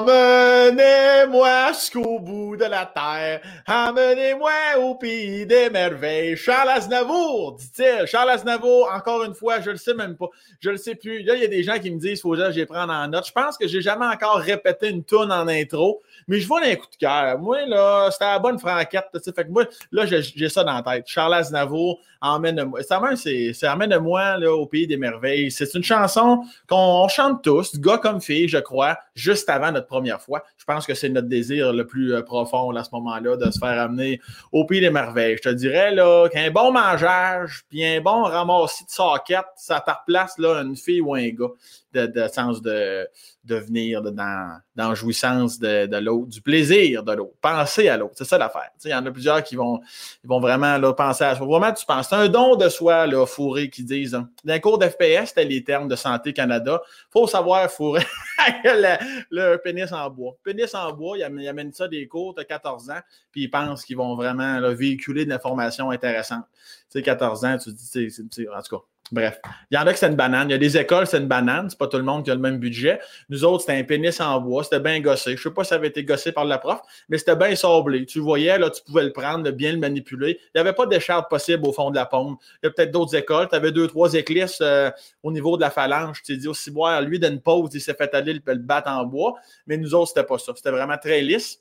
Amen. Emmenez-moi jusqu'au bout de la terre. Emmenez-moi au pays des merveilles. Charles Aznavour, dit-il. Charles Aznavour, encore une fois, je le sais même pas. Je le sais plus. Là, il y a des gens qui me disent, faut que les prendre en note. Je pense que j'ai jamais encore répété une tourne en intro, mais je vois un coup de cœur. Moi, là, c'était la bonne franquette. Fait moi, là, j'ai ça dans la tête. Charles Aznavour, emmène-moi. C'est emmène-moi au pays des merveilles. C'est une chanson qu'on chante tous, gars comme filles, je crois, juste avant notre première fois. Je pense que c'est notre désir le plus euh, profond à ce moment-là de se faire amener au pays des merveilles. Je te dirais là qu'un bon mangeage puis un bon ramassis de socket, ça te replace là une fille ou un gars de, de sens de, de venir dans, dans jouissance de, de l'autre, du plaisir de l'autre. Penser à l'autre, c'est ça l'affaire. Il y en a plusieurs qui vont, vont vraiment là, penser à soi. Vraiment, tu penses. C'est un don de soi, fourré, qui disent. Hein. Cours d'FPS, c'était les termes de Santé Canada. Faut savoir fourrer le, pénis en bois. Pénis en bois, ils amènent ça des cours, de 14 ans, puis ils pensent qu'ils vont vraiment véhiculer de l'information intéressante. Tu sais, 14 ans, tu te dis, c'est, en tout cas, Bref, il y en a qui c'est une banane. Il y a des écoles, c'est une banane. C'est pas tout le monde qui a le même budget. Nous autres, c'était un pénis en bois. C'était bien gossé. Je sais pas si ça avait été gossé par la prof, mais c'était bien sablé. Tu voyais, là, tu pouvais le prendre, bien le manipuler. Il n'y avait pas d'écharpe possible au fond de la pompe. Il y a peut-être d'autres écoles. Tu avais deux, trois éclisses euh, au niveau de la phalange. Tu t'es dit aussi, boire, lui, d'une pause, il s'est fait aller le, le battre en bois. Mais nous autres, c'était pas ça. C'était vraiment très lisse.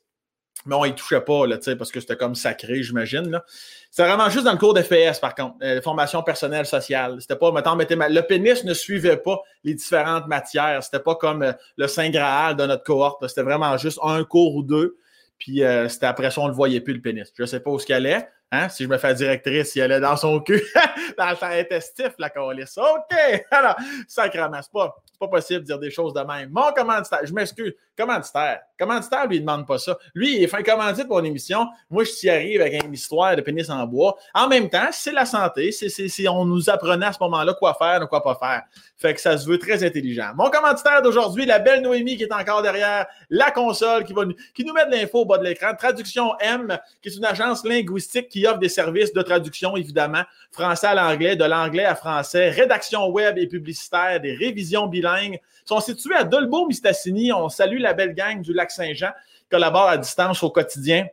Mais on ne touchait pas, là, parce que c'était comme sacré, j'imagine. C'est vraiment juste dans le cours d'FPS, par contre, euh, formation personnelle sociale. C'était pas, mettons, mettez le pénis ne suivait pas les différentes matières. C'était pas comme euh, le Saint Graal de notre cohorte. C'était vraiment juste un cours ou deux. Puis euh, c'était après ça, on ne le voyait plus, le pénis. Je ne sais pas où ce qu'elle est. Hein? Si je me fais directrice, il allait dans son cul, dans son intestif, la colisse. OK! Alors, sacrément, c'est pas, pas possible de dire des choses de même. Mon commanditaire, je m'excuse, commanditaire. Commanditaire, lui, il demande pas ça. Lui, il fait un commandite pour une émission. Moi, je t'y arrive avec une histoire de pénis en bois. En même temps, c'est la santé. C'est, si on nous apprenait à ce moment-là quoi faire, quoi pas faire. Fait que ça se veut très intelligent. Mon commanditaire d'aujourd'hui, la belle Noémie qui est encore derrière la console, qui, va, qui nous met de l'info au bas de l'écran. Traduction M, qui est une agence linguistique qui offre des services de traduction, évidemment, français à l'anglais, de l'anglais à français, rédaction web et publicitaire, des révisions Ils sont situés à Dolbeau-Mistassini. On salue la belle gang du Lac-Saint-Jean, collabore à distance au quotidien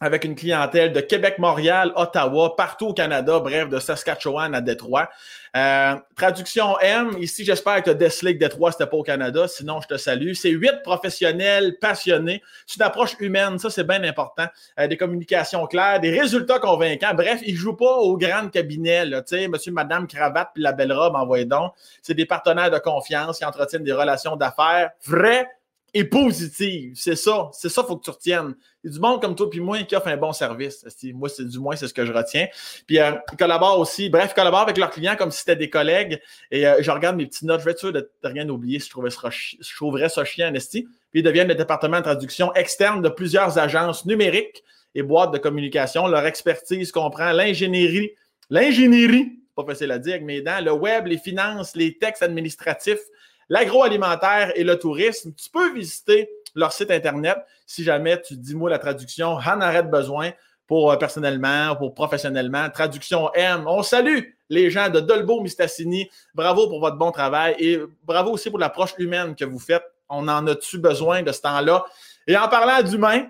avec une clientèle de Québec, Montréal, Ottawa, partout au Canada, bref, de Saskatchewan à Détroit. Euh, traduction M, ici, j'espère que tu as décelé que Détroit, c'était pas au Canada, sinon je te salue. C'est huit professionnels passionnés. C'est une approche humaine, ça, c'est bien important. Euh, des communications claires, des résultats convaincants. Bref, ils jouent pas au grand cabinet, tu sais, monsieur, madame, cravate, puis la belle robe, envoyez donc. C'est des partenaires de confiance qui entretiennent des relations d'affaires vraies, et positive. C'est ça. C'est ça qu'il faut que tu retiennes. Il y a du monde comme toi puis moi qui offre un bon service. Moi, c'est du moins, c'est ce que je retiens. Puis euh, ils collaborent aussi. Bref, ils collaborent avec leurs clients comme si c'était des collègues. Et euh, je regarde mes petites notes. Je vais être sûr de, rien oublier si je, trouvais ça, je trouverais ça chiant, Esti. Puis ils deviennent le département de traduction externe de plusieurs agences numériques et boîtes de communication. Leur expertise comprend l'ingénierie, l'ingénierie, pas facile à dire avec mes dents, le web, les finances, les textes administratifs, l'agroalimentaire et le tourisme. Tu peux visiter leur site Internet si jamais tu dis moi la traduction, en arrête besoin pour euh, personnellement, pour professionnellement. Traduction M. On salue les gens de Dolbo Mistassini. Bravo pour votre bon travail et bravo aussi pour l'approche humaine que vous faites. On en a-tu besoin de ce temps-là? Et en parlant d'humain,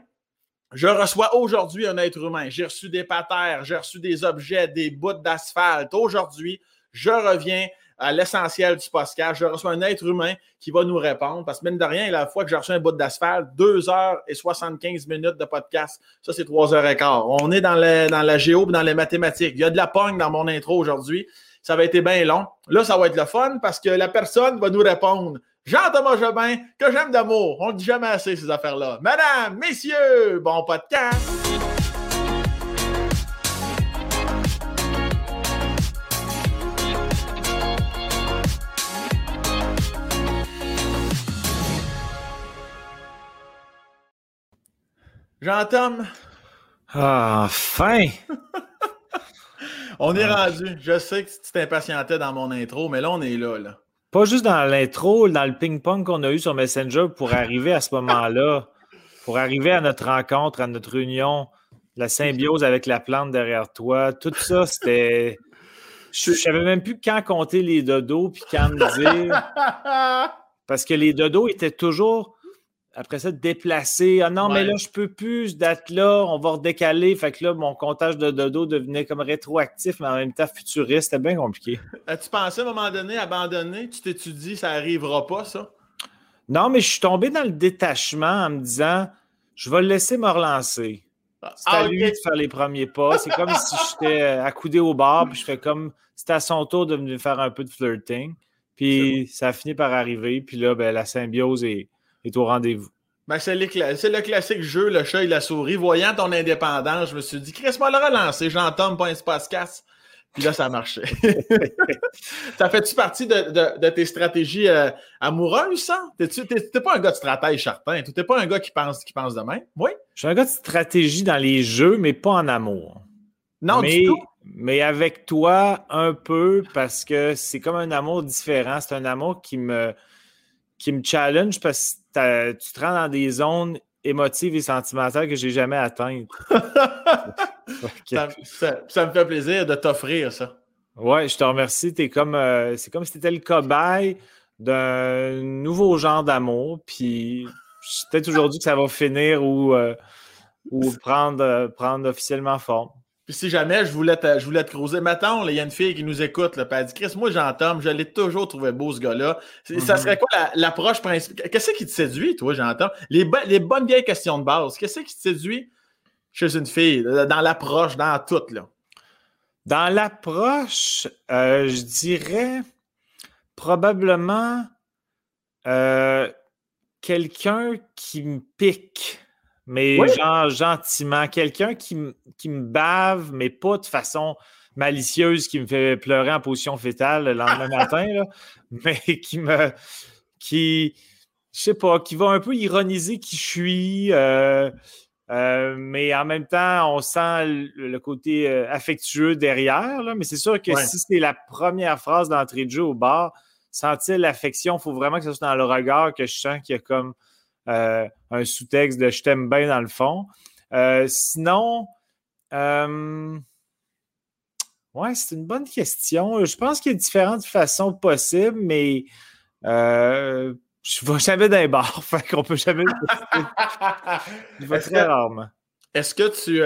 je reçois aujourd'hui un être humain. J'ai reçu des patères, j'ai reçu des objets, des bouts d'asphalte. Aujourd'hui, je reviens à l'essentiel du podcast. Je reçois un être humain qui va nous répondre. Parce que même de rien, la fois que j'ai reçu un bout d'asphalte, 2 heures et 75 minutes de podcast, ça c'est 3 heures et quart. On est dans, dans la géo dans les mathématiques. Il y a de la pogne dans mon intro aujourd'hui. Ça va être bien long. Là, ça va être le fun parce que la personne va nous répondre. Jean-Thomas Jobin, que j'aime d'amour. On ne dit jamais assez ces affaires-là. Madame, messieurs, bon podcast. Jean-Tom? Ah, enfin! on est rendu. Je sais que tu t'impatientais dans mon intro, mais là, on est là. là. Pas juste dans l'intro, dans le ping-pong qu'on a eu sur Messenger pour arriver à ce moment-là, pour arriver à notre rencontre, à notre réunion, la symbiose avec la plante derrière toi, tout ça, c'était. Je savais même plus quand compter les dodos puis quand me dire. Parce que les dodos étaient toujours après ça, déplacer. Ah non, mais là, je peux plus, cette date-là, on va redécaler. Fait que là, mon comptage de dodo devenait comme rétroactif, mais en même temps futuriste. C'était bien compliqué. As-tu pensé à un moment donné abandonner? Tu t'étudies, ça n'arrivera pas, ça? Non, mais je suis tombé dans le détachement en me disant, je vais le laisser me relancer. C'est à ah, lui de faire les premiers pas. C'est comme si j'étais accoudé au bar, puis je fais comme, c'était à son tour de venir faire un peu de flirting. Puis ça a fini par arriver, puis là, ben, la symbiose est est au rendez-vous. Ben, c'est, le classique jeu, le chat et la souris. Voyant ton indépendance, je me suis dit, Chris, moi le relancer, j'entends pas un espace casse. Puis là, ça marchait. ça fait-tu partie de, tes stratégies euh, amoureuses, ça? T'es, pas un gars de stratège certain. T'es pas un gars qui pense, qui pense de même? Oui? Je suis un gars de stratégie dans les jeux, mais pas en amour. Non, mais, du tout. Mais avec toi, un peu, parce que c'est comme un amour différent. C'est un amour qui me, qui me challenge parce que tu te rends dans des zones émotives et sentimentales que j'ai jamais atteintes. ça, me fait plaisir de t'offrir ça. Ouais, je te remercie. Es comme, euh, c'est comme si tu étais le cobaye d'un nouveau genre d'amour. Puis peut-être aujourd'hui que ça va finir ou, euh, ou prendre, euh, prendre officiellement forme. Puis si jamais je voulais te, je voulais te creuser, mettons, il y a une fille qui nous écoute, là, puis elle dit Chris, moi j'entends, je l'ai toujours trouvé beau ce gars-là. Ça mhm. serait quoi l'approche principale? Qu'est-ce qui te séduit, toi, j'entends? Les, les bonnes vieilles questions de base. Qu'est-ce qui te séduit chez une fille, dans l'approche, dans tout, là? Dans l'approche, euh, je dirais probablement euh, quelqu'un qui me pique mais genre gentiment. Quelqu'un qui, qui, me bave, mais pas de façon malicieuse, qui me fait pleurer en position fétale le lendemain matin, mais qui me. qui. Je sais pas, qui va un peu ironiser qui je suis. Euh, euh, mais en même temps, on sent le, côté euh, affectueux derrière. Là, mais c'est sûr que si c'est la première phrase d'entrée de jeu au bar, sentir l'affection, il faut vraiment que ce soit dans le regard que je sens qu'il y a comme euh, un sous-texte de je t'aime bien dans le fond. Euh, sinon, euh, ouais, c'est une bonne question. Je pense qu'il y a différentes façons possibles, mais je ne vais jamais d'un bar, fait qu'on peut jamais. Je vais très rarement. Est-ce que tu.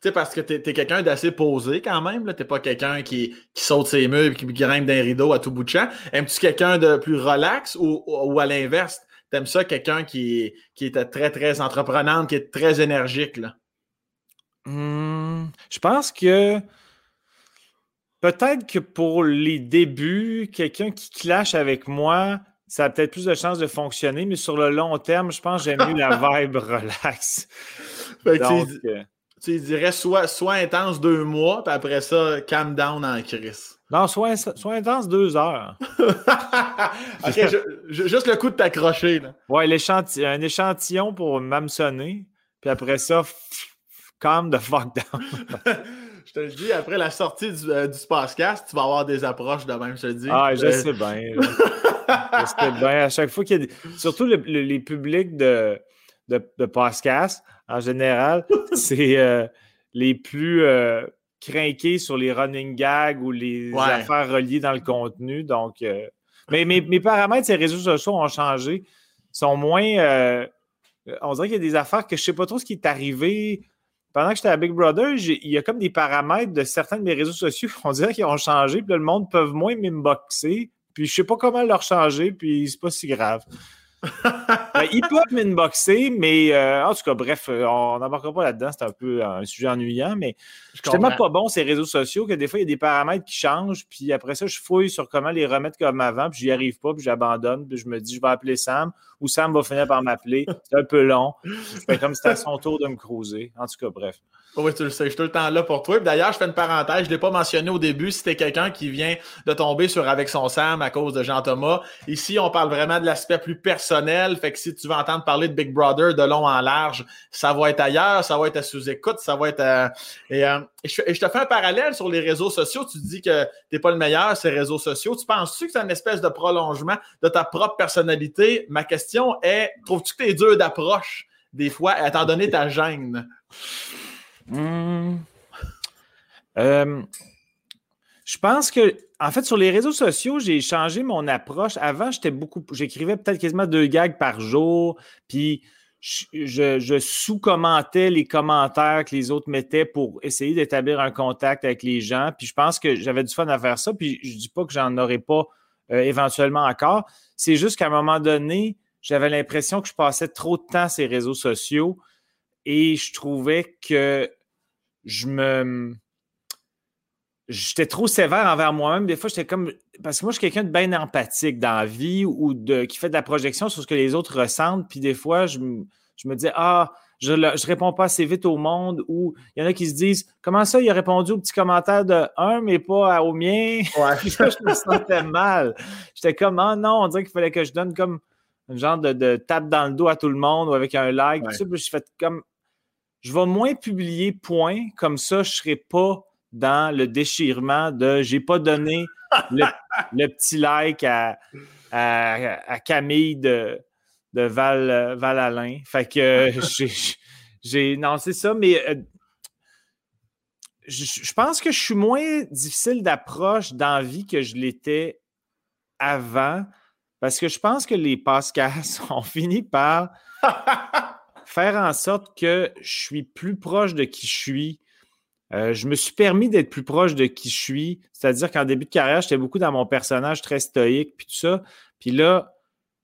Tu sais, parce que tu es, quelqu'un d'assez posé quand même. Tu n'es pas quelqu'un qui, saute ses murs et qui grimpe d'un rideau à tout bout de champ. Aimes-tu quelqu'un de plus relax ou, ou à l'inverse? T'aimes ça, quelqu'un qui, qui est très, très entreprenante, qui est très énergique, là? Hmm, je pense que peut-être que pour les débuts, quelqu'un qui clash avec moi, ça a peut-être plus de chances de fonctionner, mais sur le long terme, je pense que j'aime mieux la vibe relax. Donc, euh, tu dirais soit, soit intense deux mois, puis après ça, calm down en crise. Non, soit, soit intense deux heures. ok, juste le coup de t'accrocher. Ouais, un échantillon pour m'hameçonner, puis après ça, calm the fuck down. je te le dis, après la sortie du, euh, du Spacecast, tu vas avoir des approches de même, je te dis. Ah, je euh, sais bien. je sais bien. À chaque fois qu'il y a des... Surtout les publics de, de, de podcast, en général, c'est euh, les plus euh, craqués sur les running gags ou les affaires reliées dans le contenu. Donc, euh, mais mes, paramètres, ces réseaux sociaux ont changé. sont moins. on dirait qu'il y a des affaires que je ne sais pas trop ce qui est arrivé. Pendant que j'étais à Big Brother, il y a comme des paramètres de certains de mes réseaux sociaux on dirait qu'ils ont changé, puis le monde peut moins m'inboxer. Puis je ne sais pas comment leur changer, puis c'est pas si grave. Ben, ils peuvent m'inboxer, mais euh, en tout cas, bref, euh, on n'embarquera pas là-dedans. C'est un peu un sujet ennuyant, mais je suis tellement pas bon ces réseaux sociaux que des fois, il y a des paramètres qui changent, puis après ça, je fouille sur comment les remettre comme avant, puis j'y arrive pas, puis j'abandonne, puis je me dis, je vais appeler Sam, ou Sam va finir par m'appeler. C'est un peu long. Je fais comme si c'était à son tour de me cruiser. En tout cas, bref. Oui, tu le sais, je suis tout le temps là pour toi. D'ailleurs, je fais une parenthèse, je ne l'ai pas mentionné au début, si quelqu'un qui vient de tomber sur Avec son Sam à cause de Jean-Thomas. Ici, on parle vraiment de l'aspect plus personnel. Fait que si tu veux entendre parler de Big Brother de long en large, ça va être ailleurs, ça va être à sous-écoute, ça va être à... Et, euh, je, te fais un parallèle sur les réseaux sociaux. Tu dis que tu n'es pas le meilleur, ces réseaux sociaux. Tu penses-tu que c'est une espèce de prolongement de ta propre personnalité? Ma question est, trouves-tu que tu es dur d'approche des fois, étant donné ta gêne? Hmm. Euh, Je pense que, en fait, sur les réseaux sociaux, j'ai changé mon approche. Avant, j'étais beaucoup. J'écrivais peut-être quasiment deux gags par jour. Puis je, sous-commentais les commentaires que les autres mettaient pour essayer d'établir un contact avec les gens. Puis je pense que j'avais du fun à faire ça. Puis je dis pas que j'en aurais pas euh, éventuellement encore. C'est juste qu'à un moment donné, j'avais l'impression que je passais trop de temps sur ces réseaux sociaux et je trouvais que je me. J'étais trop sévère envers moi-même. Des fois, j'étais comme. Parce que moi, je suis quelqu'un de bien empathique dans la vie ou de, qui fait de la projection sur ce que les autres ressentent. Puis des fois, je, je me dis Ah, je ne réponds pas assez vite au monde ou il y en a qui se disent Comment ça, il a répondu au petit commentaire de un, mais pas au mien? Ouais. Je me sentais mal. J'étais comme Ah non, on dirait qu'il fallait que je donne comme un genre de, tape dans le dos à tout le monde ou avec un like. Tout ça, je fais comme je vais moins publier point, comme ça, je ne serai pas dans le déchirement de j'ai pas donné le, petit like à, à, Camille de, de Val, Val Alain. Fait que j'ai. Non, c'est ça, mais euh, je, pense que je suis moins difficile d'approche dans vie que je l'étais avant. Parce que je pense que les podcasts ont fini par faire en sorte que je suis plus proche de qui je suis. Euh, je me suis permis d'être plus proche de qui je suis. C'est-à-dire qu'en début de carrière, j'étais beaucoup dans mon personnage très stoïque, puis tout ça. Puis là,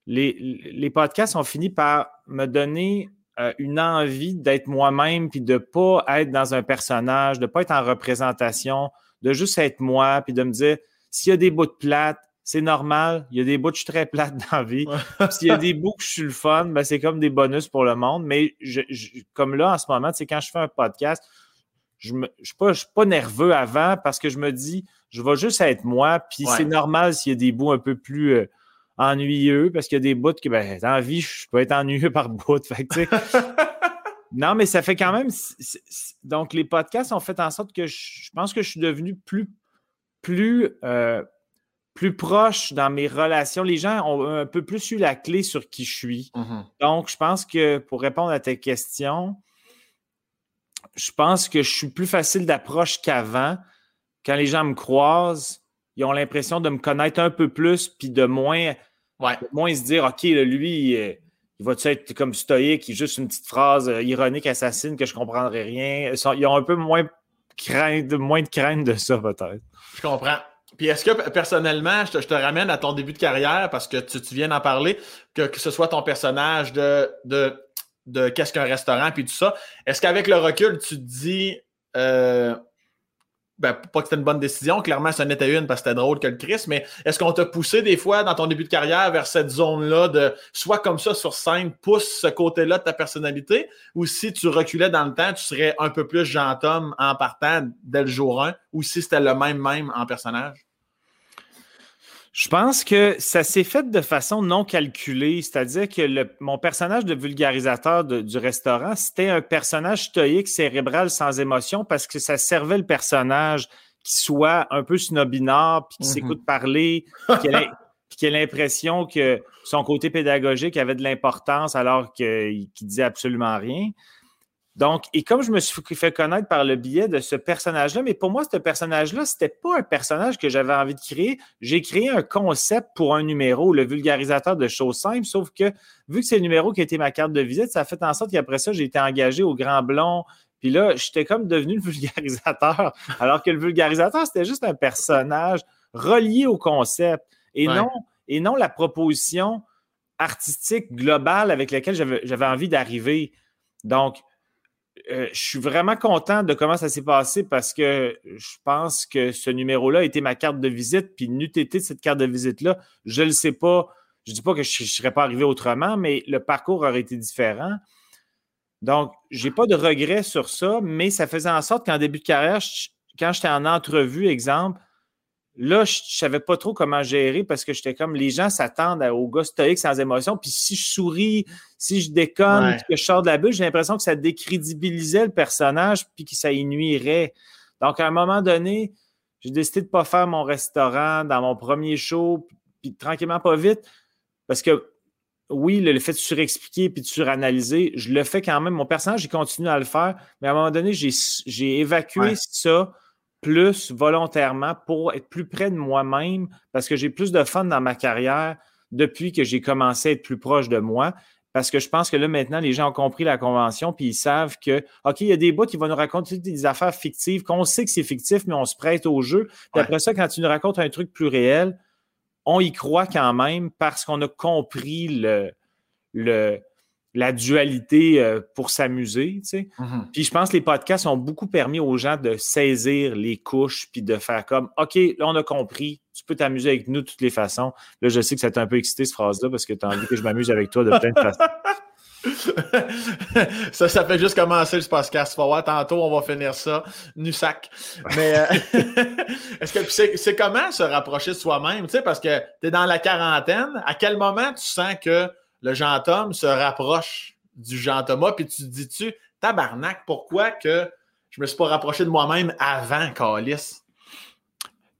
les, podcasts ont fini par me donner euh, une envie d'être moi-même, puis de ne pas être dans un personnage, de ne pas être en représentation, de juste être moi, puis de me dire, s'il y a des bouts de plate, c'est normal. Il y a des bouts que je suis très plate dans la vie. S'il y a des bouts que je suis le fun, ben c'est comme des bonus pour le monde. Mais je, comme là, en ce moment, c'est quand je fais un podcast, je ne suis, pas nerveux avant parce que je me dis, je vais juste être moi. Puis c'est normal s'il y a des bouts un peu plus euh, ennuyeux parce qu'il y a des bouts que, ben, dans la vie, je peux être ennuyeux par bout. non, mais ça fait quand même. donc, les podcasts ont fait en sorte que je, pense que je suis devenu plus, plus euh, plus proche dans mes relations. Les gens ont un peu plus eu la clé sur qui je suis. Mm-hmm. Donc, je pense que pour répondre à tes questions, je pense que je suis plus facile d'approche qu'avant. Quand les gens me croisent, ils ont l'impression de me connaître un peu plus, puis de moins, moins se dire, OK, lui, euh, il va-tu être comme stoïque, juste une petite phrase euh, ironique, assassine que je ne comprendrai rien. Ils ont un peu moins, crainte, moins de crainte de ça, peut-être. Je comprends. Puis est-ce que personnellement, je te, ramène à ton début de carrière parce que tu, viens d'en parler, que, ce soit ton personnage de, de, de qu'est-ce qu'un restaurant puis tout ça. Est-ce qu'avec le recul, tu te dis euh, ben, pas que c'était une bonne décision, clairement, ça n'était une parce que c'était drôle que le Chris, mais est-ce qu'on t'a poussé des fois dans ton début de carrière vers cette zone-là de soit comme ça sur scène, pousse ce côté-là de ta personnalité, ou si tu reculais dans le temps, tu serais un peu plus gentil en partant dès le jour 1, ou si c'était le même même en personnage? Je pense que ça s'est fait de façon non calculée, c'est-à-dire que mon personnage de vulgarisateur du restaurant, c'était un personnage stoïque, cérébral, sans émotion, parce que ça servait le personnage qui soit un peu snobinard, puis qui s'écoute parler, puis qui a l'impression que son côté pédagogique avait de l'importance alors qu'il disait absolument rien. Donc, et comme je me suis fait connaître par le biais de ce personnage-là, mais pour moi, ce personnage-là, c'était pas un personnage que j'avais envie de créer. J'ai créé un concept pour un numéro, le vulgarisateur de choses simples, sauf que vu que c'est le numéro qui a été ma carte de visite, ça a fait en sorte qu'après ça, j'ai été engagé au Grand Blond. Puis là, j'étais comme devenu le vulgarisateur, alors que le vulgarisateur, c'était juste un personnage relié au concept et, non, et non la proposition artistique globale avec laquelle j'avais envie d'arriver. Donc, euh, je suis vraiment content de comment ça s'est passé parce que je pense que ce numéro-là été ma carte de visite. Puis, n'eût été cette carte de visite-là, je ne le sais pas. Je ne dis pas que je ne serais pas arrivé autrement, mais le parcours aurait été différent. Donc, je n'ai pas de regrets sur ça, mais ça faisait en sorte qu'en début de carrière, quand j'étais en entrevue, exemple, Là, je ne savais pas trop comment gérer parce que j'étais comme les gens s'attendent au gars stoïque sans émotion. Puis si je souris, si je déconne, que je sors de la bulle, j'ai l'impression que ça décrédibilisait le personnage puis que ça y nuirait. Donc, à un moment donné, j'ai décidé de ne pas faire mon restaurant dans mon premier show, puis tranquillement, pas vite, parce que oui, le, fait de surexpliquer puis de suranalyser, je le fais quand même. Mon personnage, j'ai continué à le faire, mais à un moment donné, j'ai évacué ça plus volontairement pour être plus près de moi-même parce que j'ai plus de fun dans ma carrière depuis que j'ai commencé à être plus proche de moi. Parce que je pense que là, maintenant, les gens ont compris la convention, puis ils savent que, OK, il y a des bouts qui vont nous raconter des affaires fictives, qu'on sait que c'est fictif, mais on se prête au jeu. Puis après ça, quand tu nous racontes un truc plus réel, on y croit quand même parce qu'on a compris le, le, la dualité euh, pour s'amuser. Tu sais. Mm-hmm. Puis je pense que les podcasts ont beaucoup permis aux gens de saisir les couches puis de faire comme OK, là, on a compris, tu peux t'amuser avec nous de toutes les façons. Là, je sais que ça t'a un peu excité, cette phrase-là, parce que tu as envie que je m'amuse avec toi de plein de façons. ça, ça fait juste commencer le podcast. voir tantôt, on va finir ça. Nusac. Mais euh, est-ce que c'est comment se rapprocher de soi-même? Tu sais, parce que tu es dans la quarantaine. À quel moment tu sens que le Jean-Tom se rapproche du Jean-Thomas, puis tu te dis-tu, tabarnak, pourquoi que je me suis pas rapproché de moi-même avant, Calis?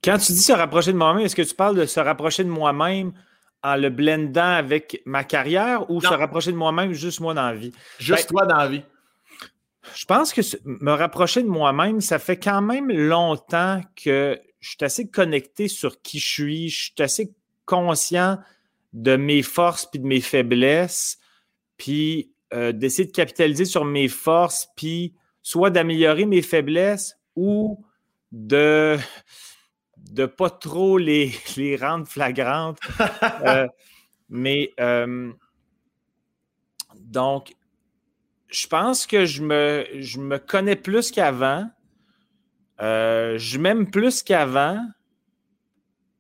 Quand tu dis se rapprocher de moi-même, est-ce que tu parles de se rapprocher de moi-même en le blendant avec ma carrière ou se rapprocher de moi-même juste moi dans la vie? Juste ben, toi dans la vie. Je pense que me rapprocher de moi-même, ça fait quand même longtemps que je suis assez connecté sur qui je suis, je suis assez conscient de mes forces puis de mes faiblesses, puis euh, d'essayer de capitaliser sur mes forces, puis soit d'améliorer mes faiblesses ou de de pas trop les, les rendre flagrantes. Euh, mais euh, donc, je pense que je me, je me connais plus qu'avant. je m'aime plus qu'avant,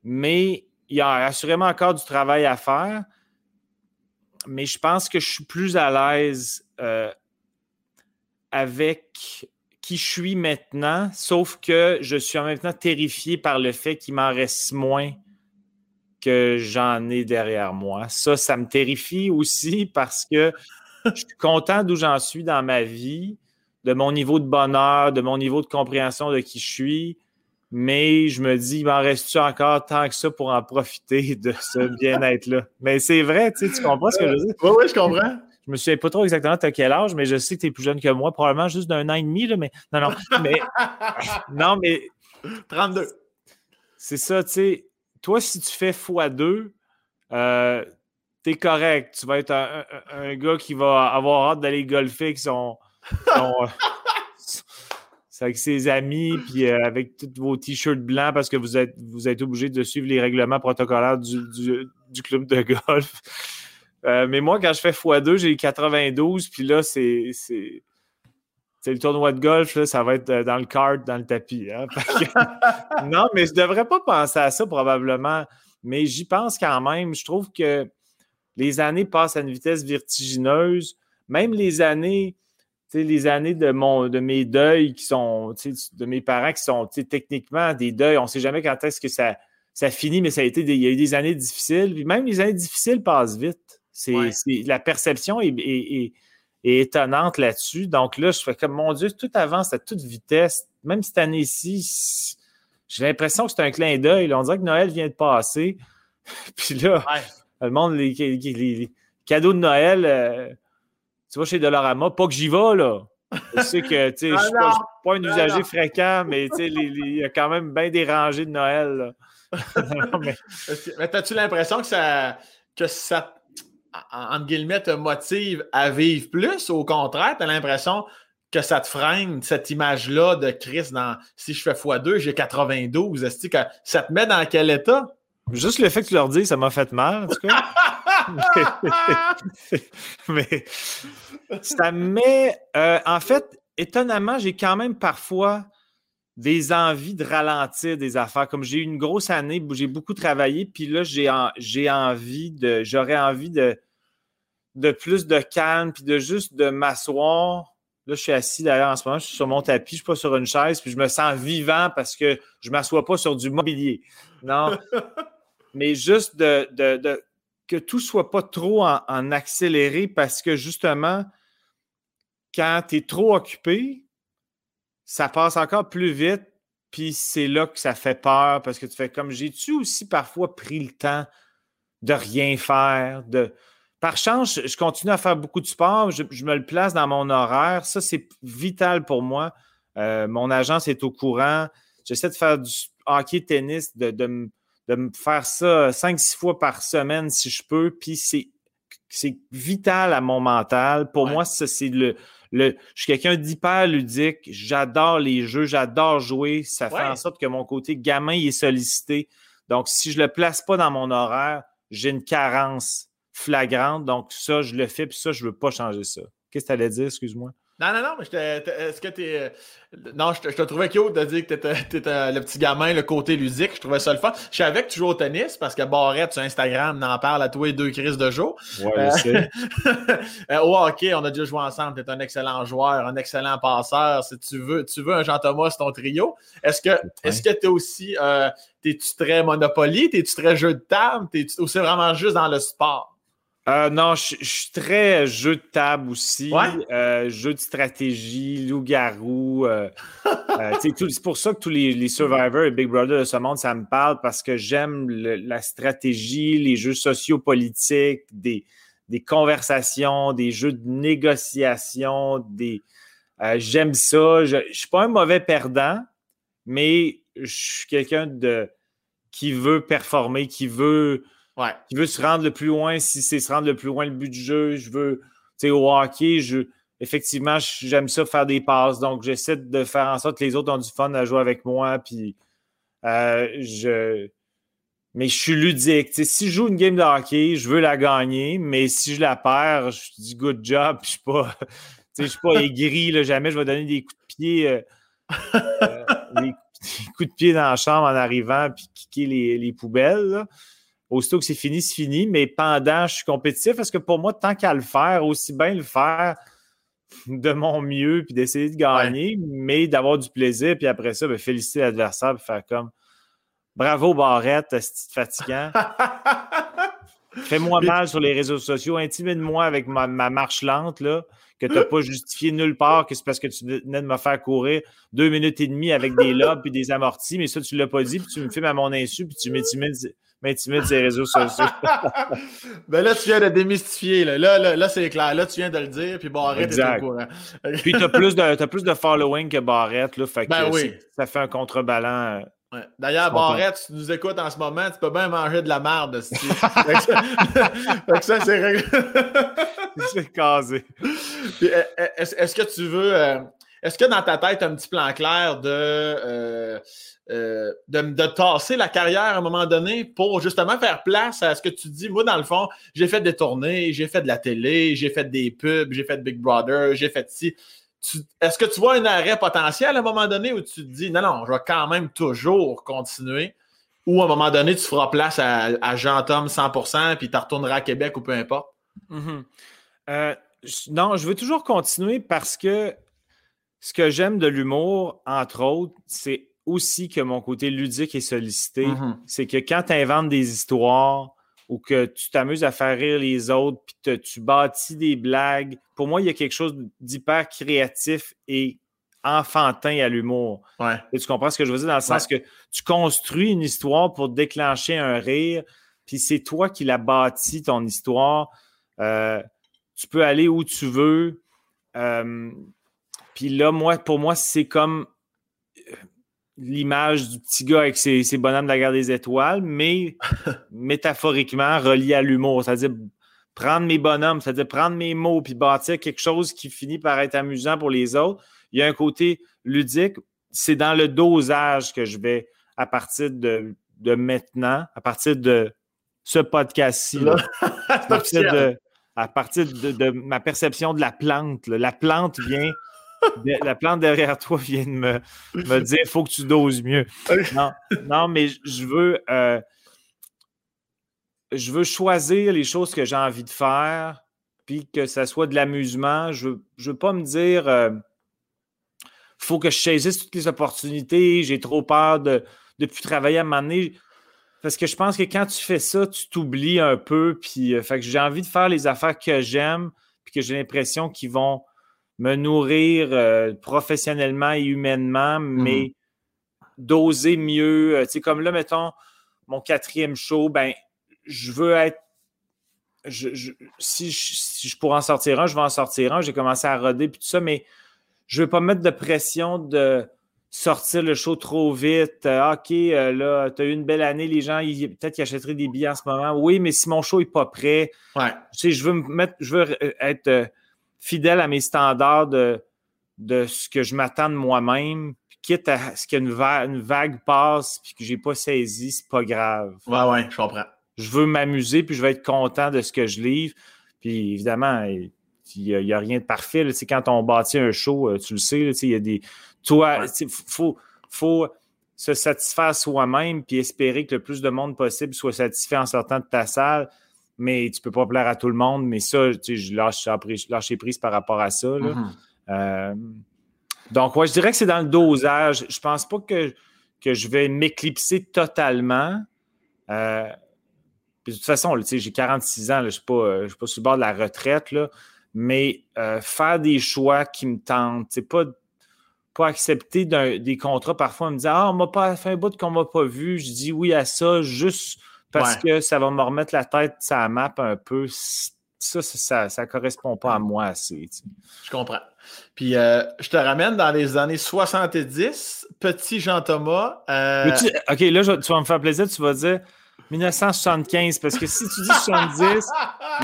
mais il y a assurément encore du travail à faire, mais je pense que je suis plus à l'aise euh, avec qui je suis maintenant, sauf que je suis en même temps terrifié par le fait qu'il m'en reste moins que j'en ai derrière moi. Ça, ça me terrifie aussi parce que je suis content d'où j'en suis dans ma vie, de mon niveau de bonheur, de mon niveau de compréhension de qui je suis mais je me dis, il m'en reste-tu encore tant que ça pour en profiter de ce bien-être-là? Mais c'est vrai, tu, sais, tu comprends ce que je veux dire? Oui, oui, je comprends. Je me souviens pas trop exactement de quel âge, mais je sais que tu es plus jeune que moi, probablement juste d'un an et demi, là, mais non, non, mais non, mais 32. C'est ça, tu sais. Toi, si tu fais x2, euh, tu es correct. Tu vas être un, gars qui va avoir hâte d'aller golfer avec son, c'est avec ses amis, puis euh, avec tous vos t-shirts blancs parce que vous êtes, vous êtes obligé de suivre les règlements protocolaires du, club de golf. Euh, mais moi, quand je fais x2, j'ai 92, puis là, c'est. C'est le tournoi de golf, là, ça va être euh, dans le kart, dans le tapis. Hein. non, mais je ne devrais pas penser à ça probablement. Mais j'y pense quand même. Je trouve que les années passent à une vitesse vertigineuse. Même les années les années de, mon, de mes deuils qui sont, de mes parents qui sont techniquement des deuils, on ne sait jamais quand est-ce que ça, ça finit, mais ça a été il y a eu des années difficiles. Puis même les années difficiles passent vite. C'est, la perception est, étonnante là-dessus. Donc là, je fais comme mon Dieu, tout avance à toute vitesse. Même cette année-ci, j'ai l'impression que c'est un clin d'œil. On dirait que Noël vient de passer. Puis là, le monde, les, cadeaux de Noël. Euh, tu vas chez Dolorama, pas que j'y vais, là. Je sais que, tu sais, je ne suis pas, un usager fréquent, mais tu sais, il y a quand même bien des rangées de Noël, mais, mais as-tu l'impression que ça, que ça, entre guillemets, te motive à vivre plus? Au contraire, tu as l'impression que ça te freine, cette image-là de Chris dans si je fais x2, j'ai 92. Est-ce que ça te met dans quel état? Juste le fait que tu leur dis, ça m'a fait mal, en tout cas. mais, ça met. Euh, en fait, étonnamment, j'ai quand même parfois des envies de ralentir des affaires. Comme j'ai eu une grosse année où j'ai beaucoup travaillé, puis là, j'ai, j'ai envie de. J'aurais envie de, de plus de calme, puis de juste de m'asseoir. Là, je suis assis d'ailleurs en ce moment, je suis sur mon tapis, je ne suis pas sur une chaise, puis je me sens vivant parce que je ne m'assois pas sur du mobilier. Non. Mais juste de, de que tout soit pas trop en, accéléré parce que justement, quand tu es trop occupé, ça passe encore plus vite, puis c'est là que ça fait peur parce que tu fais comme j'ai-tu aussi parfois pris le temps de rien faire, de. Par chance, je continue à faire beaucoup de sport, je, me le place dans mon horaire. Ça, c'est vital pour moi. Euh, mon agence est au courant. j'essaie de faire du hockey, tennis, de, de, me faire ça cinq, six fois par semaine si je peux. Puis c'est, c'est vital à mon mental. Pour moi, ça, c'est le, le. Je suis quelqu'un d'hyper ludique. J'adore les jeux, j'adore jouer. Ça fait en sorte que mon côté gamin est sollicité. Donc, si je le place pas dans mon horaire, j'ai une carence flagrante. Donc, ça, je le fais, puis ça, je veux pas changer ça. Qu'est-ce que tu allais dire, excuse-moi? Non, non, non, mais est-ce que tu es. Non, je te, je te trouvais cute de dire que tu étais, le petit gamin, le côté ludique. Je trouvais ça le fun. Je savais que tu joues au tennis parce que Barrette sur Instagram n'en parle à toi et deux crises de jour. Ouais, je euh, sais. euh, ok, on a déjà joué ensemble. Tu es un excellent joueur, un excellent passeur. Si tu veux, tu veux un Jean-Thomas, ton trio. Est-ce que est-ce que tu es aussi. Euh, T'es-tu très Monopoly? T'es-tu très jeu de table? ou c'est vraiment juste dans le sport? Euh, non, je, suis très jeu de table aussi. Euh, jeu de stratégie, loup-garou. Euh, c'est pour ça que tous les, Survivors et Big Brother de ce monde, ça me parle parce que j'aime la stratégie, les jeux sociopolitiques, des, des conversations, des jeux de négociation. Des, j'aime ça. Je ne suis pas un mauvais perdant, mais je suis quelqu'un de qui veut performer, qui veut Ouais. Qui veut se rendre le plus loin, si c'est se rendre le plus loin le but du jeu. Je veux, tu sais, au hockey, je, effectivement, j'aime ça faire des passes. Donc, j'essaie de faire en sorte que les autres ont du fun à jouer avec moi. Puis, euh, je. Mais je suis ludique. si je joue une game de hockey, je veux la gagner. Mais si je la perds, je dis good job. Je ne suis, suis pas aigri. Là, jamais je vais donner des coups de pied. Euh, euh, des, coups de pied dans la chambre en arrivant puis kicker les, les poubelles. Là. Aussitôt que c'est fini, c'est fini. Mais pendant, je suis compétitif parce que pour moi, tant qu'à le faire, aussi bien le faire de mon mieux puis d'essayer de gagner, mais d'avoir du plaisir. Puis après ça, ben, féliciter l'adversaire et faire comme Bravo Barrette, c'est fatigant. Fais-moi mal sur les réseaux sociaux, intimide-moi avec ma, marche lente là, que tu n'as pas justifié nulle part, que c'est parce que tu venais de me faire courir deux minutes et demie avec des lobes et des amortis, mais ça, tu ne l'as pas dit, puis tu me filmes à mon insu, puis tu m'intimides m'intimider sur les réseaux sociaux. ben là, tu viens de démystifier. Là, là, là, c'est clair. Là, tu viens de le dire, puis Barrett est au courant. puis tu as, plus de, plus de following que Barrett. Là, fait ben oui. Ça fait un contrebalan. Euh, ouais. D'ailleurs, Barrett, si tu nous écoutes en ce moment, tu peux bien manger de la merde. fait que ça, c'est réglé. c'est casé. Est-ce que tu veux. Euh, est-ce que dans ta tête, tu as un petit plan clair de. Euh, euh, de, tasser la carrière à un moment donné pour justement faire place à ce que tu dis? Moi, dans le fond, j'ai fait des tournées, j'ai fait de la télé, j'ai fait des pubs, j'ai fait Big Brother, j'ai fait ci. Est-ce que tu vois un arrêt potentiel à un moment donné où tu te dis non, non, je vais quand même toujours continuer? Ou à un moment donné, tu feras place à, Jean-Tom 100% puis tu retourneras à Québec ou peu importe? Mm-hmm. Euh, non, je veux toujours continuer parce que ce que j'aime de l'humour, entre autres, c'est aussi que mon côté ludique est sollicité. Mm-hmm. C'est que quand tu inventes des histoires ou que tu t'amuses à faire rire les autres, puis tu bâtis des blagues, pour moi, il y a quelque chose d'hyper créatif et enfantin à l'humour. Tu comprends ce que je veux dire dans le sens que tu construis une histoire pour déclencher un rire, puis c'est toi qui l'as bâti, ton histoire. Euh, tu peux aller où tu veux. Euh, puis là, moi, pour moi, c'est comme l'image du petit gars avec ses, bonhommes de la guerre des étoiles, mais métaphoriquement relié à l'humour. C'est-à-dire prendre mes bonhommes, c'est-à-dire prendre mes mots puis bâtir quelque chose qui finit par être amusant pour les autres. Il y a un côté ludique. C'est dans le dosage que je vais à partir de, maintenant, à partir de ce podcast-ci. à partir de, ma perception de la plante. La plante vient la plante derrière toi vient de me, dire il faut que tu doses mieux. Non, mais je veux, euh, je veux choisir les choses que j'ai envie de faire, puis que ça soit de l'amusement. Je ne veux, pas me dire euh, faut que je saisisse toutes les opportunités, j'ai trop peur de ne plus travailler à un. Parce que je pense que quand tu fais ça, tu t'oublies un peu. Puis, euh, j'ai envie de faire les affaires que j'aime, puis que j'ai l'impression qu'ils vont me nourrir euh, professionnellement et humainement, mmh mais d'oser mieux. Euh, tu sais, comme là, mettons, mon quatrième show, ben, je veux être. si, je, pourrais en sortir un, je vais en sortir un. J'ai commencé à roder puis tout ça, mais je ne veux pas mettre de pression de sortir le show trop vite. Euh, OK, euh, là, tu as eu une belle année, les gens, peut-être qu'ils achèteraient des billets en ce moment. Oui, mais si mon show n'est pas prêt, Ouais. tu sais, je veux me mettre, je veux être fidèle à mes standards de, de ce que je m'attends de moi-même. Puis Quitte à ce qu'une va- une vague passe puis que j'ai pas saisi, c'est pas grave. Ouais, ouais, je comprends. Je veux m'amuser puis je vais être content de ce que je livre. Puis évidemment, il n'y a, rien de parfait. quand on bâtit un show, euh, tu le sais, il y a des. Toi, Ouais. faut, faut se satisfaire soi-même puis espérer que le plus de monde possible soit satisfait en sortant de ta salle. Mais tu peux pas plaire à tout le monde. Mais ça, tu sais, je lâche, lâche prise par rapport à ça. là. Mhm. Euh, donc, ouais, je dirais que c'est dans le dosage. Je pense pas que, que je vais m'éclipser totalement. Euh, puis de toute façon, j'ai 46 ans, là, je ne suis, pas, pas sur le bord de la retraite, là, mais euh, faire des choix qui me tentent, pas, pas accepter des contrats. Parfois, on me dit Ah, on m'a pas fait un bout qu'on m'a pas vu. Je dis oui à ça juste parce Ouais. que ça va me remettre la tête la map un peu. Ça, ça, ça, correspond pas à moi assez. tu. Je comprends. Puis, euh, je te ramène dans les années 70, petit Jean-Thomas. euh, OK, là, je- tu vas me faire plaisir, tu vas dire 1975, parce que si tu dis 70,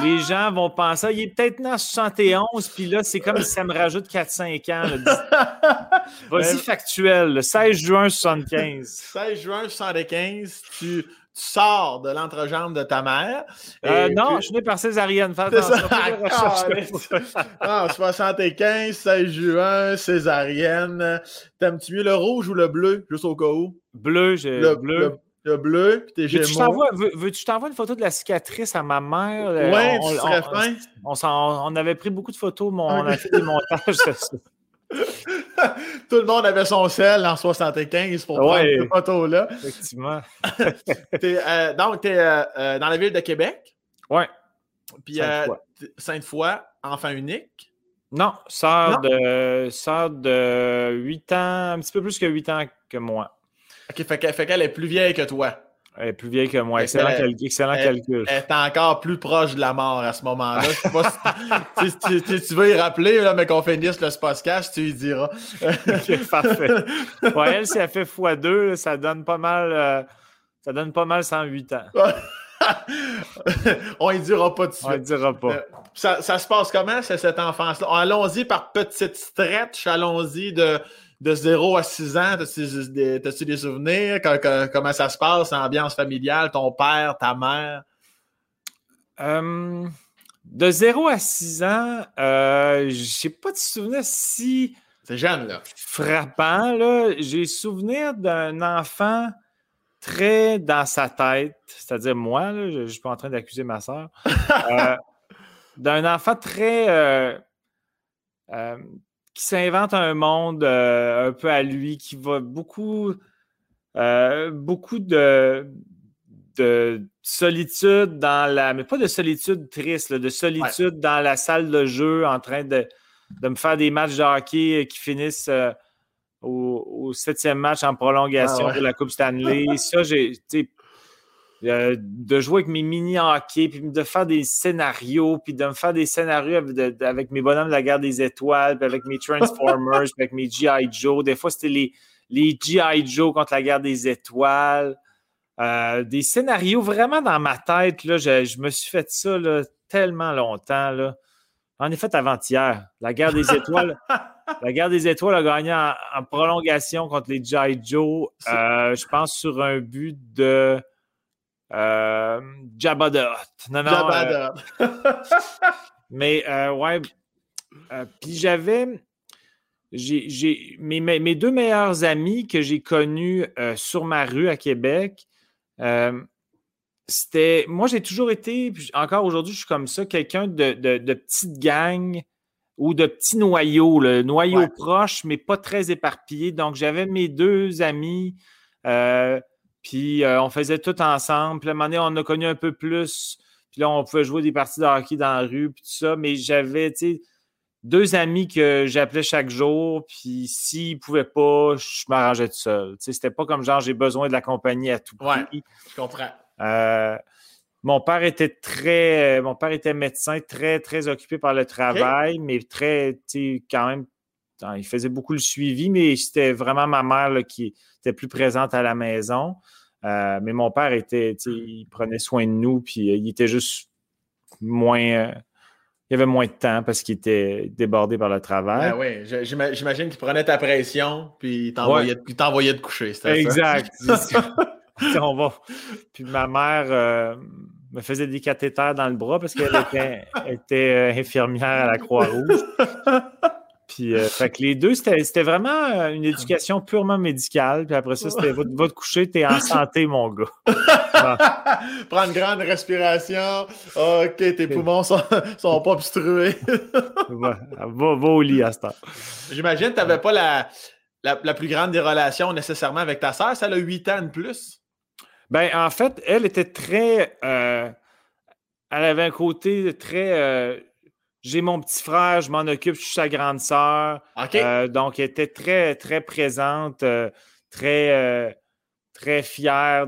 les gens vont penser, il est peut-être né en 71, puis là, c'est comme si ça me rajoute 4-5 ans. Vas-y, Mais- factuel, le 16 juin 75. 16 juin 75, tu, tu sors de l'entrejambe de ta mère. Euh, non, puis- je suis né par césarienne. Fais C'est ça. attention, fais des recherches. Ah, 75, 16 juin, césarienne. T'aimes-tu mieux le rouge ou le bleu, juste au cas où? Bleu, j'ai Le bleu. Le, le bleu, puis tes gémeaux. t'envoie- veux- veux-tu que je t'envoie une photo de la cicatrice à ma mère? Euh, Ouais, on, tu serais on- fin. on avait pris beaucoup de photos, mais on a fait des montages. Tout le monde avait son sel en 75 pour Ouais. prendre ces photos-là. Effectivement. T'es, euh, donc, tu es dans la ville de Québec? Ouais. Puis Sainte-Foy. euh, enfant unique? Non, sœur de, sœur de 8 ans, un petit peu plus que 8 ans que moi. OK, fait qu'elle est plus vieille que toi. Elle est plus vieille que moi. Excellent, que- cal- excellent elle- calcul. Elle est encore plus proche de la mort à ce moment-là. Je sais pas si, tu veux y rappeler, là, mais qu'on finisse le podcast, tu y diras. Ok, parfait. Ouais, elle, si elle fait x2, ça donne pas mal. euh, ça donne pas mal 108 ans. On y dira pas tout de On ne suite. dira pas. Euh, Ça, ça se passe comment, cette enfance-là? Allons-y par petite stretch, allons-y de, de 0 à 6 ans. T'as-tu des, souvenirs? Co- co- comment ça se passe, l'ambiance familiale, ton père, ta mère? Euh, de 0 à 6 ans, euh, j'ai pas de souvenir si C'est jeune, là. frappant. là. J'ai souvenir d'un enfant très dans sa tête, c'est-à-dire moi, là, je ne suis pas en train d'accuser ma soeur, d'un enfant très euh, euh, qui s'invente un monde euh, un peu à lui, qui va beaucoup, euh, beaucoup de, de solitude dans la, mais pas de solitude triste, là, de solitude dans la salle de jeu en train de, de me faire des matchs de hockey qui finissent euh, au, au septième match en prolongation Ah ouais. de la Coupe Stanley. Ça, j'ai, euh, de jouer avec mes mini-hockey, puis de faire des scénarios, puis de me faire des scénarios avec, de- avec mes bonhommes de la guerre des étoiles, puis avec mes Transformers, puis avec mes G.I. Joe. Des fois, c'était les, les G.I. Joe contre la guerre des étoiles. Euh, des scénarios vraiment dans ma tête. Là, je, je me suis fait ça là, tellement longtemps. Là. En effet, avant-hier, la guerre des étoiles. La guerre des étoiles a gagné en, en prolongation contre les G.I. Joe, euh, je pense, sur un but de euh, Jabba the Hutt. Non, non, Jabba mais euh, ouais. euh, Puis j'avais. J'ai, j'ai- mes, mes- deux meilleurs amis que j'ai connus sur ma rue à Québec, c'était. Moi, j'ai toujours été, puis encore aujourd'hui, je suis comme ça, quelqu'un de, de, de petite gang ou de petits noyaux, le noyau Ouais. proche, mais pas très éparpillé. Donc, j'avais mes deux amis, euh, puis euh, on faisait tout ensemble. Puis à un moment donné, on a connu un peu plus. Puis là, on pouvait jouer des parties de hockey dans la rue, puis tout ça. Mais j'avais, tu sais, deux amis que j'appelais chaque jour. Puis s'ils ne pouvaient pas, je m'arrangeais tout seul. Tu sais, c'était pas comme genre, j'ai besoin de la compagnie à tout prix. Ouais. Je comprends. Euh, mon père était très, euh, mon père était médecin, très, très occupé par le travail, mais très, tu sais, quand même il faisait beaucoup le suivi, mais c'était vraiment ma mère qui était plus présente à la maison. Euh, mais mon père était, il prenait soin de nous, puis euh, il était juste moins. il y avait moins de temps parce qu'il était débordé par le travail. Ben oui, j'imagine qu'il prenait ta pression, puis il t'envoyait de coucher. Exact. On va. Puis ma mère me faisait des cathéters dans le bras parce qu'elle était, infirmière à la Croix-Rouge. Puis, euh, fait que les deux, c'était vraiment euh, une éducation purement médicale. Puis après ça, c'était va, te coucher, t'es en santé, mon gars. Prends une grande respiration. OK, tes poumons sont, sont pas obstrués. va, au lit à ce temps. J'imagine que tu n'avais pas la, la, plus grande des relations nécessairement avec ta sœur. Ça a 8 ans de plus. Ben, en fait, elle était très. Euh, elle avait un côté très j'ai mon petit frère, je m'en occupe, je suis sa grande sœur. Euh, donc, elle était très, très présente, euh, très, euh, très fière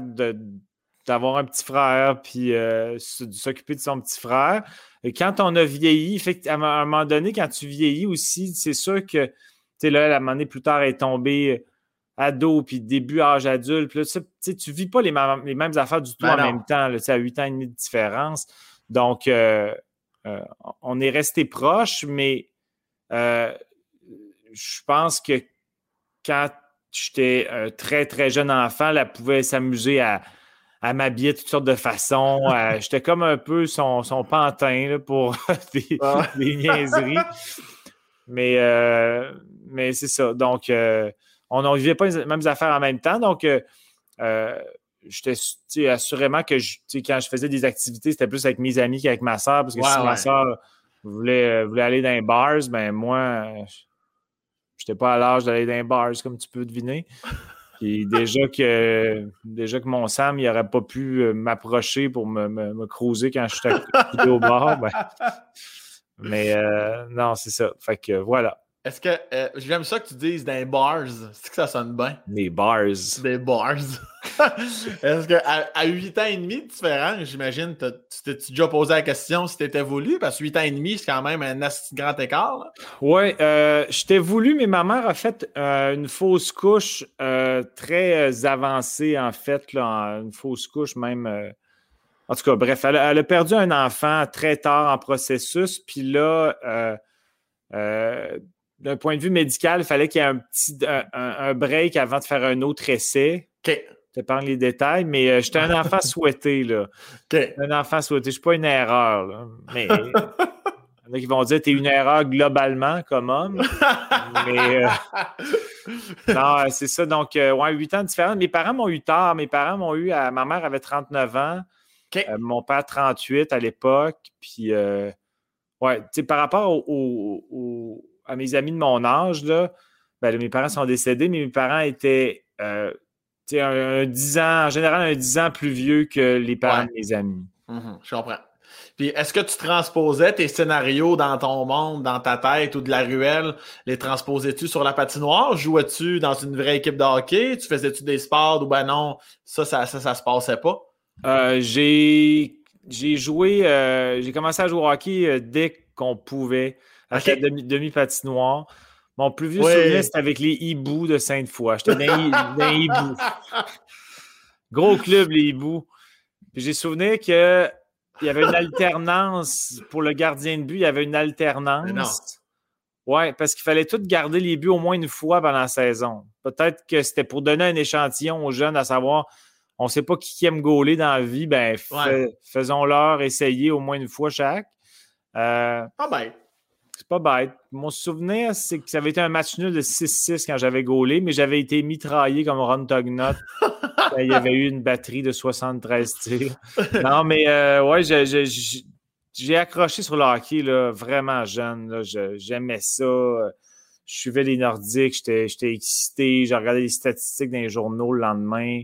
d'avoir un petit frère, puis de s'occuper de son petit frère. Et quand on a vieilli, fait, à un moment donné, quand tu vieillis aussi, c'est sûr que, tu sais, là, la année plus tard, elle est tombée ado, puis début âge adulte. Puis là, tu ne vis pas les, les, mêmes affaires du tout ben en même temps. Là, à 8 ans et demi de différence. Donc, on est resté proche, mais euh, je pense que quand j'étais un très, très jeune enfant, elle pouvait s'amuser à, m'habiller de toutes sortes de façons. j'étais comme un peu son, pantin pour des, niaiseries. Mais, euh, mais c'est ça. Donc, on ne vivait pas les mêmes affaires en même temps. Donc, j'étais assurément que quand je faisais des activités, c'était plus avec mes amis qu'avec ma soeur, parce que si ma soeur voulait, voulait, aller dans les bars, ben moi, je n'étais pas à l'âge d'aller dans les bars, comme tu peux deviner. Puis déjà que déjà que mon Sam, il n'aurait pas pu euh, m'approcher pour me, me, creuser quand je suis au bar. Ben, mais euh, non, c'est ça. Fait que voilà. Est-ce que euh, j'aime ça que tu dises des bars? C'est que ça sonne bien? Des bars. Des bars. Est-ce qu'à à 8 ans et demi différent, j'imagine, tu t'es déjà posé la question si t'étais voulu? Parce que 8 ans et demi, c'est quand même un grand écart. Oui, euh, je t'ai voulu, mais ma mère a fait euh, une fausse couche euh, très avancée, en fait, là, une fausse couche même. en tout cas, bref, elle, a perdu un enfant très tard en processus, puis là, d'un point de vue médical, il fallait qu'il y ait un petit un, break avant de faire un autre essai. OK. Je t'épargne les détails, mais euh, j'étais un enfant souhaité. Là. Un enfant souhaité. Je ne suis pas une erreur. Mais il y en a qui vont dire que tu es une erreur globalement comme homme. mais euh, non, c'est ça. Donc, euh, ouais, 8 ans différents. Mes parents m'ont eu tard. Mes parents m'ont eu à. Ma mère avait 39 ans. mon père 38 à l'époque. Puis ouais, tu sais, par rapport au à mes amis de mon âge, là, ben, mes parents sont décédés, mais mes parents étaient euh, un, 10 ans, en général, un 10 ans plus vieux que les parents de mes amis. Mhm, je comprends. Puis est-ce que tu transposais tes scénarios dans ton monde, dans ta tête ou de la ruelle? Les transposais-tu sur la patinoire? Jouais-tu dans une vraie équipe de hockey? Tu faisais-tu des sports ou ben non, ça, ça, ça, se passait pas? Euh, j'ai, joué, euh, j'ai commencé à jouer au hockey dès qu'on pouvait à demi-patinoire. Mon plus vieux souvenir, c'était avec les hiboux de Sainte-Foy. J'étais dans, les hiboux. Gros club, les hiboux. j'ai souvenir qu'il y avait une alternance pour le gardien de but. Il y avait une alternance. Oui, parce qu'il fallait tout garder les buts au moins une fois pendant la saison. Peut-être que c'était pour donner un échantillon aux jeunes à savoir on ne sait pas qui aime gauler dans la vie, ben faisons-leur essayer au moins une fois chaque. Euh, ah ben, c'est pas bête. Mon souvenir, c'est que ça avait été un match nul de 6-6 quand j'avais gaulé, mais j'avais été mitraillé comme Ron Tognott. il y avait eu une batterie de 73 tirs. Non, mais euh, ouais, j'ai accroché sur le hockey là, vraiment jeune. J'aimais ça. Je suivais les Nordiques, j'étais excité. J'ai regardé les statistiques dans les journaux le lendemain.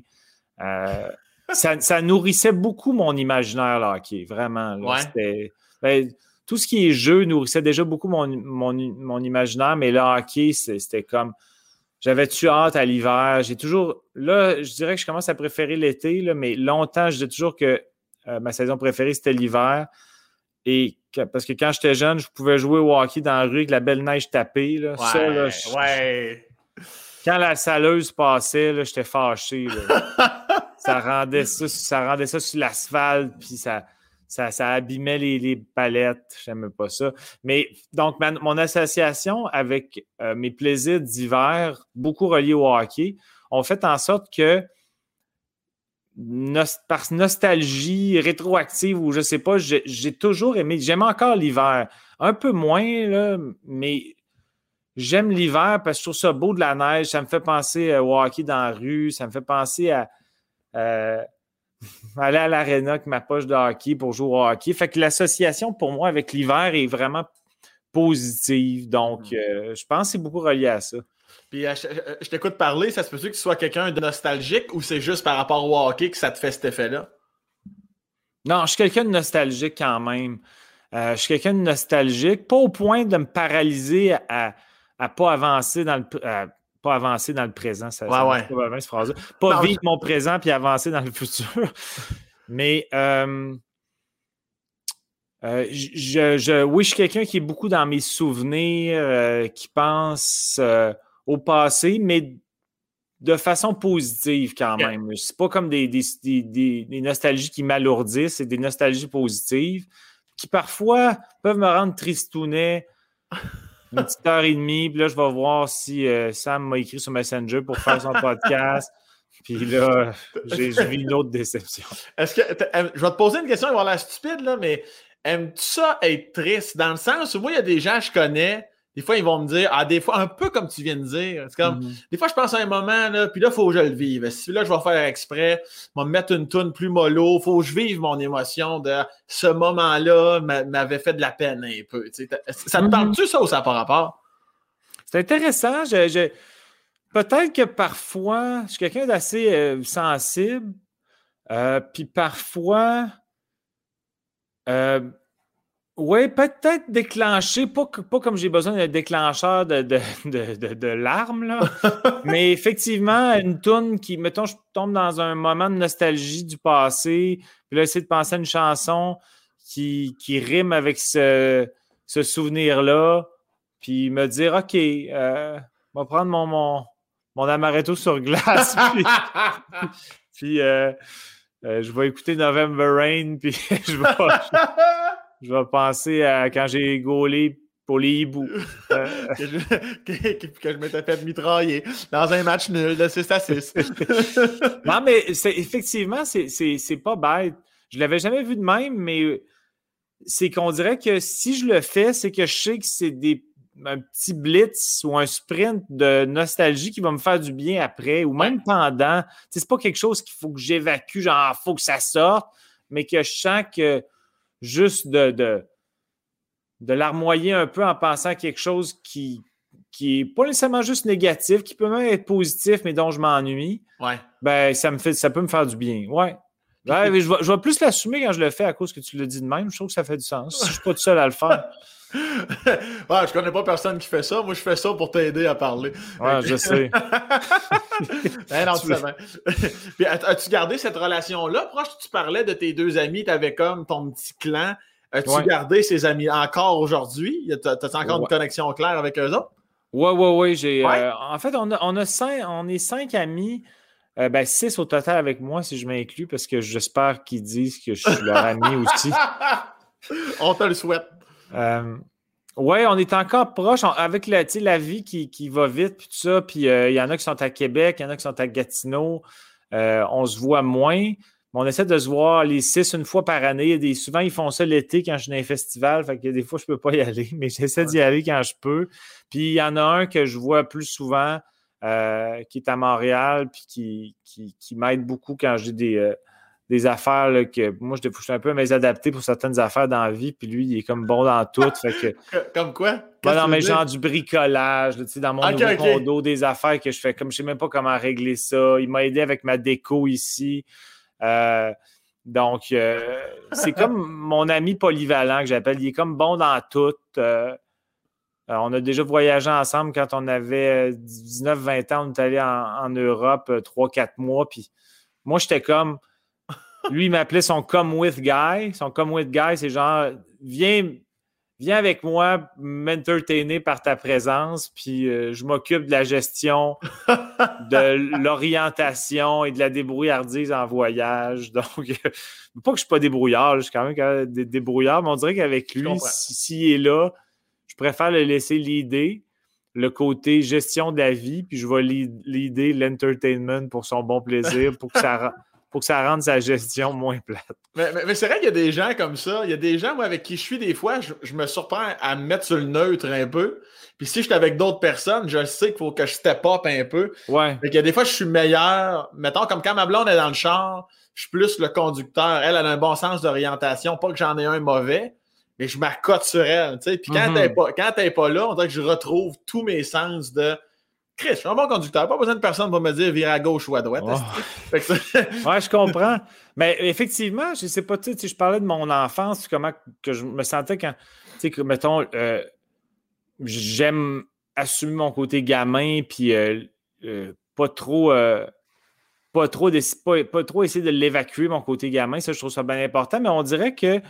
Euh, ça, nourrissait beaucoup mon imaginaire, le hockey, vraiment. C'était. Ben, tout ce qui est jeu nourrissait déjà beaucoup mon, mon, imaginaire, mais le hockey, c'était comme. J'avais-tu hâte à l'hiver? J'ai toujours. Là, je dirais que je commence à préférer l'été, mais longtemps, je disais toujours que euh, ma saison préférée, c'était l'hiver. Et parce que quand j'étais jeune, je pouvais jouer au hockey dans la rue avec la belle neige tapée. Là. Ouais, ouais. Quand la saleuse passait, j'étais fâché. ça, rendait ça, ça rendait ça sur l'asphalte, puis ça, ça, ça, abîmait les, les palettes. J'aimais pas ça. Mais donc, mon association avec euh, mes plaisirs d'hiver, beaucoup reliés au hockey, ont fait en sorte que par nostalgie rétroactive ou je sais pas, j'ai toujours aimé, j'aime encore l'hiver. Un peu moins, là, mais j'aime l'hiver parce que je trouve ça beau de la neige. Ça me fait penser au hockey dans la rue. Ça me fait penser à euh, aller à l'aréna avec ma poche de hockey pour jouer au hockey. Fait que l'association pour moi avec l'hiver est vraiment positive. Donc, hmm. euh, je pense que c'est beaucoup relié à ça. Puis euh, euh, je, t'écoute parler, ça se peut-tu que tu sois quelqu'un de nostalgique ou c'est juste par rapport au hockey que ça te fait cet effet-là? Non, je suis quelqu'un de nostalgique quand même. Euh, je suis quelqu'un de nostalgique, pas au point de me paralyser à ne pas avancer dans le pas avancer dans le présent. Ça, ouais, Pas, bien, phrase pas vivre mon présent puis avancer dans le futur. Mais je, oui, je suis quelqu'un qui est beaucoup dans mes souvenirs, qui pense au passé, mais de façon positive quand même. C'est pas comme des, des, nostalgies qui m'alourdissent, c'est des nostalgies positives qui parfois peuvent me rendre tristounet une petite heure et demie. Puis là, je vais voir si euh, Sam m'a écrit sur Messenger pour faire son podcast. Puis là, j'ai vu une autre déception. Est-ce que je vais te poser une question, elle va l'air stupide, là, mais aimes-tu ça être triste? Dans le sens où moi, il y a des gens que je connais des fois, ils vont me dire, ah, des fois, un peu comme tu viens de dire. C'est comme, mhm. des fois, je pense à un moment, là, puis là, il faut que je le vive. Si là, je vais faire exprès, je vais me mettre une toune plus mollo, il faut que je vive mon émotion de ce moment-là m'avait fait de la peine un peu. Ça te mhm. parle-tu, ça, ou ça par rapport? C'est intéressant. Peut-être que parfois, je suis quelqu'un d'assez euh, sensible, euh, puis parfois, euh, oui, peut-être déclencher, pas, pas comme j'ai besoin d'un déclencheur de, de, larmes, là, mais effectivement, une toune qui, mettons, je tombe dans un moment de nostalgie du passé, puis là, essayer de penser à une chanson qui, qui rime avec ce, ce souvenir-là, puis me dire, OK, euh, on va prendre mon, mon, mon amaretto sur glace, puis, euh, euh, je vais écouter November Rain, puis je vais je vais penser à quand j'ai gaulé pour les hiboux. Euh, que, je, m'étais fait mitrailler dans un match nul de 6 à 6. non, mais c'est, effectivement, c'est, pas bête. Je l'avais jamais vu de même, mais c'est qu'on dirait que si je le fais, c'est que je sais que c'est des un petit blitz ou un sprint de nostalgie qui va me faire du bien après ou même pendant. C'est pas quelque chose qu'il faut que j'évacue, genre, il faut que ça sorte, mais que je sens que juste de, de, de larmoyer un peu en pensant à quelque chose qui, qui est pas nécessairement juste négatif, qui peut même être positif, mais dont je m'ennuie, ouais. ben ça me fait ça peut me faire du bien. Ouais. je, vais, plus l'assumer quand je le fais à cause que tu le dis de même. Je trouve que ça fait du sens. Je suis pas tout seul à le faire. ouais, je connais pas personne qui fait ça. Moi, je fais ça pour t'aider à parler. Ouais, je sais. ben non, Puis, as-tu gardé cette relation-là? Proche, tu parlais de tes deux amis, tu avais comme ton petit clan. As-tu gardé ces amis encore aujourd'hui? T'as-tu encore une connexion claire avec eux autres? Oui, oui, oui. en fait, on, a, on, a cinq, on est cinq amis. Euh, ben, six au total avec moi, si je m'inclus, parce que j'espère qu'ils disent que je suis leur ami aussi. on te le souhaite. Euh, oui, on est encore proche avec la, la vie qui, qui, va vite, puis tout ça. Puis euh, il y en a qui sont à Québec, il y en a qui sont à Gatineau. Euh, on se voit moins. on essaie de se voir les six une fois par année. Des, souvent, ils font ça l'été quand je suis dans un festival. Fait que des fois, je ne peux pas y aller, mais j'essaie d'y aller quand je peux. Puis il y en a un que je vois plus souvent qui est à Montréal, puis qui, qui, qui m'aide beaucoup quand j'ai des des affaires que moi, je, suis un peu à adapté pour certaines affaires dans la vie, puis lui, il est comme bon dans tout. fait que, comme quoi? non, mais genre du bricolage, dans mon nouveau condo, des affaires que je fais comme je sais même pas comment régler ça. Il m'a aidé avec ma déco ici. Euh, donc, euh, c'est comme mon ami polyvalent que j'appelle. Il est comme bon dans tout. Euh, on a déjà voyagé ensemble quand on avait 19-20 ans. On est allé en, en Europe 3-4 mois. Puis moi, j'étais comme lui, il m'appelait son come with guy. Son come with guy, c'est genre, viens, viens avec moi m'entertainer par ta présence, puis euh, je m'occupe de la gestion, de l'orientation et de la débrouillardise en voyage. Donc, pas que je ne suis pas débrouillard, je suis quand même débrouillard, mais on dirait qu'avavec lui, s'il est là, je préfère le laisser l'idée le côté gestion de la vie, puis je vais l'idée l'entertainment pour son bon plaisir, pour que ça pour que ça rende sa gestion moins plate. Mais, c'est vrai qu'il y a des gens comme ça. Il y a des gens moi, avec qui je suis des fois, je, me surprends à me mettre sur le neutre un peu. Puis si je suis avec d'autres personnes, je sais qu'il faut que je step up un peu. Ouais. Fait qu'il y a des fois, je suis meilleur. Mettons, comme quand ma blonde est dans le char, je suis plus le conducteur. Elle, elle a un bon sens d'orientation. Pas que j'en ai un mauvais, mais je m'accote sur elle. Puis quand mm elle n'est pas, là, on dirait que je retrouve tous mes sens de Chris, je suis un bon conducteur. Pas besoin de personne pour me dire vire à gauche ou à droite. Oh. ouais, je comprends. Mais effectivement, je sais pas, tu sais, je parlais de mon enfance, comment que je me sentais quand, tu sais, que, mettons, euh, j'aime assumer mon côté gamin, puis euh, euh, pas trop. pas trop, pas, pas, trop essayer de l'évacuer, mon côté gamin. Ça, je trouve ça bien important. Mais on dirait que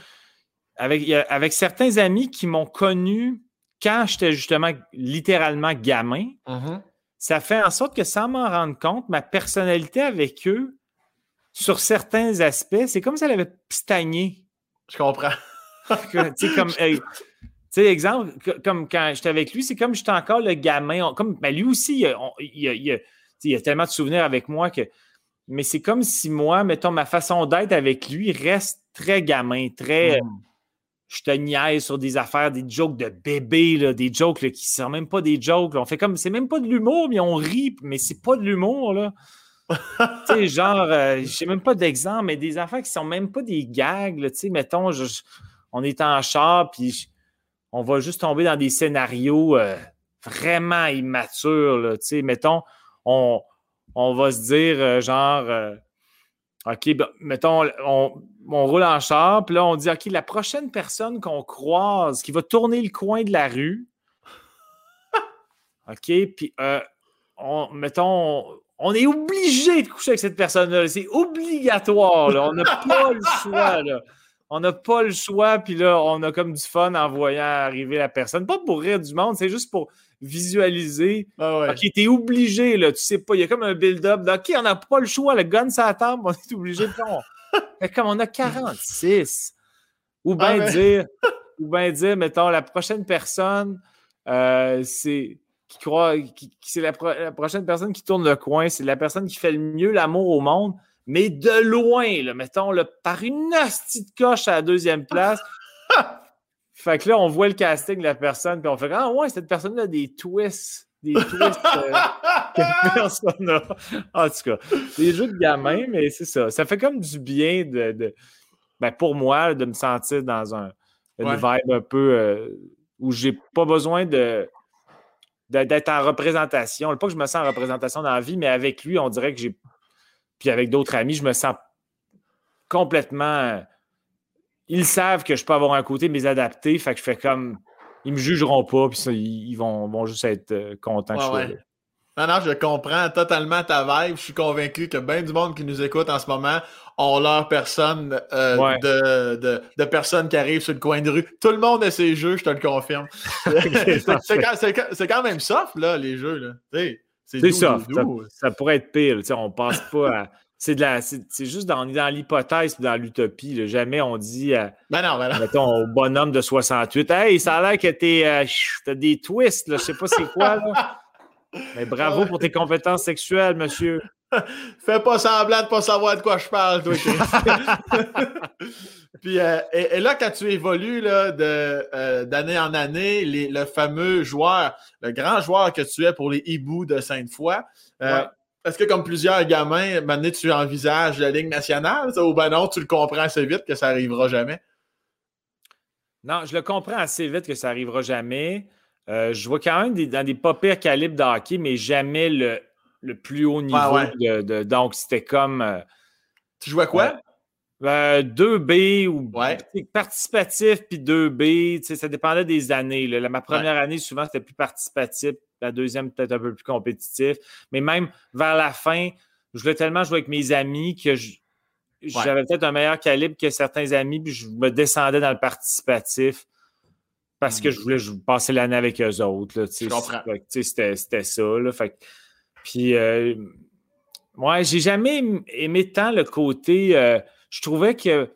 avec, avec certains amis qui m'ont connu quand j'étais justement littéralement gamin, mm-hmm ça fait en sorte que sans m'en rendre compte, ma personnalité avec eux, sur certains aspects, c'est comme si elle avait stagné. Je comprends. tu sais, comme. tu sais, exemple, comme quand j'étais avec lui, c'est comme j'étais encore le gamin. comme, ben lui aussi, il, y a, tellement de souvenirs avec moi que. Mais c'est comme si moi, mettons, ma façon d'être avec lui reste très gamin, très. Hmm je te niaise sur des affaires, des jokes de bébé, des jokes qui ne sont même pas des jokes. On fait comme, c'est même pas de l'humour, mais on rit, mais c'est pas de l'humour, là. tu sais, genre, euh, je sais même pas d'exemple, mais des affaires qui sont même pas des gags, tu sais, mettons, on est en char, puis on va juste tomber dans des scénarios euh, vraiment immatures, tu sais, mettons, on, on va se dire, euh, genre, OK, ben, mettons, on, roule en char, puis là, on dit, OK, la prochaine personne qu'on croise qui va tourner le coin de la rue, OK, puis, euh, on, mettons, on est obligé de coucher avec cette personne-là. C'est obligatoire, là. On n'a pas le choix, là. On n'a pas le choix, puis là, on a comme du fun en voyant arriver la personne. Pas pour rire du monde, c'est juste pour visualiser. Ah OK, t'es obligé, là, tu sais pas, il y a comme un build-up. OK, on n'a pas le choix, le gun ça table, on est obligé de Mais comme on a 46. Ou bien ah, dire, ou bien dire, mettons, la prochaine personne, euh, c'est qui croit, qui, c'est la, prochaine personne qui tourne le coin, c'est la personne qui fait le mieux l'amour au monde, mais de loin, là, mettons, là, par une hostie de coche à la deuxième place. Fait que là, on voit le casting de la personne, puis on fait Ah ouais, cette personne-là a des twists. Des twists euh, que personne n'a. En tout cas, des jeux de gamin, mais c'est ça. Ça fait comme du bien de, ben pour moi, de me sentir dans un, une vibe un peu euh, où j'ai pas besoin de d'être en représentation. Pas que je me sens en représentation dans la vie, mais avec lui, on dirait que j'ai. Puis avec d'autres amis, je me sens complètement ils savent que je peux avoir un côté mais adapté. Fait que je fais comme. Ils me jugeront pas, puis ils vont, vont juste être euh, contents que je sois là. Non, non, je comprends totalement ta vibe. Je suis convaincu que bien du monde qui nous écoute en ce moment ont leur personne euh, de, de, personnes qui arrivent sur le coin de rue. Tout le monde a ses jeux, je te le confirme. c'est quand, même soft, là, les jeux. C'est ça, ça, pourrait être pire. On passe pas à c'est de la c'est juste dans, dans l'hypothèse dans l'utopie. Jamais on dit ben non, ben non. mettons, au bonhomme de 68 Hey, ça a l'air que t'es euh, t'as des twists, là, je sais pas c'est quoi là. Mais bravo pour tes compétences sexuelles, monsieur. Fais pas semblant de pas savoir de quoi je parle, toi. Puis euh, et, là, quand tu évolues euh, d'année en année, le fameux joueur, le grand joueur que tu es pour les hiboux de Sainte-Foy, est-ce que, comme plusieurs gamins, maintenant, tu envisages la Ligue nationale ou ben non, tu le comprends assez vite que ça n'arrivera jamais? Non, je le comprends assez vite que ça n'arrivera jamais. Euh, je vois quand même des, dans des pas pires calibres de hockey, mais jamais le, plus haut niveau. De, donc, c'était comme. Euh, tu jouais quoi? 2B euh, ou participatif puis 2B, ça dépendait des années. ma première année, souvent, c'était plus participatif. La deuxième, peut-être un peu plus compétitif. Mais même vers la fin, je voulais tellement jouer avec mes amis que j'avais peut-être un meilleur calibre que certains amis, puis je me descendais dans le participatif. parce que je voulais passer l'année avec eux autres. Là, je comprends. C'était, c'était ça. Là, fait, puis, euh, ouais, j'ai jamais aimé tant le côté. Euh, je trouvais que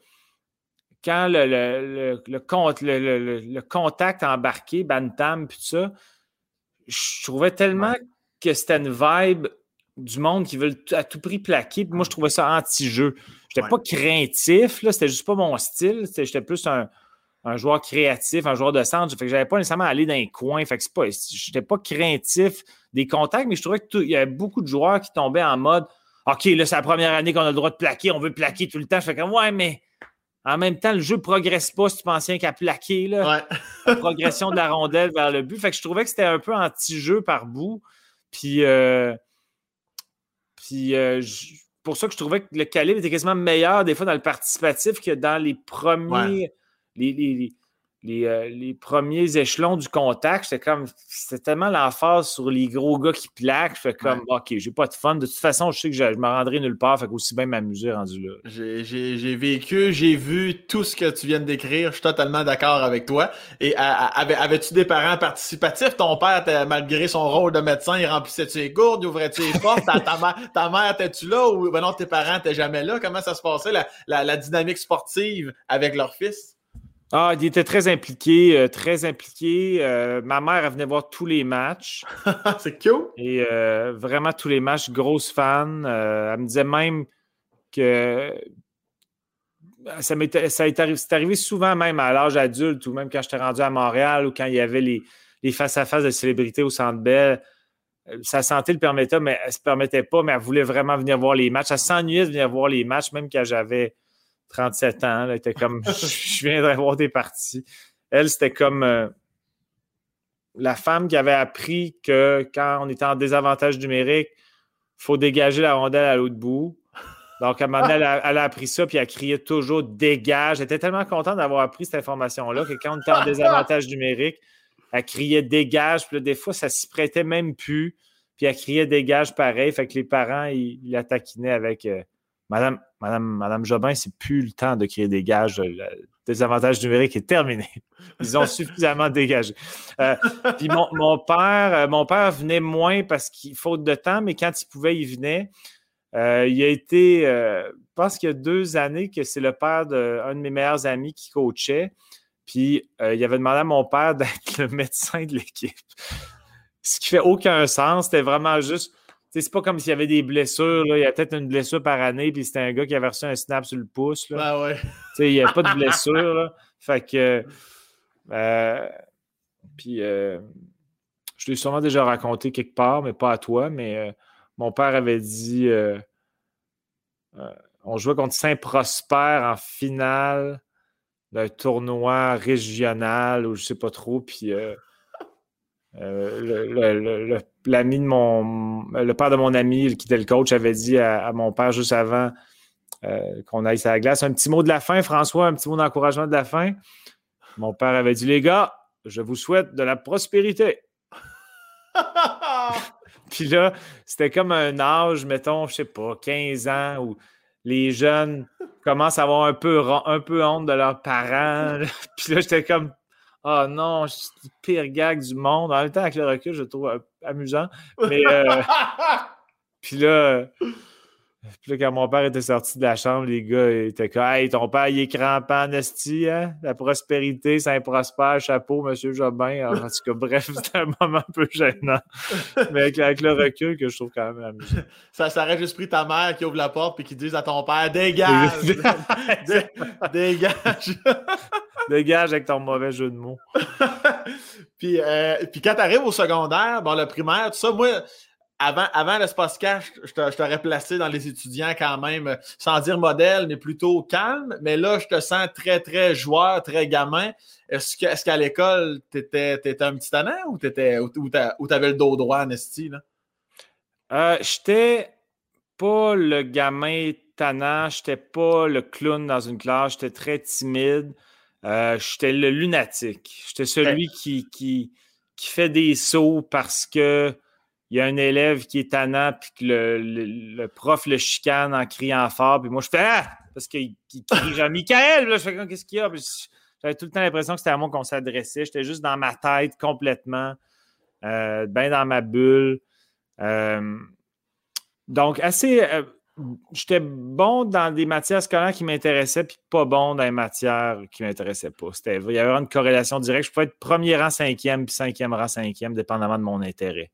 quand le, le, le, le contact embarqué, Bantam, puis tout ça, je trouvais tellement que c'était une vibe du monde qui veut à tout prix plaquer. Puis moi, je trouvais ça anti-jeu. Je n'étais pas craintif, là, c'était juste pas mon style. J'étais plus un, joueur créatif, un joueur de centre. Fait que j'avais pas nécessairement à aller dans un coin. Fait que c'est pas. J'étais pas craintif des contacts, mais je trouvais qu'il y avait beaucoup de joueurs qui tombaient en mode OK, là, c'est la première année qu'on a le droit de plaquer, on veut plaquer tout le temps. Je fais comme Ouais, mais en même temps, le jeu ne progresse pas si tu pensais qu'à plaquer. Là. la progression de la rondelle vers le but. Fait que je trouvais que c'était un peu anti-jeu par bout. Puis, euh, puis euh, pour ça que je trouvais que le calibre était quasiment meilleur des fois dans le participatif que dans les premiers. les, euh, les, premiers échelons du contact, c'était comme c'était tellement l'emphase sur les gros gars qui plaquent. Je fais comme OK, j'ai pas de fun. De toute façon, je sais que je, me rendrai nulle part, fait aussi bien m'amuser rendu là. J'ai vécu, j'ai vu tout ce que tu viens de décrire. Je suis totalement d'accord avec toi. Et avais-tu des parents participatifs? Ton père, malgré son rôle de médecin, il remplissait-tu les gourdes, ouvrait-tu les portes? ta, mère, ta mère étais-tu là? Ou ben non, tes parents n'étaient jamais là? Comment ça se passait, la dynamique sportive avec leur fils? Ah, il était très impliqué, euh, très impliqué. Euh, ma mère, elle venait voir tous les matchs. c'est cool. Et euh, vraiment tous les matchs, grosse fan. elle me disait même que ça m'était, ça est arrivé, c'est arrivé souvent même à l'âge adulte ou même quand j'étais rendu à Montréal ou quand il y avait les, face-à-face de célébrités au Centre Bell. Sa santé le permettait, mais elle ne se permettait pas, mais elle voulait vraiment venir voir les matchs. Elle s'ennuyait de venir voir les matchs, même quand j'avais 37 ans. Elle était comme je viendrais voir des parties. Elle, c'était comme euh, la femme qui avait appris que quand on était en désavantage numérique, il faut dégager la rondelle à l'autre bout. Donc, à un moment donné, elle a, appris ça, puis elle criait toujours dégage. Elle était tellement contente d'avoir appris cette information-là que quand on était en désavantage numérique, elle criait dégage. Puis des fois, ça s'y prêtait même plus. Puis elle criait dégage pareil. Fait que les parents, ils, la taquinaient avec euh, Madame, Madame, Madame Jobin, c'est plus le temps de créer des gages. Le désavantage numérique est terminé. Ils ont suffisamment dégagé. Euh, puis mon, père, euh, mon père venait moins parce qu'il faute de temps, mais quand il pouvait, il venait. Euh, il a été, je pense qu'il y a deux années que c'est le père d'un de, mes meilleurs amis qui coachait. Puis il avait demandé à mon père d'être le médecin de l'équipe. Ce qui fait aucun sens. C'était vraiment juste c'est pas comme s'il y avait des blessures. Là. Il y a peut-être une blessure par année, puis c'était un gars qui avait reçu un snap sur le pouce. Là. Ben ouais. il n'y a pas de blessure. Là. Fait que. Euh, puis, euh, je l'ai sûrement déjà raconté quelque part, mais pas à toi. Mais euh, mon père avait dit on jouait contre Saint-Prosper en finale d'un tournoi régional ou je sais pas trop. Puis euh, l'ami de mon. Le père de mon ami, qui était le coach, avait dit à, mon père juste avant euh, qu'on aille sur la glace un petit mot de la fin, François, un petit mot d'encouragement de la fin. Mon père avait dit Les gars, je vous souhaite de la prospérité. Puis là, c'était comme un âge, mettons, je sais pas, 15 ans, où les jeunes commencent à avoir un peu, un peu honte de leurs parents. Puis là, j'étais comme ah oh non, c'est le pire gag du monde. En même temps, avec le recul, je le trouve euh, amusant. Mais euh, puis là, puis là, quand mon père était sorti de la chambre, les gars étaient comme Hey, ton père, il est crampant, Nasty, hein? La prospérité, ça prospère, chapeau, monsieur Jobin. En tout cas, bref, c'était un moment un peu gênant. Mais avec, le recul, que je trouve quand même amusant. Ça, ça aurait juste pris ta mère qui ouvre la porte et qui dit à ton père Dégage! Dégage! Dégage avec ton mauvais jeu de mots. puis, euh, puis quand tu arrives au secondaire, bon, le primaire, tout ça, moi, avant, avant l'espace cash, je t'aurais placé dans les étudiants quand même, sans dire modèle, mais plutôt calme. Mais là, je te sens très, très joueur, très gamin. Est-ce qu'à est l'école, tu étais, un petit tannant ou tu avais le dos droit, Nesty? Là? Euh, j'étais pas le gamin tannant, j'étais pas le clown dans une classe, j'étais très timide. Euh, j'étais le lunatique. J'étais celui qui, qui, qui, fait des sauts parce que il y a un élève qui est tannant puis que le, prof le chicane en criant fort. Puis moi, je fais Ah! Parce qu'il crie Jean-Michel. Je fais Qu'est-ce qu'il y a? J'avais tout le temps l'impression que c'était à moi qu'on s'adressait. J'étais juste dans ma tête complètement, euh, bien dans ma bulle. Euh, donc, assez. Euh, j'étais bon dans des matières scolaires qui m'intéressaient, puis pas bon dans les matières qui ne m'intéressaient pas. il y avait une corrélation directe. Je pouvais être premier rang cinquième, puis cinquième rang cinquième, dépendamment de mon intérêt.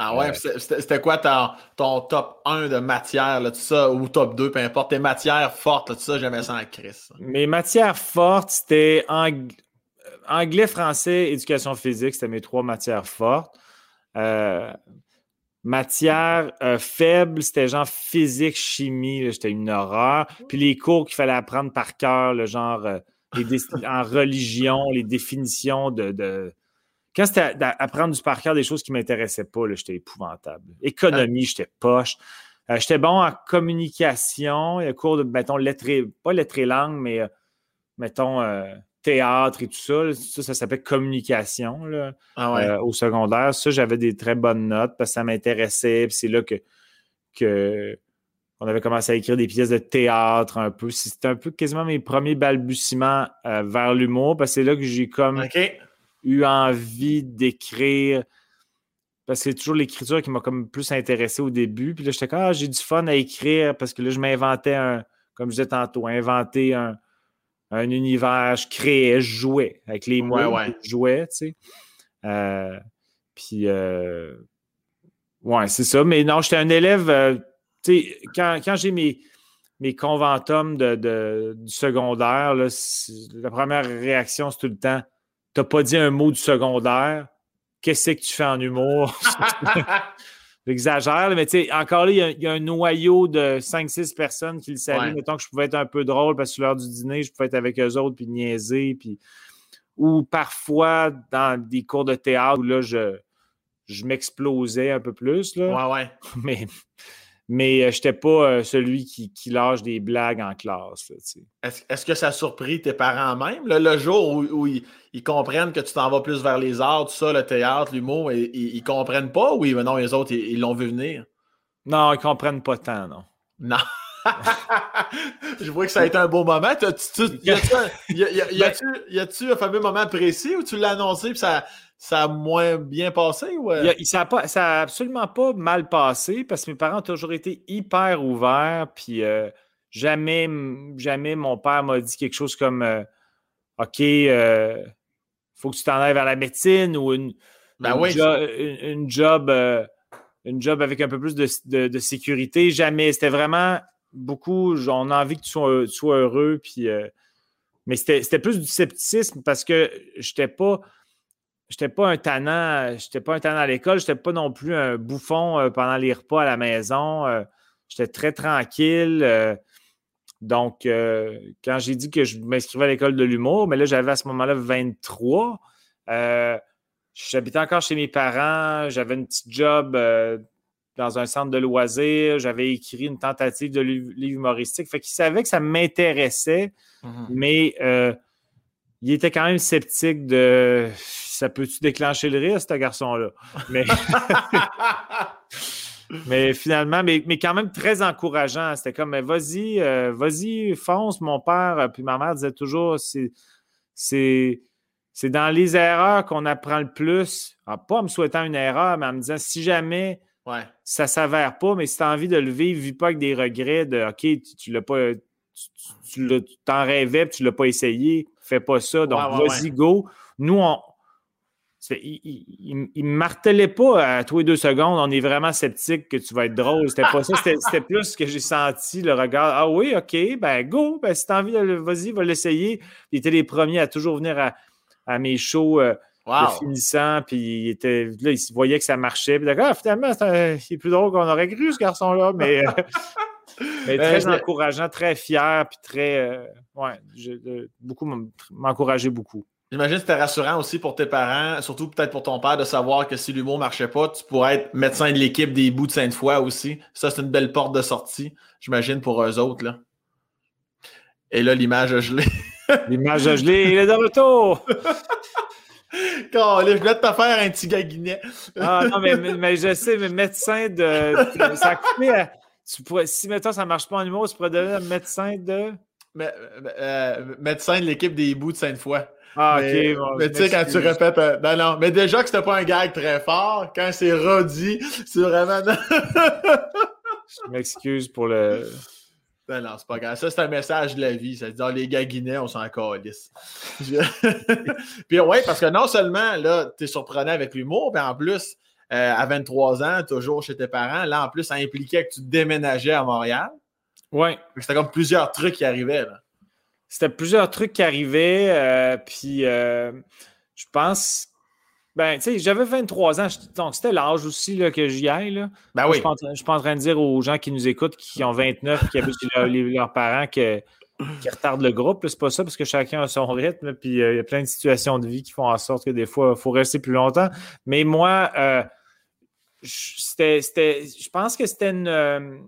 Ah ouais, c'était quoi ton, top 1 de matière, là, tout ça, ou top 2, peu importe, tes matières fortes, là, tout ça, j'aimais ça en crise. Mes matières fortes, c'était anglais, français, éducation physique, c'était mes trois matières fortes. Euh, matière euh, faible, c'était genre physique, chimie, j'étais une horreur. Puis les cours qu'il fallait apprendre par cœur, le genre euh, en religion, les définitions de quand c'était apprendre du par cœur des choses qui ne m'intéressaient pas, j'étais épouvantable. Économie, j'étais poche. Euh, j'étais bon en communication. Il y a cours de, mettons, lettres et, pas lettres et langue, mais mettons, théâtre et tout ça. Ça, ça s'appelle communication ah au secondaire. Ça, j'avais des très bonnes notes parce que ça m'intéressait. c'est là que, que on avait commencé à écrire des pièces de théâtre un peu. C'était un peu quasiment mes premiers balbutiements vers l'humour parce que c'est là que j'ai comme eu envie d'écrire parce que c'est toujours l'écriture qui m'a comme plus intéressé au début. Puis là, j'étais comme, ah, j'ai du fun à écrire parce que là, je m'inventais un, comme je disais tantôt, inventer un, univers, je créais, je jouais avec les mots, je jouais, tu sais. Euh, puis, euh, ouais, c'est ça. Mais non, j'étais un élève, euh, tu sais, quand, j'ai mes, mes conventums de, du secondaire, la première réaction, c'est tout le temps tu n'as pas dit un mot du secondaire. Qu'est-ce que tu fais en humour? J'exagère, mais tu sais, encore là, il y, a, un noyau de 5-6 personnes qui le savaient. Mettons que je pouvais être un peu drôle parce que sur l'heure du dîner, je pouvais être avec eux autres puis niaiser. Puis... Ou parfois, dans des cours de théâtre où là, je, je m'explosais un peu plus. Là. Ouais, ouais. Mais mais euh, je n'étais pas euh, celui qui, lâche des blagues en classe. Est-ce que ça a surpris tes parents même? le jour où, ils, comprennent que tu t'en vas plus vers les arts, tout ça, le théâtre, l'humour, ils, ils, comprennent pas ou non, les autres, ils l'ont vu venir? Non, ils comprennent pas tant, non. Non. je vois que ça a été un beau moment. Y a-tu un fameux moment précis où tu l'as annoncé et ça, ça a moins bien passé? Ou... Euh? ça, a absolument pas mal passé parce que mes parents ont toujours été hyper ouverts. Puis euh, jamais, jamais mon père m'a dit quelque chose comme euh, OK, il faut que tu t'en ailles vers la médecine ou une, ben une, job. une job avec un peu plus de, sécurité. Jamais. C'était vraiment beaucoup. On a envie que tu sois, heureux. Puis, mais c'était plus du scepticisme parce que je n'étais pas j'étais pas un tannant, j'étais pas un tannant à l'école, j'étais pas non plus un bouffon euh, pendant les repas à la maison. Euh, j'étais très tranquille. Euh, donc, quand j'ai dit que je m'inscrivais à l'école de l'humour, mais là, j'avais à ce moment-là 23. J'habitais encore chez mes parents, j'avais une petite job dans un centre de loisirs, j'avais écrit une tentative de livre humoristique. Fait qu'ils savaient que ça m'intéressait, mmh mais il était quand même sceptique de ça peut-tu déclencher le risque, ce garçon-là? Mais, mais finalement, mais, mais, quand même très encourageant. C'était comme, vas-y, euh, vas-y, fonce, mon père. Puis ma mère disait toujours, c'est, c'est, dans les erreurs qu'on apprend le plus. Ah, pas en me souhaitant une erreur, mais en me disant, si jamais ouais. ça ne s'avère pas, mais si tu as envie de le vivre, vis pas avec des regrets de, OK, tu, tu l'as pas, tu, t'en rêvais, tu ne l'as pas essayé, fais pas ça. Donc, vas-y, go. Nous, on, il ne martelait pas à tous les deux secondes, on est vraiment sceptique que tu vas être drôle. C'était pas ça, c'était plus ce que j'ai senti, le regard. Ah oui, OK, ben go, ben si t'as envie, vas-y, va l'essayer. Il était les premiers à toujours venir à, mes shows euh, finissant, puis il était, là, il voyait que ça marchait. Puis d'accord, ah, finalement, c'est plus drôle qu'on aurait cru, ce garçon-là, mais, euh, très encourageant, très fier, puis très. Euh, ouais, beaucoup m'encourageait beaucoup. J'imagine que c'était rassurant aussi pour tes parents, surtout peut-être pour ton père, de savoir que si l'humour ne marchait pas, tu pourrais être médecin de l'équipe des bouts de Sainte-Foy aussi. Ça, c'est une belle porte de sortie, j'imagine, pour eux autres. Là. Et là, l'image a gelé. l'image a gelé, il est de retour! Je voulais te faire un petit gaguinet. ah non, mais, mais, je sais, mais médecin de. Ça a coupé à, tu pourrais, si maintenant ça ne marche pas en humour, tu pourrais devenir médecin de? médecin de l'équipe des bouts de Sainte-Foy. Ah, mais, ok. mais tu sais, quand tu répètes. Euh, non, non. Mais déjà que c'était pas un gag très fort, quand c'est redit, c'est vraiment. je m'excuse pour le. Non, non, c'est pas grave. Ça, c'est un message de la vie. Ça dit, dire les gars guinéens, on s'en calisse. Puis, ouais, parce que non seulement, là, t'es surprenant avec l'humour, mais en plus, euh, à 23 ans, toujours chez tes parents, là, en plus, ça impliquait que tu déménageais à Montréal. Ouais. C'était comme plusieurs trucs qui arrivaient, là. C'était plusieurs trucs qui arrivaient, euh, puis euh, je pense ben, tu sais, j'avais 23 ans, donc c'était l'âge aussi là, que j'y aille. Là. Ben oui. Je ne suis pas en train de dire aux gens qui nous écoutent, qui ont 29, qui habitent chez leurs parents, que, qui retardent le groupe. C'est pas ça, parce que chacun a son rythme, puis euh, il y a plein de situations de vie qui font en sorte que des fois, il faut rester plus longtemps. Mais moi, euh, c'était, je pense que c'était une. Euh,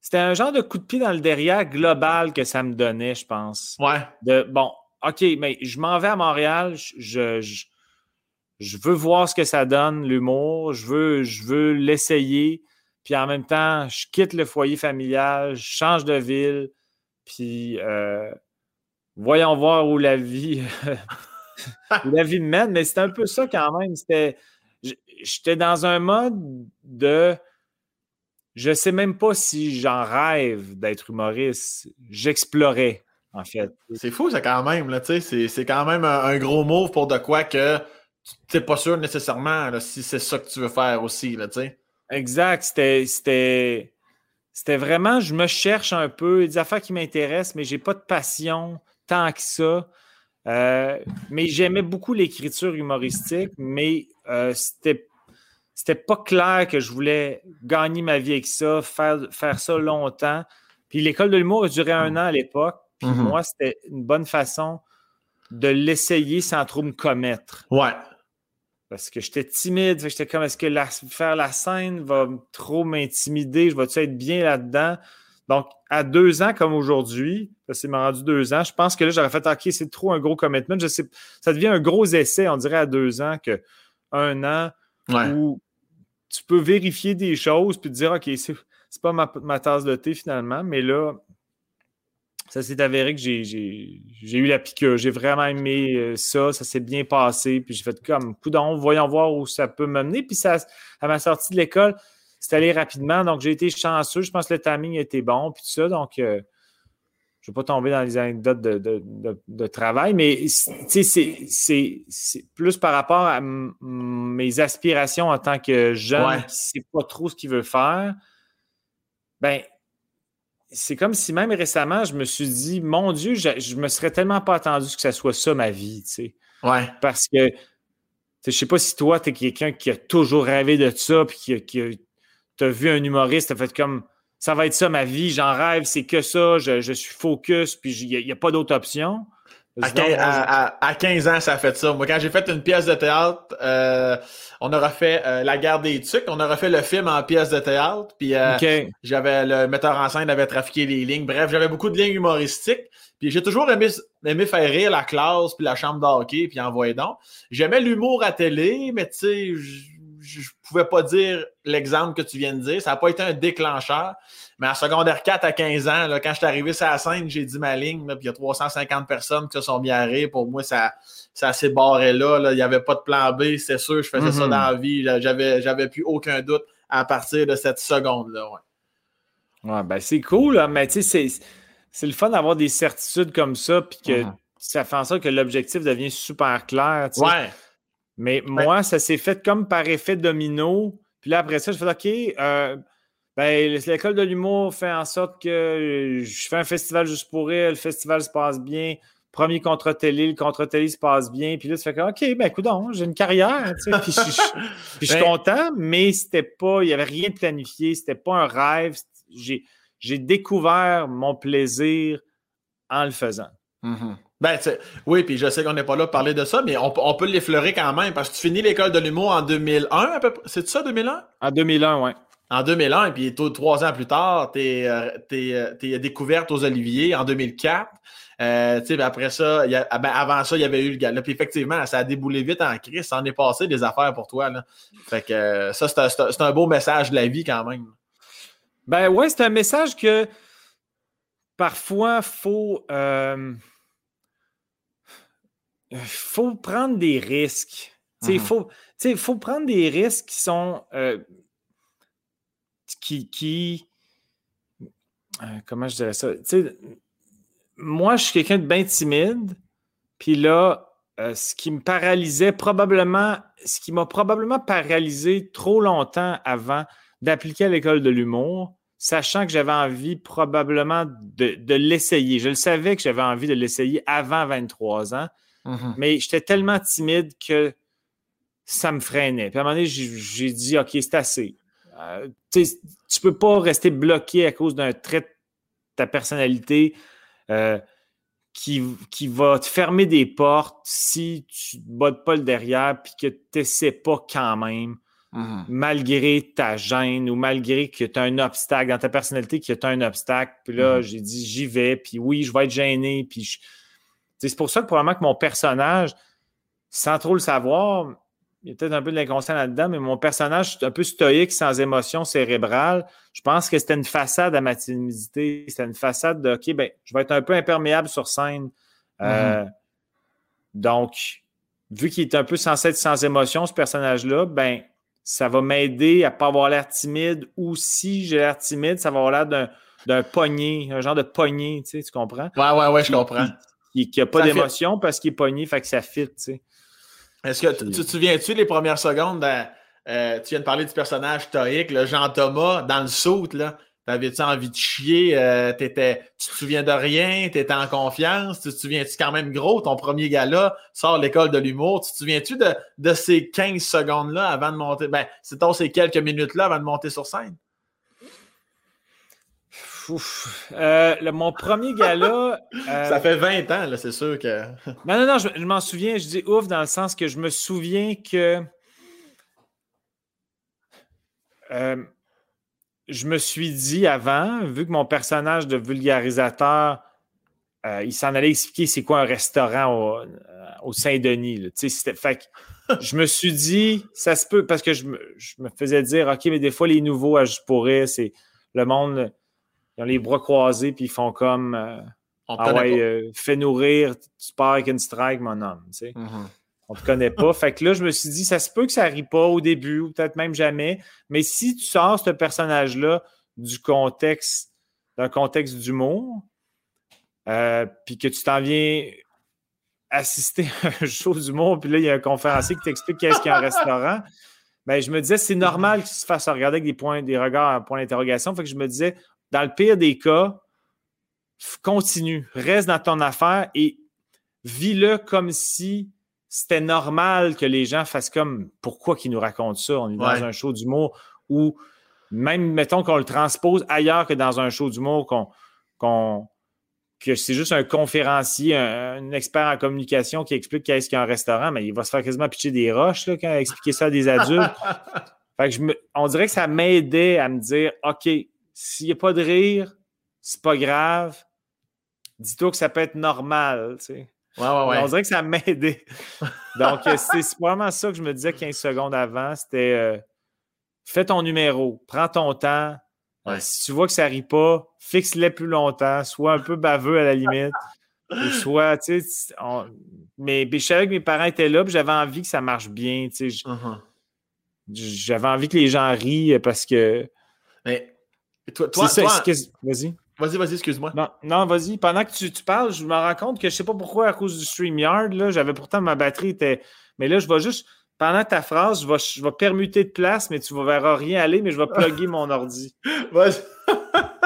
c'était un genre de coup de pied dans le derrière global que ça me donnait, je pense. Ouais. De, bon, OK, mais je m'en vais à Montréal, je je veux voir ce que ça donne, l'humour, je veux, je veux l'essayer, puis en même temps, je quitte le foyer familial, je change de ville, puis euh, voyons voir où la vie, la vie mène, mais c'était un peu ça quand même. C'était, j'étais dans un mode de, je sais même pas si j'en rêve d'être humoriste, j'explorais. En fait. C'est fou, ça, quand même. Là, c'est, c'est quand même un, gros move pour de quoi que tu n'es pas sûr nécessairement si c'est ça que tu veux faire aussi, là, tu sais. Exact. C'était, c'était, vraiment, je me cherche un peu. Des affaires qui m'intéressent, mais j'ai pas de passion tant que ça. Euh, mais j'aimais beaucoup l'écriture humoristique, mais euh, c'était, c'était pas clair que je voulais gagner ma vie avec ça, faire, faire ça longtemps. Puis l'école de l'humour a duré un an à l'époque. Puis mm-hmm. moi, c'était une bonne façon de l'essayer sans trop me commettre. Ouais. Parce que j'étais timide. J'étais comme, est-ce que faire la scène va trop m'intimider? Je vais-tu être bien là-dedans? Donc, à deux ans comme aujourd'hui, ça m'a rendu deux ans, je pense que là, j'aurais fait, OK, c'est trop un gros commitment. Je sais, ça devient un gros essai, on dirait, à deux ans que un an où tu peux vérifier des choses puis te dire, OK, c'est pas ma, ma, tasse de thé finalement, mais là, ça s'est avéré que j'ai eu la piqûre. J'ai vraiment aimé euh, ça. Ça s'est bien passé. Puis j'ai fait comme, coudon, voyons voir où ça peut m'amener. Puis ça, à ma sortie de l'école, c'est allé rapidement. Donc j'ai été chanceux. Je pense que le timing était bon. Puis tout ça. Donc, euh, je ne vais pas tomber dans les anecdotes de, travail. Mais c'est plus par rapport à mes aspirations en tant que jeune qui ne sait pas trop ce qu'il veut faire. Ben, c'est comme si même récemment, je me suis dit, mon Dieu, je, ne me serais tellement pas attendu que ça soit ça ma vie, tu sais. Ouais. Parce que, je sais pas si toi, tu es quelqu'un qui a toujours rêvé de ça, puis qui, qui as vu un humoriste, as fait comme, ça va être ça ma vie, j'en rêve, c'est que ça, je, suis focus, puis il n'y a, pas d'autre option. À 15, ans, ça a fait ça. Moi, quand j'ai fait une pièce de théâtre, euh, on aura fait euh, La guerre des tucs, on aura fait le film en pièce de théâtre, puis euh, j'avais le metteur en scène avait trafiqué les lignes. Bref, j'avais beaucoup de lignes humoristiques. Puis j'ai toujours aimé, aimé, faire rire la classe, puis la chambre d'hockey, puis envoyer donc. J'aimais l'humour à télé, mais tu sais, je pouvais pas dire l'exemple que tu viens de dire. Ça n'a pas été un déclencheur. Mais en secondaire 4 à 15 ans, là, quand je suis arrivé sur la scène, j'ai dit ma ligne, puis il y a 350 personnes qui se sont mis à rire. Pour moi, ça, ça s'est barré là, Il n'y avait pas de plan B, c'est sûr, je faisais ça mm-hmm. dans la vie. J'avais, j'avais plus aucun doute à partir de cette seconde-là. Ouais. ben c'est cool, mais tu sais, c'est, le fun d'avoir des certitudes comme ça, puis que mm-hmm. ça fait en sorte que l'objectif devient super clair. Ouais. Mais moi, ça s'est fait comme par effet domino. Puis là, après ça, je fais OK, euh, ben, l'école de l'humour fait en sorte que je fais un festival juste pour elle, le festival se passe bien. Premier contre télé, le contre télé se passe bien. Puis là, tu fais que, OK, ben, écoute, j'ai une carrière. Tu sais, puis je, suis ben content, mais c'était pas, il n'y avait rien de planifié, c'était pas un rêve. J'ai découvert mon plaisir en le faisant. Mm-hmm. Ben, oui, puis je sais qu'on n'est pas là pour parler de ça, mais on, on peut l'effleurer quand même parce que tu finis l'école de l'humour en 2001 à peu près. C'est ça, 2001? En 2001, oui. En 2001, et puis trois ans plus tard, tu es, euh, euh, découverte aux Oliviers en 2004. Euh, ben, après ça, ah, ben, avant ça, il y avait eu le gars. Puis effectivement, ça a déboulé vite en crise. Ça en est passé des affaires pour toi. Là. Fait que ça, c'est un, beau message de la vie quand même. Ben ouais, c'est un message que parfois, il faut, euh, faut prendre des risques. Il faut, faut prendre des risques qui sont. Euh, qui. qui euh, comment je dirais ça? moi, je suis quelqu'un de bien timide. Puis là, ce qui me paralysait probablement, ce qui m'a probablement paralysé trop longtemps avant d'appliquer à l'école de l'humour, sachant que j'avais envie probablement de, l'essayer. Je le savais que j'avais envie de l'essayer avant 23 ans, mm-hmm. mais j'étais tellement timide que ça me freinait. Puis à un moment donné, j'ai dit, OK, c'est assez. Euh, tu ne peux pas rester bloqué à cause d'un trait de ta personnalité euh, qui, qui, va te fermer des portes si tu ne bottes pas le derrière puis que tu n'essaies pas quand même. Mhm. malgré ta gêne ou malgré que tu as un obstacle dans ta personnalité, que tu as un obstacle. Puis là, mhm. j'ai dit, j'y vais, puis oui, je vais être gêné. Puis c'est pour ça que probablement que mon personnage, sans trop le savoir, il y a peut-être un peu de l'inconscient là-dedans, mais mon personnage un peu stoïque, sans émotion cérébrale. Je pense que c'était une façade à ma timidité. C'était une façade de OK, ben, je vais être un peu imperméable sur scène. Euh, mhm. donc, vu qu'il est un peu censé être sans émotion, ce personnage-là, ben, ça va m'aider à ne pas avoir l'air timide ou si j'ai l'air timide, ça va avoir l'air d'un pogné, un genre de pogné, tu, sais, tu comprends? Ouais, ouais, ouais, je comprends. Qui n'a pas d'émotion parce qu'il est pogné, fait que ça fit, tu sais. Est-ce que tu te souviens-tu les premières secondes, euh, tu viens de parler du personnage stoïque, le Jean-Thomas, dans le saut, là? T'avais-tu envie de chier? Euh, tu te souviens de rien? Tu étais en confiance? Tu te souviens-tu quand même gros? Ton premier gars-là sort l'école de l'humour. Tu te souviens-tu de, ces 15 secondes-là avant de monter? Ben, c'est ces quelques minutes-là avant de monter sur scène? Euh, mon premier gars-là. Euh, Ça fait 20 ans, là, c'est sûr que. non, non, non, je, m'en souviens. Je dis ouf dans le sens que je me souviens que je me suis dit avant, vu que mon personnage de vulgarisateur, euh, il s'en allait expliquer c'est quoi un restaurant au, euh, Saint-Denis. Fait je me suis dit, ça se peut, parce que je me, faisais dire, OK, mais des fois, les nouveaux, je pourrais, c'est le monde, ils ont les bras croisés, puis ils font comme, euh, ah ouais, fais nourrir, tu pars avec une strike, mon homme. Tu mm-hmm. On ne te connaît pas. fait que là, je me suis dit, ça se peut que ça rit pas au début, ou peut-être même jamais. Mais si tu sors ce personnage-là du contexte, d'un contexte d'humour, euh, puis que tu t'en viens assister à un show d'humour, puis là, il y a un conférencier qui t'explique qu'est-ce qu'il y a un restaurant. Ben, je me disais, c'est normal qu'il se fasse regarder avec des points, des regards à point d'interrogation. Fait que je me disais, dans le pire des cas, continue, reste dans ton affaire et vis-le comme si c'était normal que les gens fassent comme pourquoi qu'ils nous racontent ça? On est dans un show d'humour où même, mettons qu'on le transpose ailleurs que dans un show d'humour, qu'on, que c'est juste un conférencier, un, expert en communication qui explique qu'est-ce qu'il y a un restaurant, mais il va se faire quasiment pitcher des roches là, quand il expliquer ça à des adultes. fait que je on dirait que ça m'aidait à me dire OK, s'il n'y a pas de rire, c'est pas grave. Dis-toi que ça peut être normal. Tu sais. On dirait que ça m'a aidé. Donc, euh, c'est vraiment ça que je me disais 15 secondes avant. C'était euh, fais ton numéro, prends ton temps. si tu vois que ça ne rit pas, fixe-les plus longtemps, sois un peu baveux à la limite. soit, tu sais, mais, je savais que mes parents étaient là, j'avais envie que ça marche bien. Uh-huh. J'avais envie que les gens rient parce que. Mais toi, toi, vas-y. Vas-y, vas-y, excuse-moi. Non, non vas-y. Pendant que tu, parles, je me rends compte que je ne sais pas pourquoi, à cause du StreamYard, là, j'avais pourtant ma batterie était. Mais là, je vais juste. Pendant ta phrase, je vais, je vais permuter de place, mais tu ne verras rien aller, mais je vais plugger mon ordi.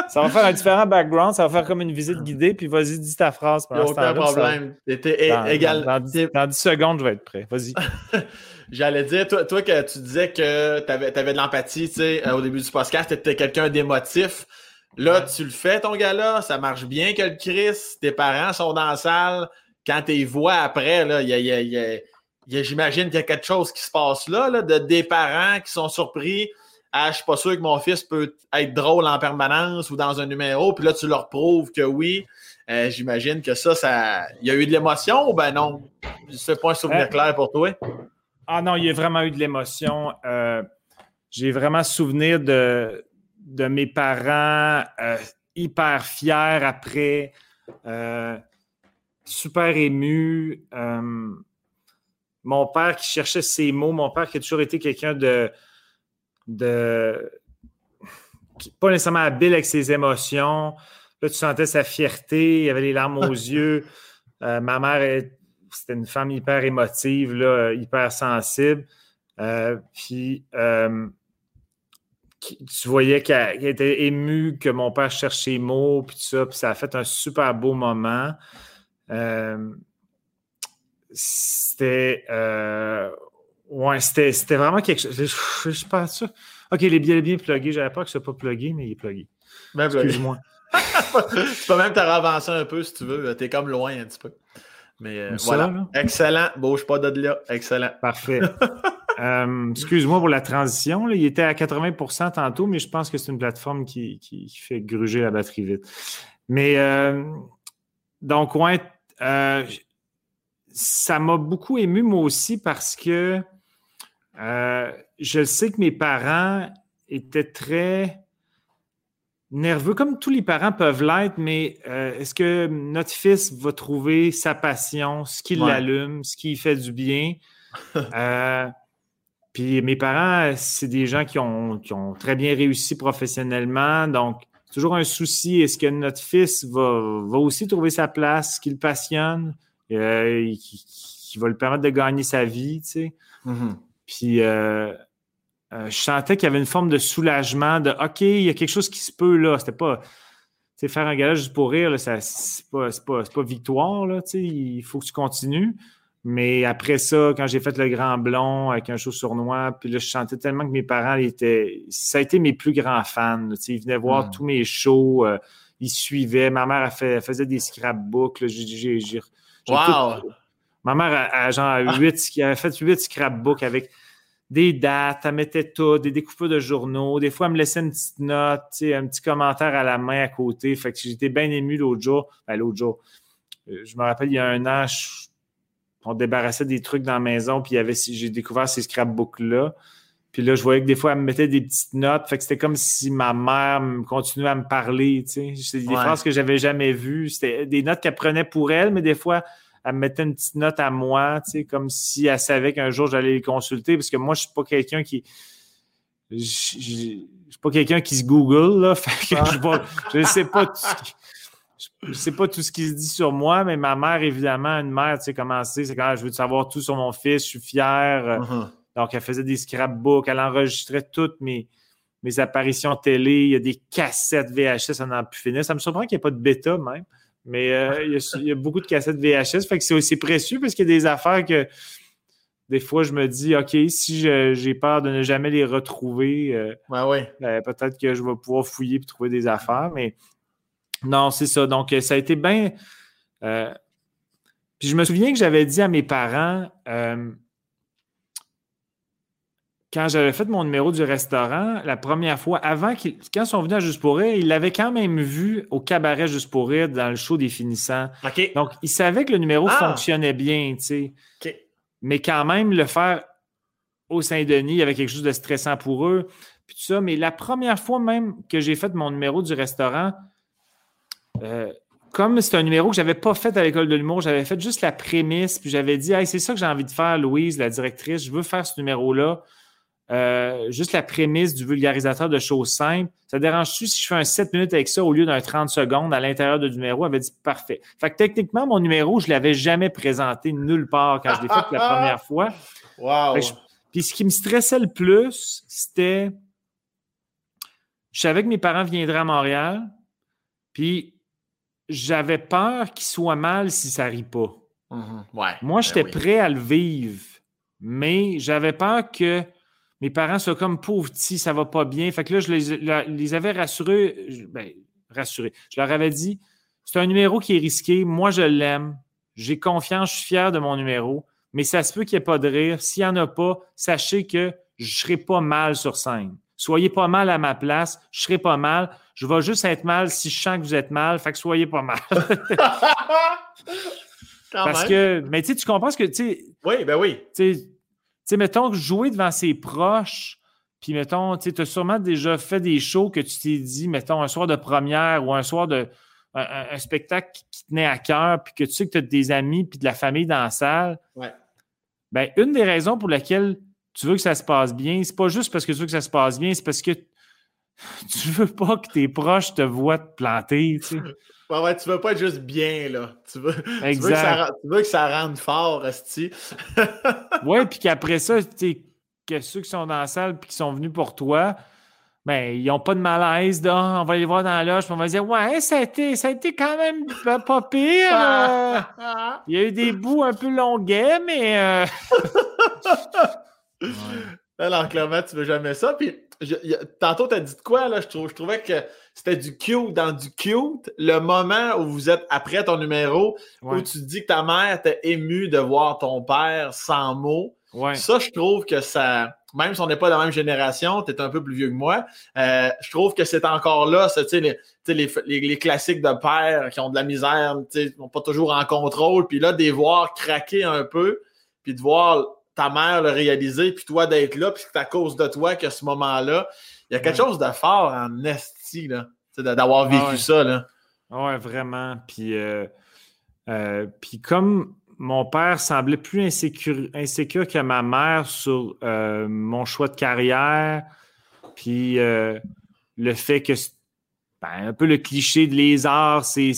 Ça va faire un différent background, ça va faire comme une visite guidée, puis vas-y, dis ta phrase. Il n'y a aucun problème. Dans, égal... Dans, 10, secondes, je vais être prêt. Vas-y. J'allais dire, toi, toi, que tu disais que tu avais, avais, de l'empathie, tu sais, au début du podcast, tu étais quelqu'un d'émotif. Là, tu le fais, ton gars-là, ça marche bien que le Chris, tes parents sont dans la salle. Quand tu les vois après, là, j'imagine qu'il y a quelque chose qui se passe là, de des parents qui sont surpris. Ah, je suis pas sûr que mon fils peut être drôle en permanence ou dans un numéro, puis là, tu leur prouves que oui. Euh, j'imagine que ça, ça. Il y a eu de l'émotion ou ben non? C'est pas un souvenir euh, clair pour toi? Ah non, il y a vraiment eu de l'émotion. Euh, j'ai vraiment souvenir de, de mes parents. Euh, hyper fier après, super ému. mon père qui cherchait ses mots, mon père qui a toujours été quelqu'un de, de pas nécessairement habile avec ses émotions. Là, tu sentais sa fierté, il avait les larmes aux yeux. ma mère, c'était une femme hyper émotive, là, hyper sensible. puis, tu voyais qu'elle était émue que mon père cherchait ses mots, puis tout ça, puis ça a fait un super beau moment. Euh, c'était. Ouais, c'était vraiment quelque chose. Je, je pas ça. Ok, les billets bien plugués. J'avais pas que ce soit pas plugué, mais il est plugué. Excuse-moi. tu peux même te ravancer un peu si tu veux. Tu es comme loin un petit peu. Mais euh, voilà. Excellent. Bouge pas de là. Excellent. Parfait. Euh, excuse-moi pour la transition. Il était à 80% tantôt, mais je pense que c'est une plateforme qui, fait gruger la batterie vite. Mais euh, donc, ouais, ça m'a beaucoup ému moi aussi parce que je sais que mes parents étaient très nerveux, comme tous les parents peuvent l'être, mais est-ce que notre fils va trouver sa passion, ce qui l'allume, ce qui fait du bien? Puis mes parents, c'est des gens qui ont, très bien réussi professionnellement. Donc, toujours un souci. Est-ce que notre fils va, aussi trouver sa place, qui le passionne, euh, qui, va le permettre de gagner sa vie, tu sais? Mm-hmm. Puis euh, euh, je sentais qu'il y avait une forme de soulagement, de OK, il y a quelque chose qui se peut là. C'était pas. Tu sais, faire un galage juste pour rire, c'est pas, pas, pas, victoire, là, tu sais, il faut que tu continues. Mais après ça, quand j'ai fait le Grand Blond avec un show sournois, puis là, je sentais tellement que mes parents étaient. Ça a été mes plus grands fans. ils venaient voir hmm. tous mes shows, euh, ils suivaient. Ma mère fait, faisait des scrapbooks. wow! Ma mère a, genre huit, avait fait huit scrapbooks avec des dates, elle mettait tout, des découpures de journaux. Des fois, elle me laissait une petite note, un petit commentaire à la main à côté. Fait que j'étais bien ému l'autre jour. Ben, l'autre jour. Euh, je me rappelle, il y a un an, je, on débarrassait des trucs dans la maison, puis j'ai découvert ces scrapbooks-là. Puis là, je voyais que des fois, elle me mettait des petites notes. Fait que c'était comme si ma mère continuait à me parler, tu sais. C'était des phrases que j'avais jamais vues. C'était des notes qu'elle prenait pour elle, mais des fois, elle me mettait une petite note à moi, tu sais, comme si elle savait qu'un jour, j'allais les consulter. Parce que moi, je suis pas quelqu'un qui... Je, suis pas quelqu'un qui se Google, là. Fait que je, ne sais pas je ne sais pas tout ce qui se dit sur moi, mais ma mère, évidemment, une mère, tu sais comment c'est, c'est quand je veux savoir tout sur mon fils, je suis fier. Euh, uh-huh. Donc, elle faisait des scrapbooks, elle enregistrait toutes mes, mes apparitions télé, il y a des cassettes VHS, ça n'en plus finir. Ça me surprend qu'il n'y ait pas de bêta même, mais euh, il, y a, beaucoup de cassettes VHS, fait que c'est aussi précieux parce qu'il y a des affaires que des fois, je me dis, OK, si j'ai peur de ne jamais les retrouver, euh, ouais. Ben, peut-être que je vais pouvoir fouiller et trouver des affaires, mais non, c'est ça. Donc, ça a été bien. Euh, puis je me souviens que j'avais dit à mes parents, euh, quand j'avais fait mon numéro du restaurant, la première fois, avant qu'ils, quand ils sont venus à Juste pour rire, ils l'avaient quand même vu au cabaret Juste pour rire dans le show des finissants. Donc, ils savaient que le numéro ah! fonctionnait bien, tu sais. Mais quand même, le faire au Saint-Denis, il y avait quelque chose de stressant pour eux. Puis tout ça. Mais la première fois même que j'ai fait mon numéro du restaurant, euh, comme c'est un numéro que je n'avais pas fait à l'école de l'humour, j'avais fait juste la prémisse, puis j'avais dit c'est ça que j'ai envie de faire, Louise, la directrice, je veux faire ce numéro-là. Euh, juste la prémisse du vulgarisateur de choses simples. Ça dérange-tu si je fais un 7 minutes avec ça au lieu d'un 30 secondes à l'intérieur du numéro? Elle avait dit parfait. Fait que techniquement, mon numéro, je ne l'avais jamais présenté nulle part quand je l'ai fait la première fois. Wow. puis ce qui me stressait le plus, c'était. Je savais que mes parents viendraient à Montréal. Puis j'avais peur qu'il soit mal si ça rit pas. Mm-hmm. Moi, ben j'étais prêt à le vivre, mais j'avais peur que mes parents soient comme pauvres petits, ça va pas bien. Fait que là, je les, avais rassurés. Ben, rassurés. Je leur avais dit c'est un numéro qui est risqué. Moi, je l'aime. J'ai confiance, je suis fier de mon numéro. Mais ça se peut qu'il n'y ait pas de rire. S'il n'y en a pas, sachez que je ne serai pas mal sur scène. Soyez pas mal à ma place, je serai pas mal. Je vais juste être mal si je sens que vous êtes mal, fait que soyez pas mal. Parce que, mais tu comprends ce que, tu Oui, ben oui. Sais, mettons, jouer devant ses proches, Puis, mettons, tu as sûrement déjà fait des shows que tu t'es dit, mettons, un soir de première ou un soir de. un, spectacle qui, tenait à cœur, puis que tu sais que tu as des amis puis de la famille dans la salle. Ouais. Ben, une des raisons pour laquelle tu veux que ça se passe bien, c'est pas juste parce que tu veux que ça se passe bien, c'est parce que tu veux pas que tes proches te voient te planter, tu sais. Ouais, ouais, tu veux pas être juste bien, là. Tu veux, tu veux, que, ça, tu veux que ça rende fort, Asti. ouais, puis qu'après ça, que ceux qui sont dans la salle et qui sont venus pour toi, ben, ils n'ont pas de malaise. On va les voir dans la loge, on va dire Ouais, ça a été, ça a été quand même pas pire. Euh. il y a eu des bouts un peu longuets, mais. Euh... clairement, tu veux jamais ça. Puis, tantôt, tu as dit de quoi, là? Je, je trouvais que c'était du cute dans du cute. Le moment où vous êtes après ton numéro, où tu dis que ta mère était émue de voir ton père sans mots. Ça, je trouve que ça, même si on n'est pas de la même génération, tu es un peu plus vieux que moi, euh, je trouve que c'est encore là, les, les, les, les, classiques de père qui ont de la misère, qui sont pas toujours en contrôle, puis là, de voir craquer un peu, puis de voir ta mère le réaliser, puis toi d'être là, puis c'est à cause de toi qu'à ce moment-là, il y a quelque chose de fort en esti, là, d'avoir ah vécu ça. Là. Ouais, vraiment. Puis, euh, euh, puis comme mon père semblait plus insécure, insécure que ma mère sur euh, mon choix de carrière, puis le fait que, ben, un peu le cliché de les arts, c'est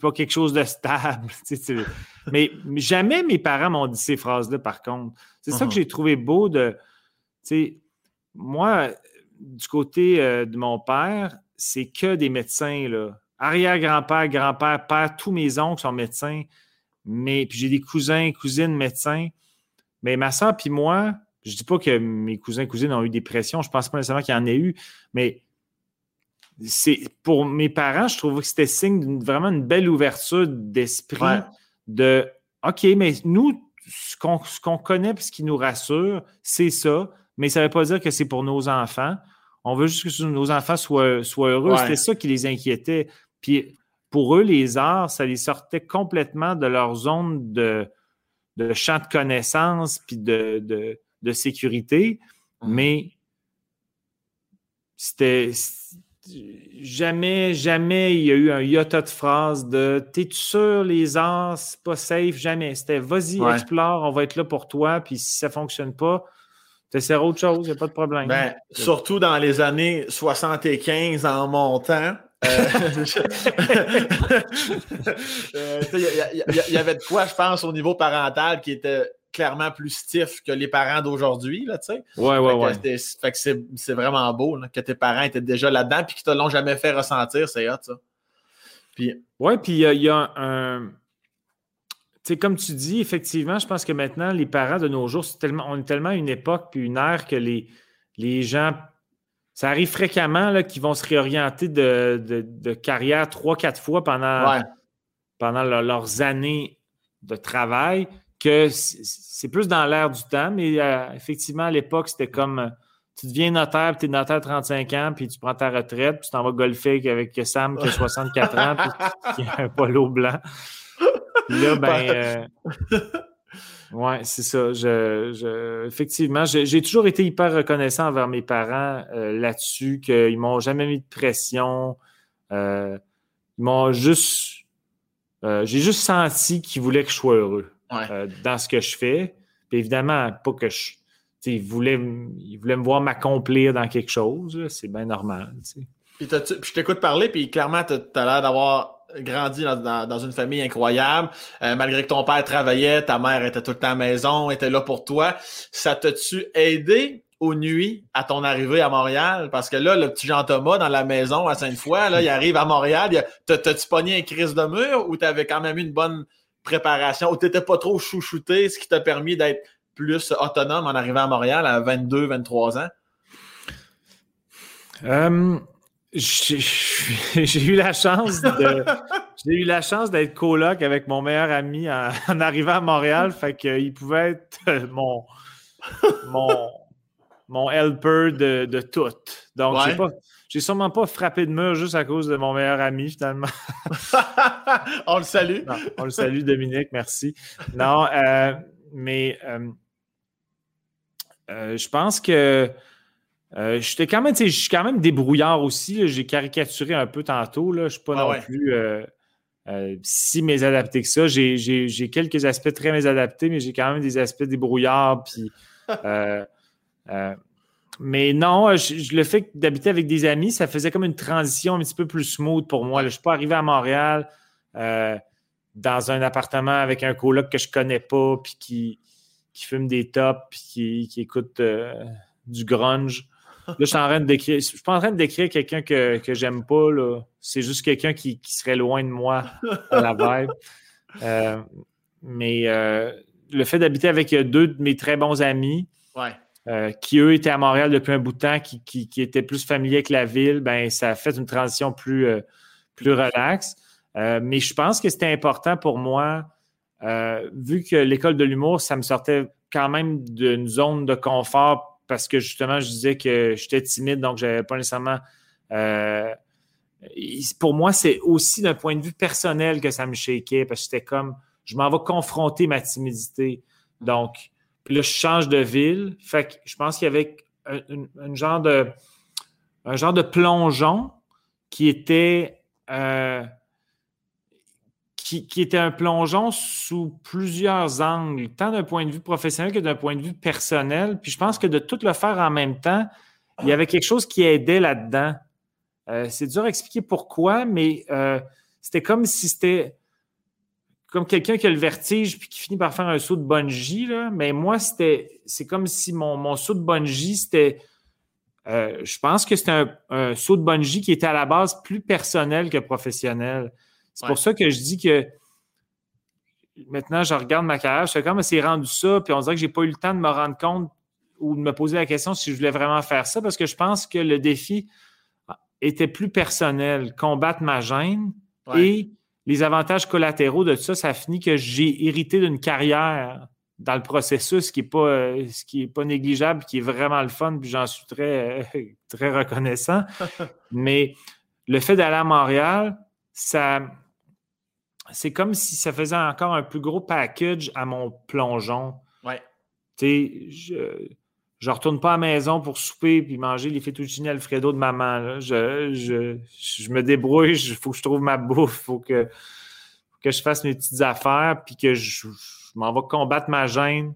pas quelque chose de stable. Mais jamais mes parents m'ont dit ces phrases-là, par contre. C'est ça que uh-huh. j'ai trouvé beau de. Moi, du côté euh, de mon père, c'est que des médecins. Arrière-grand-père, grand-père, père, tous mes oncles sont médecins. Mais puis j'ai des cousins, cousines médecins. Mais ma soeur puis moi, je dis pas que mes cousins, cousines ont eu des pressions. Je pense pas nécessairement qu'il y en ait eu, mais c'est pour mes parents, je trouve que c'était signe d'une vraiment une belle ouverture d'esprit de OK, mais nous, ce qu'on connaît et ce qui nous rassure, c'est ça, mais ça ne veut pas dire que c'est pour nos enfants. On veut juste que nos enfants soient, soient heureux. C'était ça qui les inquiétait. Puis pour eux, les arts, ça les sortait complètement de leur zone de, de champ de connaissance puis de, de, sécurité. Mmh. Mais c'était jamais, jamais il y a eu un iota de phrase de T'es-tu sûr, les arts, c'est pas safe? Jamais. C'était vas-y, explore, on va être là pour toi, puis si ça fonctionne pas, t'essaieras autre chose, il n'y a pas de problème. Ben, surtout dans les années 75 en montant. Il y, avait de quoi, je pense, au niveau parental qui était clairement plus stiff que les parents d'aujourd'hui, là, tu sais. Ouais, ouais, ouais. Fait que c'est vraiment beau, que tes parents étaient déjà là-dedans puis qu'ils te l'ont jamais fait ressentir, c'est hot, ça. Puis... Ouais, puis il y, a un... Tu sais, comme tu dis, effectivement, je pense que maintenant, les parents de nos jours, tellement, on est tellement une époque puis une ère que les, les gens ça arrive fréquemment qu'ils vont se réorienter de, carrière trois, quatre fois pendant, pendant leurs années de travail, que c'est plus dans l'air du temps, mais euh, effectivement, à l'époque, c'était comme euh, tu deviens notaire, tu es notaire 35 ans, puis tu prends ta retraite, puis tu t'en vas golfer avec Sam qui a 64 ans, puis qui a un polo blanc. Puis là, ben. Euh, oui, c'est ça. Je, effectivement, j'ai toujours été hyper reconnaissant envers mes parents euh, là-dessus, qu'ils m'ont jamais mis de pression. Euh, ils m'ont juste. Euh, j'ai juste senti qu'ils voulaient que je sois heureux dans ce que je fais. Puis évidemment, pas que je. Ils voulaient, ils voulaient me voir m'accomplir dans quelque chose. C'est bien normal. Puis, je t'écoute parler, puis clairement, tu as l'air d'avoir grandi dans, une famille incroyable. Euh, malgré que ton père travaillait, ta mère était tout le temps à la maison, était là pour toi. Ça t'a-tu aidé aux nuits à ton arrivée à Montréal? Parce que là, le petit Jean-Thomas dans la maison à Sainte-Foy, là, il arrive à Montréal. T'as-tu pogné un crise de mur ou t'avais quand même eu une bonne préparation ou t'étais pas trop chouchouté, ce qui t'a permis d'être plus autonome en arrivant à Montréal à 22, 23 ans? Euh, j'ai eu la chance de. J'ai eu la chance d'être coloc avec mon meilleur ami en, arrivant à Montréal. Fait qu'il pouvait être euh, mon, mon, mon helper de, de tout. Donc, j'ai pas. J'ai sûrement pas frappé de mur juste à cause de mon meilleur ami, finalement. on le salue. on le salue, Dominique, merci. Non, euh, mais je pense que euh, j'étais quand même, je suis quand même débrouillard aussi. J'ai caricaturé un peu tantôt. Là. Je ne suis pas ah non plus euh, euh, si mésadapté que ça. J'ai quelques aspects très mésadaptés, mais j'ai quand même des aspects débrouillards. Puis, mais non, le fait d'habiter avec des amis, ça faisait comme une transition un petit peu plus smooth pour moi. je ne suis pas arrivé à Montréal dans un appartement avec un coloc que je ne connais pas, puis qui, qui fume des tops, puis qui, qui écoute du grunge. Là, je suis en train de décrire. Je suis pas en train de décrire quelqu'un que, que j'aime pas. C'est juste quelqu'un qui, serait loin de moi à la vibe. Euh, mais euh, le fait d'habiter avec deux de mes très bons amis, euh, qui eux étaient à Montréal depuis un bout de temps, qui, étaient plus familiers avec la ville, ben, ça a fait une transition plus, plus relaxe. mais je pense que c'était important pour moi, vu que l'école de l'humour, ça me sortait quand même d'une zone de confort parce que justement, je disais que j'étais timide, donc je n'avais pas nécessairement. Euh, pour moi, c'est aussi d'un point de vue personnel que ça me shakeait, parce que c'était comme, je m'en vais confronter ma timidité. Donc, là, je change de ville. Je pense qu'il y avait un, genre de, un plongeon qui était. Euh, qui, était un plongeon sous plusieurs angles, tant d'un point de vue professionnel que d'un point de vue personnel. Puis je pense que de tout le faire en même temps, il y avait quelque chose qui aidait là-dedans. Euh, c'est dur à expliquer pourquoi, mais euh, c'était comme si c'était comme quelqu'un qui a le vertige puis qui finit par faire un saut de bungee. Là. Mais moi, c'était c'est comme si mon, mon saut de bungee, c'était. Euh, je pense que c'était un, un, saut de bungee qui était à la base plus personnel que professionnel. C'est pour ça que je dis que maintenant, je regarde ma carrière, je fais comme c'est rendu ça, puis on dirait que je n'ai pas eu le temps de me rendre compte ou de me poser la question si je voulais vraiment faire ça, parce que je pense que le défi était plus personnel, combattre ma gêne et les avantages collatéraux de ça, ça a fini que j'ai hérité d'une carrière dans le processus qui n'est pas, ce qui est pas négligeable, qui est vraiment le fun, puis j'en suis très, très reconnaissant. Mais le fait d'aller à Montréal, ça, c'est comme si ça faisait encore un plus gros package à mon plongeon. Ouais. Tu sais, je, je retourne pas à la maison pour souper puis manger les fettuccine Alfredo de maman. Je, je, me débrouille, il faut que je trouve ma bouffe, il faut que, que je fasse mes petites affaires puis que je, je m'en vais combattre ma gêne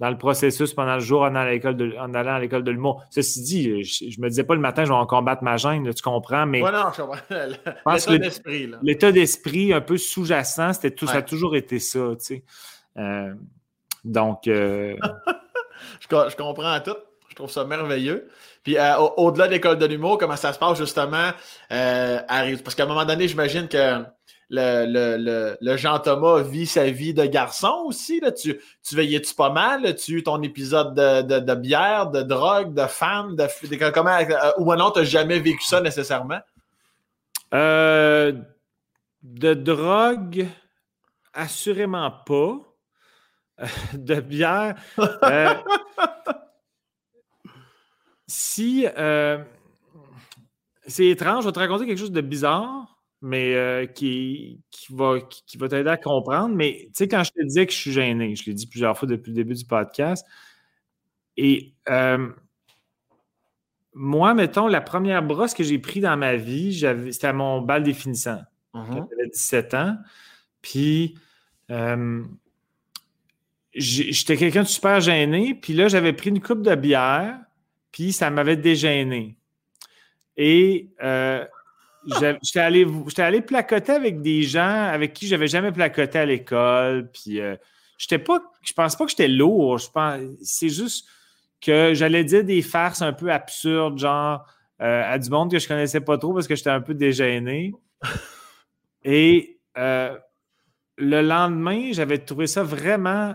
dans le processus pendant le jour en allant à l'école de, en allant à l'école de l'humour. Ceci dit, je, ne me disais pas le matin, je vais en combattre ma gêne, tu comprends, mais. Ouais, non, je comprends. L'état d'esprit, L'état d'esprit un peu sous-jacent, c'était tout, ça a toujours été ça, tu sais. Euh, donc. Euh, je, comprends tout. Je trouve ça merveilleux. Puis euh, au-delà de l'école de l'humour, comment ça se passe justement Parce qu'à un moment donné, j'imagine que le, Jean-Thomas vit sa vie de garçon aussi. Là. Tu, tu veillais-tu pas mal? Tu eu ton épisode de, bière, de drogue, de femme, de, comment, euh, ou non, tu n'as jamais vécu ça nécessairement? Euh, de drogue, assurément pas. de bière. Euh, si. c'est étrange, je vais te raconter quelque chose de bizarre mais euh, qui, qui, va, qui, va t'aider à comprendre. Mais tu sais, quand je te disais que je suis gêné, je l'ai dit plusieurs fois depuis le début du podcast. Et euh, moi, mettons, la première brosse que j'ai prise dans ma vie, c'était à mon bal définissant. Uh-huh. J'avais 17 ans. Puis euh, j'étais quelqu'un de super gêné. Puis là, j'avais pris une coupe de bière, puis ça m'avait dégêné. Et J'étais allé, allé placoter avec des gens avec qui j'avais jamais placoté à l'école. Puis euh, j'étais pas. Je pense pas que j'étais lourd. Je pense, c'est juste que j'allais dire des farces un peu absurdes, genre euh, à du monde que je connaissais pas trop parce que j'étais un peu dégêné. Et euh, le lendemain, j'avais trouvé ça vraiment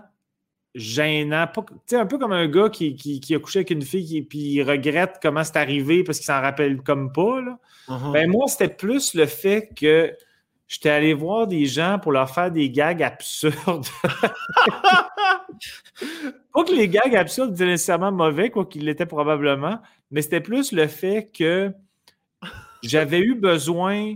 gênant. sais un peu comme un gars qui, qui, a couché avec une fille et puis il regrette comment c'est arrivé parce qu'il s'en rappelle comme pas. Là. Uh-huh. Ben, moi, c'était plus le fait que j'étais allé voir des gens pour leur faire des gags absurdes. pas que les gags absurdes étaient nécessairement mauvais, quoi qu'il l'était probablement, mais c'était plus le fait que j'avais eu besoin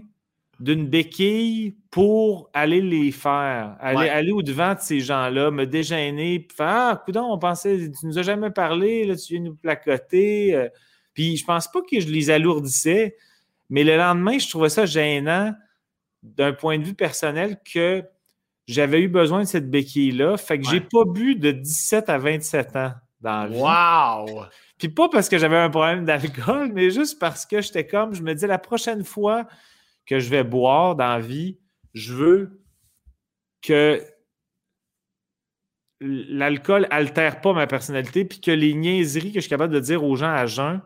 d'une béquille pour aller les faire, aller, aller au-devant de ces gens-là, me déjeuner, puis faire Ah, coudon, on pensait, tu nous as jamais parlé, là, tu viens nous placoter. Euh. Puis je pense pas que je les alourdissais, mais le lendemain, je trouvais ça gênant d'un point de vue personnel que j'avais eu besoin de cette béquille-là. Fait que j'ai pas bu de 17 à 27 ans dans la vie. Wow! Puis pas parce que j'avais un problème d'alcool, mais juste parce que j'étais comme, je me dis la prochaine fois que je vais boire dans la vie, je veux que l'alcool altère pas ma personnalité, puis que les niaiseries que je suis capable de dire aux gens à jeun,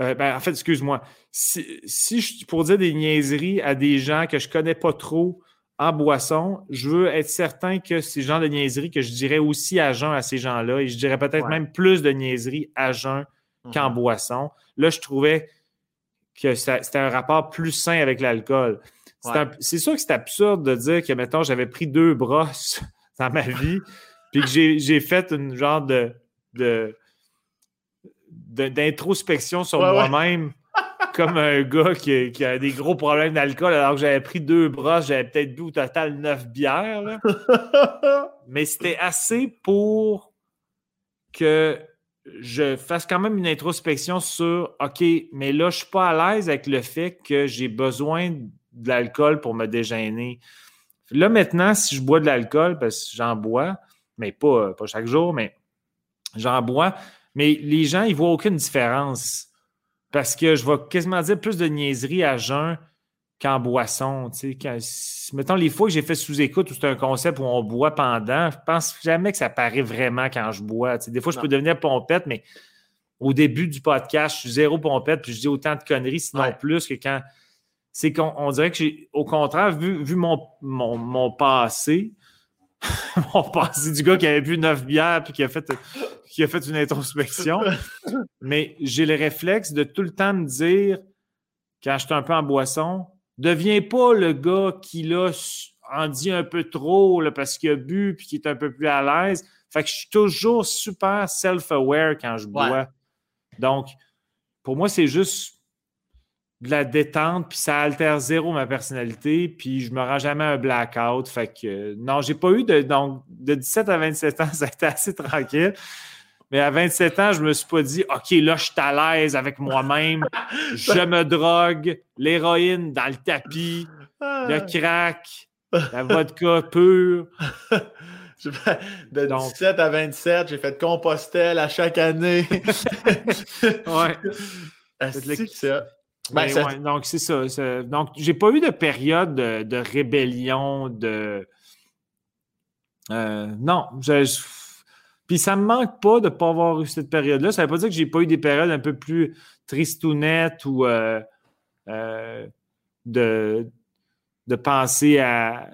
euh, ben, en fait, excuse-moi, si, si, je pour dire des niaiseries à des gens que je connais pas trop en boisson, je veux être certain que ces gens de niaiseries que je dirais aussi à jeun à ces gens-là, et je dirais peut-être même plus de niaiseries à jeun qu'en mhm. boisson. Là, je trouvais que c'était un rapport plus sain avec l'alcool. C'est sûr que c'est absurde de dire que, mettons, j'avais pris deux brosses dans ma vie, puis que j'ai fait une genre de, d'introspection sur moi-même, comme un gars qui, a des gros problèmes d'alcool, alors que j'avais pris deux brosses, j'avais peut-être bu au total neuf bières. Mais c'était assez pour que je fasse quand même une introspection sur OK, mais là, je ne suis pas à l'aise avec le fait que j'ai besoin de l'alcool pour me déjeuner. Là, maintenant, si je bois de l'alcool, parce que j'en bois, mais pas, pas chaque jour, mais j'en bois, mais les gens, ils ne voient aucune différence. Parce que je vais quasiment dire plus de niaiserie à jeun qu'en boisson. mettons, les fois que j'ai fait sous-écoute où c'est un concept où on boit pendant, je pense jamais que ça paraît vraiment quand je bois. des fois, je peux devenir pompette, mais au début du podcast, je suis zéro pompette, puis je dis autant de conneries, sinon plus que quand. C'est qu'on dirait que j'ai, au contraire, vu, vu mon, mon, passé, mon passé du gars qui avait bu neuf bières puis qui a fait, qui a fait une introspection, mais j'ai le réflexe de tout le temps me dire, quand je suis un peu en boisson, Deviens pas le gars qui là, en dit un peu trop parce qu'il a bu puis qui est un peu plus à l'aise. Fait que je suis toujours super self-aware quand je bois. Donc, pour moi, c'est juste de la détente, puis ça altère zéro ma personnalité, puis je me rends jamais un blackout. Fait que non, j'ai pas eu de. Donc, de 17 à 27 ans, ça a été assez tranquille. Mais à 27 ans, je me suis pas dit, OK, là, je suis à l'aise avec moi-même. je me drogue, l'héroïne dans le tapis, le crack, la vodka pure. De 17 à 27, j'ai fait de Compostelle à chaque année. ouais. C'est ça. Ben, donc, c'est ça. Donc, j'ai pas eu de période de, rébellion, de. Euh, non, je puis ça me manque pas de ne pas avoir eu cette période-là. Ça ne veut pas dire que j'ai pas eu des périodes un peu plus tristounettes ou euh, euh, de, de penser à.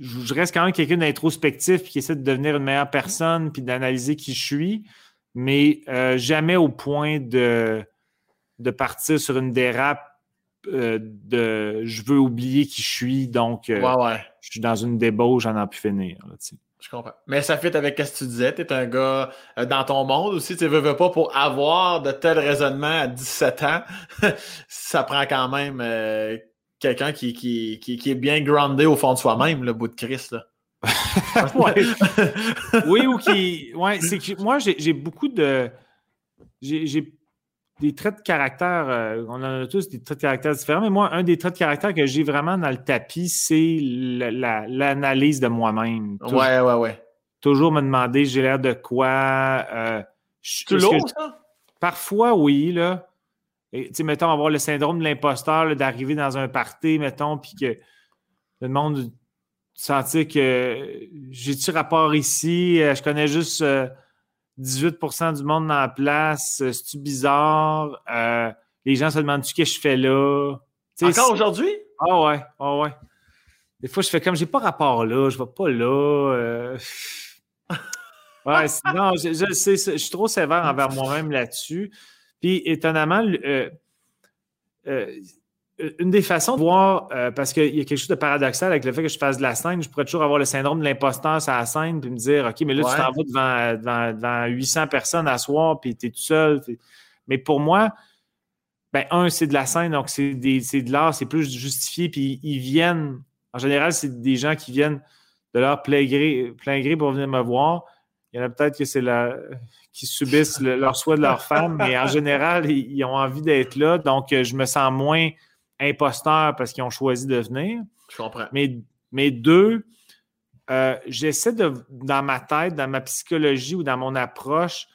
Je reste quand même quelqu'un d'introspectif qui essaie de devenir une meilleure personne puis d'analyser qui je suis, mais euh, jamais au point de, de partir sur une dérape de je veux oublier qui je suis, donc je suis dans une débauche, j'en ai pu finir. Là, je comprends. Mais ça fit avec ce que tu disais. Tu es un gars euh, dans ton monde aussi. Tu veux, veux pas pour avoir de tels raisonnements à 17 ans. ça prend quand même euh, quelqu'un qui, qui, qui, est bien groundé au fond de soi-même, le bout de Christ. Là. oui, ou qui. Ouais, c'est moi, j'ai beaucoup de. J'ai des traits de caractère, euh, on en a tous des traits de caractère différents, mais moi, un des traits de caractère que j'ai vraiment dans le tapis, c'est l'analyse de moi-même. Ouais, ouais, ouais. Toujours me demander, j'ai l'air de quoi. Euh, c'est lourd, ça? Parfois, oui, là. Tu sais, mettons, avoir le syndrome de l'imposteur, d'arriver dans un party, mettons, puis que le monde sentir que j'ai-tu rapport ici, euh, je connais juste. 18% du monde dans la place, euh, c'est-tu bizarre? Euh, les gens se demandent-tu ce que je fais là? Encore aujourd'hui? Ah ouais, ah ouais. Des fois, je fais comme j'ai pas rapport là, je vais pas là. Euh. Ouais, non, je, je, je, suis trop sévère envers moi-même là-dessus. Puis, étonnamment, euh, une des façons de voir, euh, parce qu'il y a quelque chose de paradoxal avec le fait que je fasse de la scène, je pourrais toujours avoir le syndrome de l'imposteur sur la scène, puis me dire, OK, mais là, tu t'en vas devant, 800 personnes à soir, puis tu es tout seul. Mais pour moi, ben, un, c'est de la scène, donc c'est de l'art, c'est plus justifié, puis ils viennent, en général, c'est des gens qui viennent de leur plein gré, plein gré pour venir me voir. Il y en a peut-être que c'est la qui subissent leur souhait de leur femme, mais en général, ils, ont envie d'être là. Donc, je me sens moins imposteur parce qu'ils ont choisi de venir. Je comprends. Mais, mais deux, euh, j'essaie de, dans ma tête, dans ma psychologie ou dans mon approche,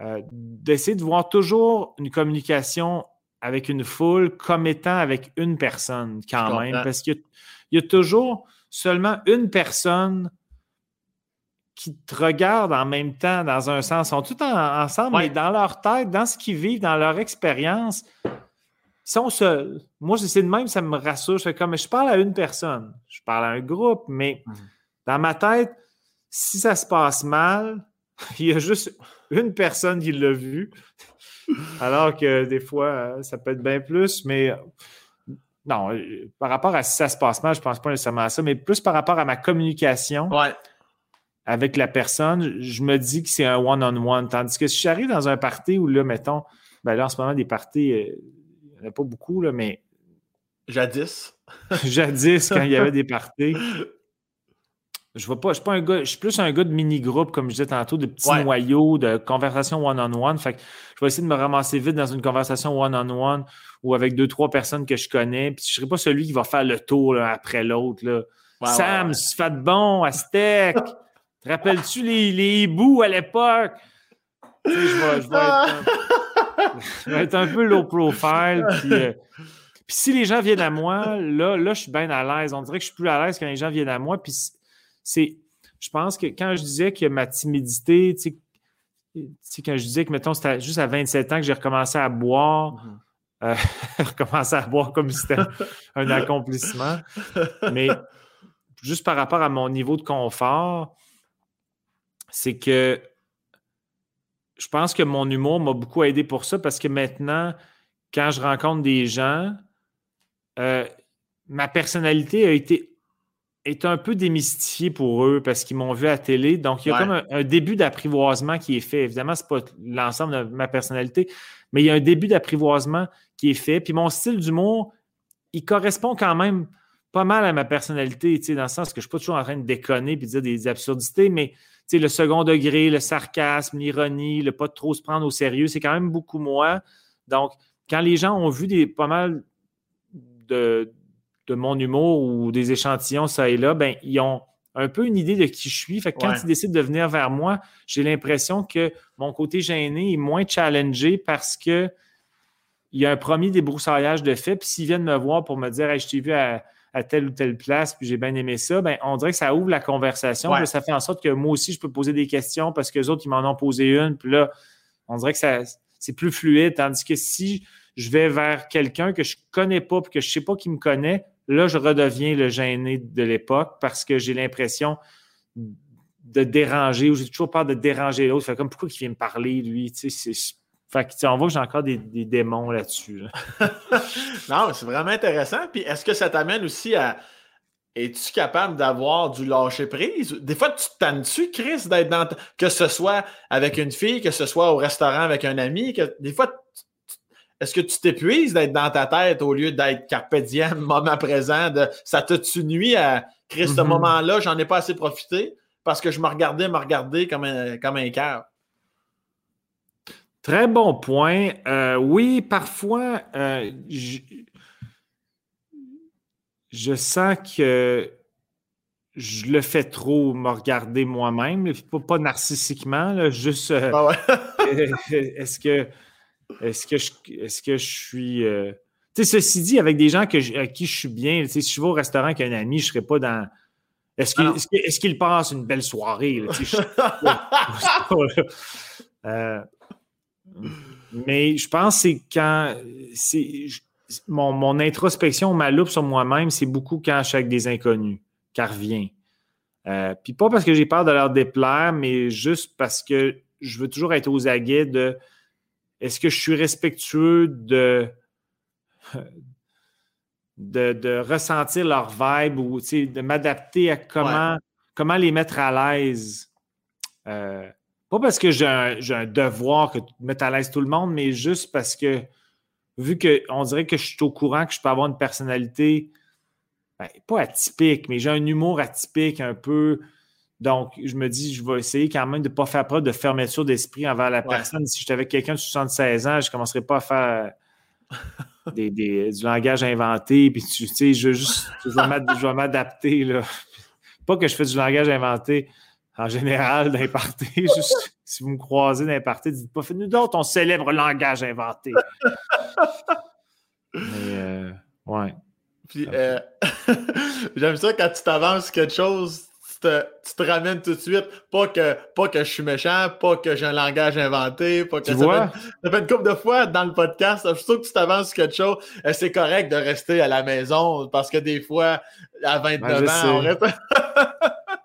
euh, d'essayer de voir toujours une communication avec une foule comme étant avec une personne quand même. Parce qu'il y, a toujours seulement une personne qui te regarde en même temps dans un sens. Ils sont tous ensemble, mais dans leur tête, dans ce qu'ils vivent, dans leur expérience, sont seuls. Moi, c'est de même, ça me rassure. Je fais comme, je parle à une personne, je parle à un groupe, mais mhm. dans ma tête, si ça se passe mal, il y a juste une personne qui l'a vu. Alors que des fois, ça peut être bien plus, mais non, par rapport à si ça se passe mal, je ne pense pas nécessairement à ça, mais plus par rapport à ma communication avec la personne, je me dis que c'est un one-on-one. Tandis que si j'arrive dans un party où là, mettons, ben là, en ce moment, des parties, euh, il n'y en a pas beaucoup, là, mais. Jadis. Jadis, quand il y avait des parties. Je vois pas, je suis pas un gars, je suis plus un gars de mini-groupe, comme je disais tantôt, de petits noyaux, de conversation one-on-one. Fait que je vais essayer de me ramasser vite dans une conversation one-on-one ou avec deux, trois personnes que je connais. Puis je serai pas celui qui va faire le tour après l'autre. Sam, fais de bon, Aztec. Te rappelles-tu les, les hiboux à l'époque? je, vais, être, un, peu low profile. Euh, puis, si les gens viennent à moi, là, là, je suis bien à l'aise. On dirait que je suis plus à l'aise quand les gens viennent à moi. Puis c'est, je pense que quand je disais que ma timidité, tu sais, quand je disais que, mettons, c'était juste à 27 ans que j'ai recommencé à boire, mm-hmm. euh, recommencé à boire comme si c'était un accomplissement. Mais juste par rapport à mon niveau de confort, c'est que je pense que mon humour m'a beaucoup aidé pour ça parce que maintenant, quand je rencontre des gens, euh, ma personnalité a été est un peu démystifié pour eux parce qu'ils m'ont vu à la télé. Donc, il y a comme un, début d'apprivoisement qui est fait. Évidemment, ce n'est pas l'ensemble de ma personnalité, mais il y a un début d'apprivoisement qui est fait. Puis mon style d'humour, il correspond quand même pas mal à ma personnalité, dans le sens que je ne suis pas toujours en train de déconner et de dire des absurdités, mais le second degré, le sarcasme, l'ironie, le pas trop se prendre au sérieux, c'est quand même beaucoup moi. Donc, quand les gens ont vu des, pas mal de, de mon humour ou des échantillons, ça et là, ben, ils ont un peu une idée de qui je suis. Fait que quand ils décident de venir vers moi, j'ai l'impression que mon côté gêné est moins challengé parce que il y a un premier débroussaillage de fait. Puis s'ils viennent me voir pour me dire hey, je t'ai vu à, telle ou telle place, puis j'ai bien aimé ça, ben, on dirait que ça ouvre la conversation. ça fait en sorte que moi aussi, je peux poser des questions parce que les autres, ils m'en ont posé une. Puis là, on dirait que ça, c'est plus fluide. Tandis que si je vais vers quelqu'un que je ne connais pas puis que je ne sais pas qui me connaît, Là, je redeviens le gêné de l'époque parce que j'ai l'impression de déranger ou j'ai toujours peur de déranger l'autre. Fait comme pourquoi il vient me parler, lui? Fait que, on voit que j'ai encore des, démons là-dessus. non, c'est vraiment intéressant. Puis est-ce que ça t'amène aussi à. Es-tu capable d'avoir du lâcher prise? Des fois, tu t'en-tu, Chris, d'être dans. Que ce soit avec une fille, que ce soit au restaurant avec un ami, que des fois, est-ce que tu t'épuises d'être dans ta tête au lieu d'être carpe diem, moment présent? De, ça te nuit à créer ce mm-hmm. moment-là? J'en ai pas assez profité parce que je me regardais, me regarder comme un, comme un cœur? Très bon point. Euh, oui, parfois, euh, je, sens que je le fais trop, me regarder moi-même, pas, narcissiquement, juste euh, ah est-ce que est-ce que je, est-ce que je suis. Tu sais, ceci dit, avec des gens que à qui je suis bien, si je vais au restaurant avec un ami, je ne serais pas dans. Est-ce qu'il, est-ce, qu'il passe une belle soirée? Euh, mais je pense que c'est quand. Mon, mon, introspection, ma loupe sur moi-même, c'est beaucoup quand je suis avec des inconnus, car revient. Euh, puis pas parce que j'ai peur de leur déplaire, mais juste parce que je veux toujours être aux aguets de est-ce que je suis respectueux de, de, ressentir leur vibe ou de m'adapter à comment, comment les mettre à l'aise? Euh, pas parce que j'ai un, devoir de mettre à l'aise tout le monde, mais juste parce que vu qu'on dirait que je suis au courant que je peux avoir une personnalité, ben, pas atypique, mais j'ai un humour atypique un peu. Donc, je me dis, je vais essayer quand même de ne pas faire preuve de fermeture d'esprit envers la personne. Si j'étais avec quelqu'un de 76 ans, je ne commencerais pas à faire des, du langage inventé. Puis, tu sais, je, juste, je vais m'adapter. Pas que je fais du langage inventé en général d'imparté. Juste si vous me croisez d'imparté, dites pas, faites-nous d'autres ton célèbre langage inventé. Mais, euh, ouais. Puis, euh, j'aime ça quand tu t'avances quelque chose, tu te, ramènes tout de suite. Pas que, pas que je suis méchant, pas que j'ai un langage inventé, pas que tu ça, vois? Fait, ça fait une couple de fois dans le podcast. Je suis sûr que tu t'avances quelque chose. Euh, c'est correct de rester à la maison parce que des fois, à 29 ans, on reste.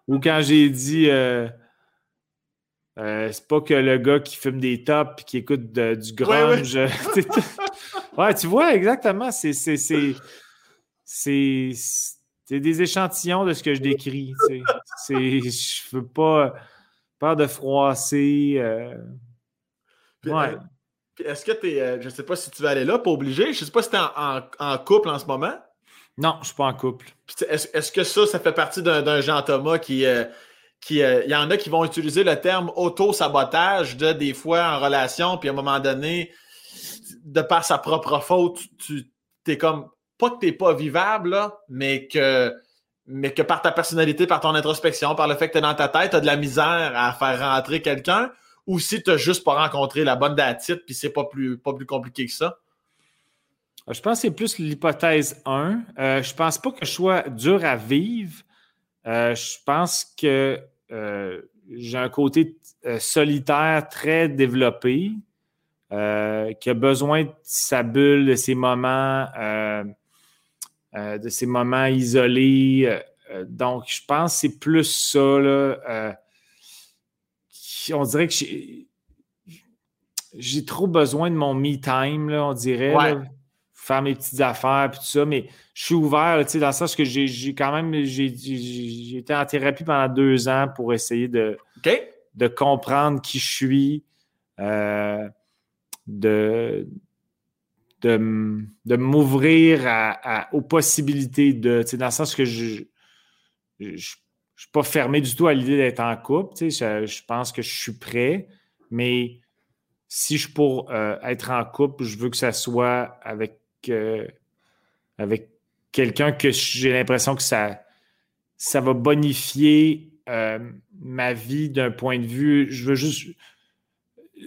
Ou quand j'ai dit. Euh, euh, c'est pas que le gars qui fume des tops et qui écoute du grunge. Ouais, tu vois, exactement. C'est, c'est, c'est, des échantillons de ce que je décris. C'est, je veux pas peur de froisser. Euh, ouais. Euh, est-ce que tu es. Euh, je sais pas si tu vas aller là, pas obligé. Je sais pas si tu es en, couple en ce moment. Non, je suis pas en couple. Est-ce, que ça, ça fait partie d'un, Jean-Thomas qui. qui il y en a qui vont utiliser le terme auto-sabotage de des fois en relation, puis à un moment donné, de par sa propre faute, tu es comme pas que tu n'es pas vivable, mais que par ta personnalité, par ton introspection, par le fait que tu dans ta tête, tu as de la misère à faire rentrer quelqu'un, ou si tu n'as juste pas rencontré la bonne datite, puis c'est pas pas plus compliqué que ça? Je pense que c'est plus l'hypothèse 1. Euh, je pense pas que je sois dur à vivre. Euh, je pense que euh, j'ai un côté euh, solitaire très développé. Euh, qui a besoin de sa bulle, de ses moments, euh, euh, de ses moments isolés. donc, je pense que c'est plus ça. On dirait que j'ai trop besoin de mon me time, on dirait. Faire mes petites affaires puis tout ça, mais je suis ouvert, dans le sens que j'ai quand même j'ai été en thérapie pendant deux ans pour essayer de, de comprendre qui je suis. Euh, de, de, m'ouvrir aux possibilités de, dans le sens que je ne suis pas fermé du tout à l'idée d'être en couple. Je, je, pense que je suis prêt, mais si je pour euh, être en couple, je veux que ça soit avec, euh, avec quelqu'un que j'ai l'impression que ça, ça va bonifier euh, ma vie d'un point de vue. Je veux juste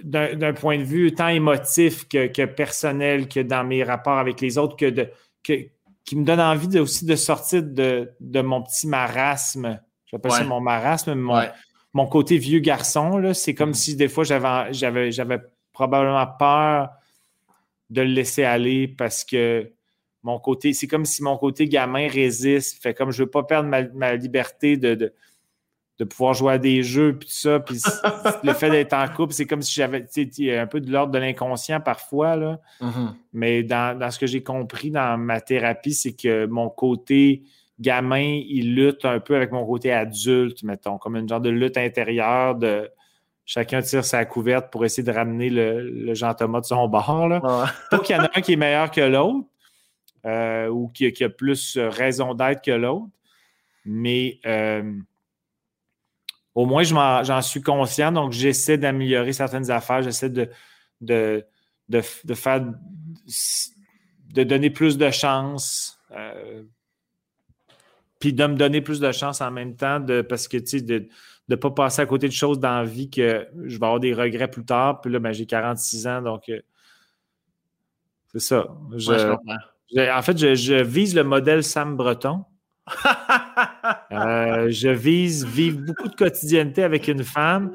d'un point de vue tant émotif que, personnel, que dans mes rapports avec les autres, que, de, qui me donne envie aussi de sortir de, mon petit marasme. J'appelle ça mon marasme, mon, mon, côté vieux garçon. C'est comme mm-hmm. si des fois j'avais, j'avais, probablement peur de le laisser aller parce que mon côté, c'est comme si mon côté gamin résiste. Fait comme je veux pas perdre ma, liberté de de pouvoir jouer à des jeux, puis tout ça. Puis le fait d'être en couple, c'est comme si j'avais un peu de l'ordre de l'inconscient parfois. Là. Mm-hmm. Mais dans, ce que j'ai compris dans ma thérapie, c'est que mon côté gamin, il lutte un peu avec mon côté adulte, mettons, comme une genre de lutte intérieure de chacun tire sa couverte pour essayer de ramener le, Jean-Thomas de son bord. Là. Pas qu'il y en a un qui est meilleur que l'autre euh, ou qui, a plus raison d'être que l'autre, mais euh, au moins, j'en suis conscient. Donc, j'essaie d'améliorer certaines affaires. J'essaie de, de, de, faire, de donner plus de chance. Euh, puis de me donner plus de chance en même temps de, parce que, tu sais, de ne pas passer à côté de choses dans la vie que je vais avoir des regrets plus tard. Puis là, ben, j'ai 46 ans, donc euh, c'est ça. en fait, je, je, vise le modèle Sam Breton. Euh, je vise vivre beaucoup de quotidienneté avec une femme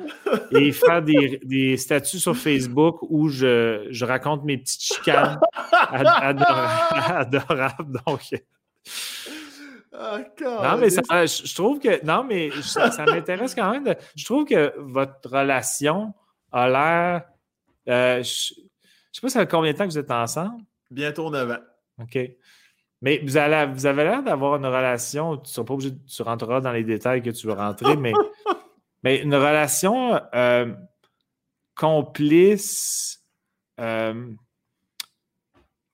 et faire des, statuts sur Facebook où je, raconte mes petites chicanes adorables. Donc, oh, non, mais je trouve que. Non, mais ça, m'intéresse quand même. je trouve que votre relation a l'air. Euh, je ne sais pas ça fait combien de temps que vous êtes ensemble? Bientôt 9 ans. OK. Mais vous, avez l'air d'avoir une relation, tu ne seras pas obligé, tu rentreras dans les détails que tu veux rentrer, mais, mais une relation euh, complice, euh,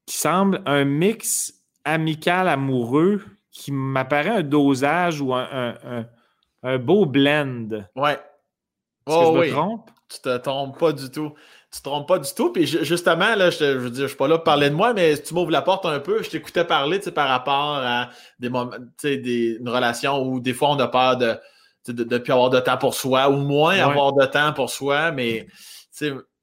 semble un mix amical amoureux qui m'apparaît un dosage ou un, beau blend. Ouais. Est-ce que je me trompe? Tu te trompes pas du tout. Tu te trompes pas du tout. Puis justement, là, je, veux dire, je suis pas là pour parler de moi, mais si tu m'ouvres la porte un peu, je t'écoutais parler par rapport à des moments, des, une relation où des fois on a peur de de ne plus avoir de temps pour soi ou moins avoir de temps pour soi, mais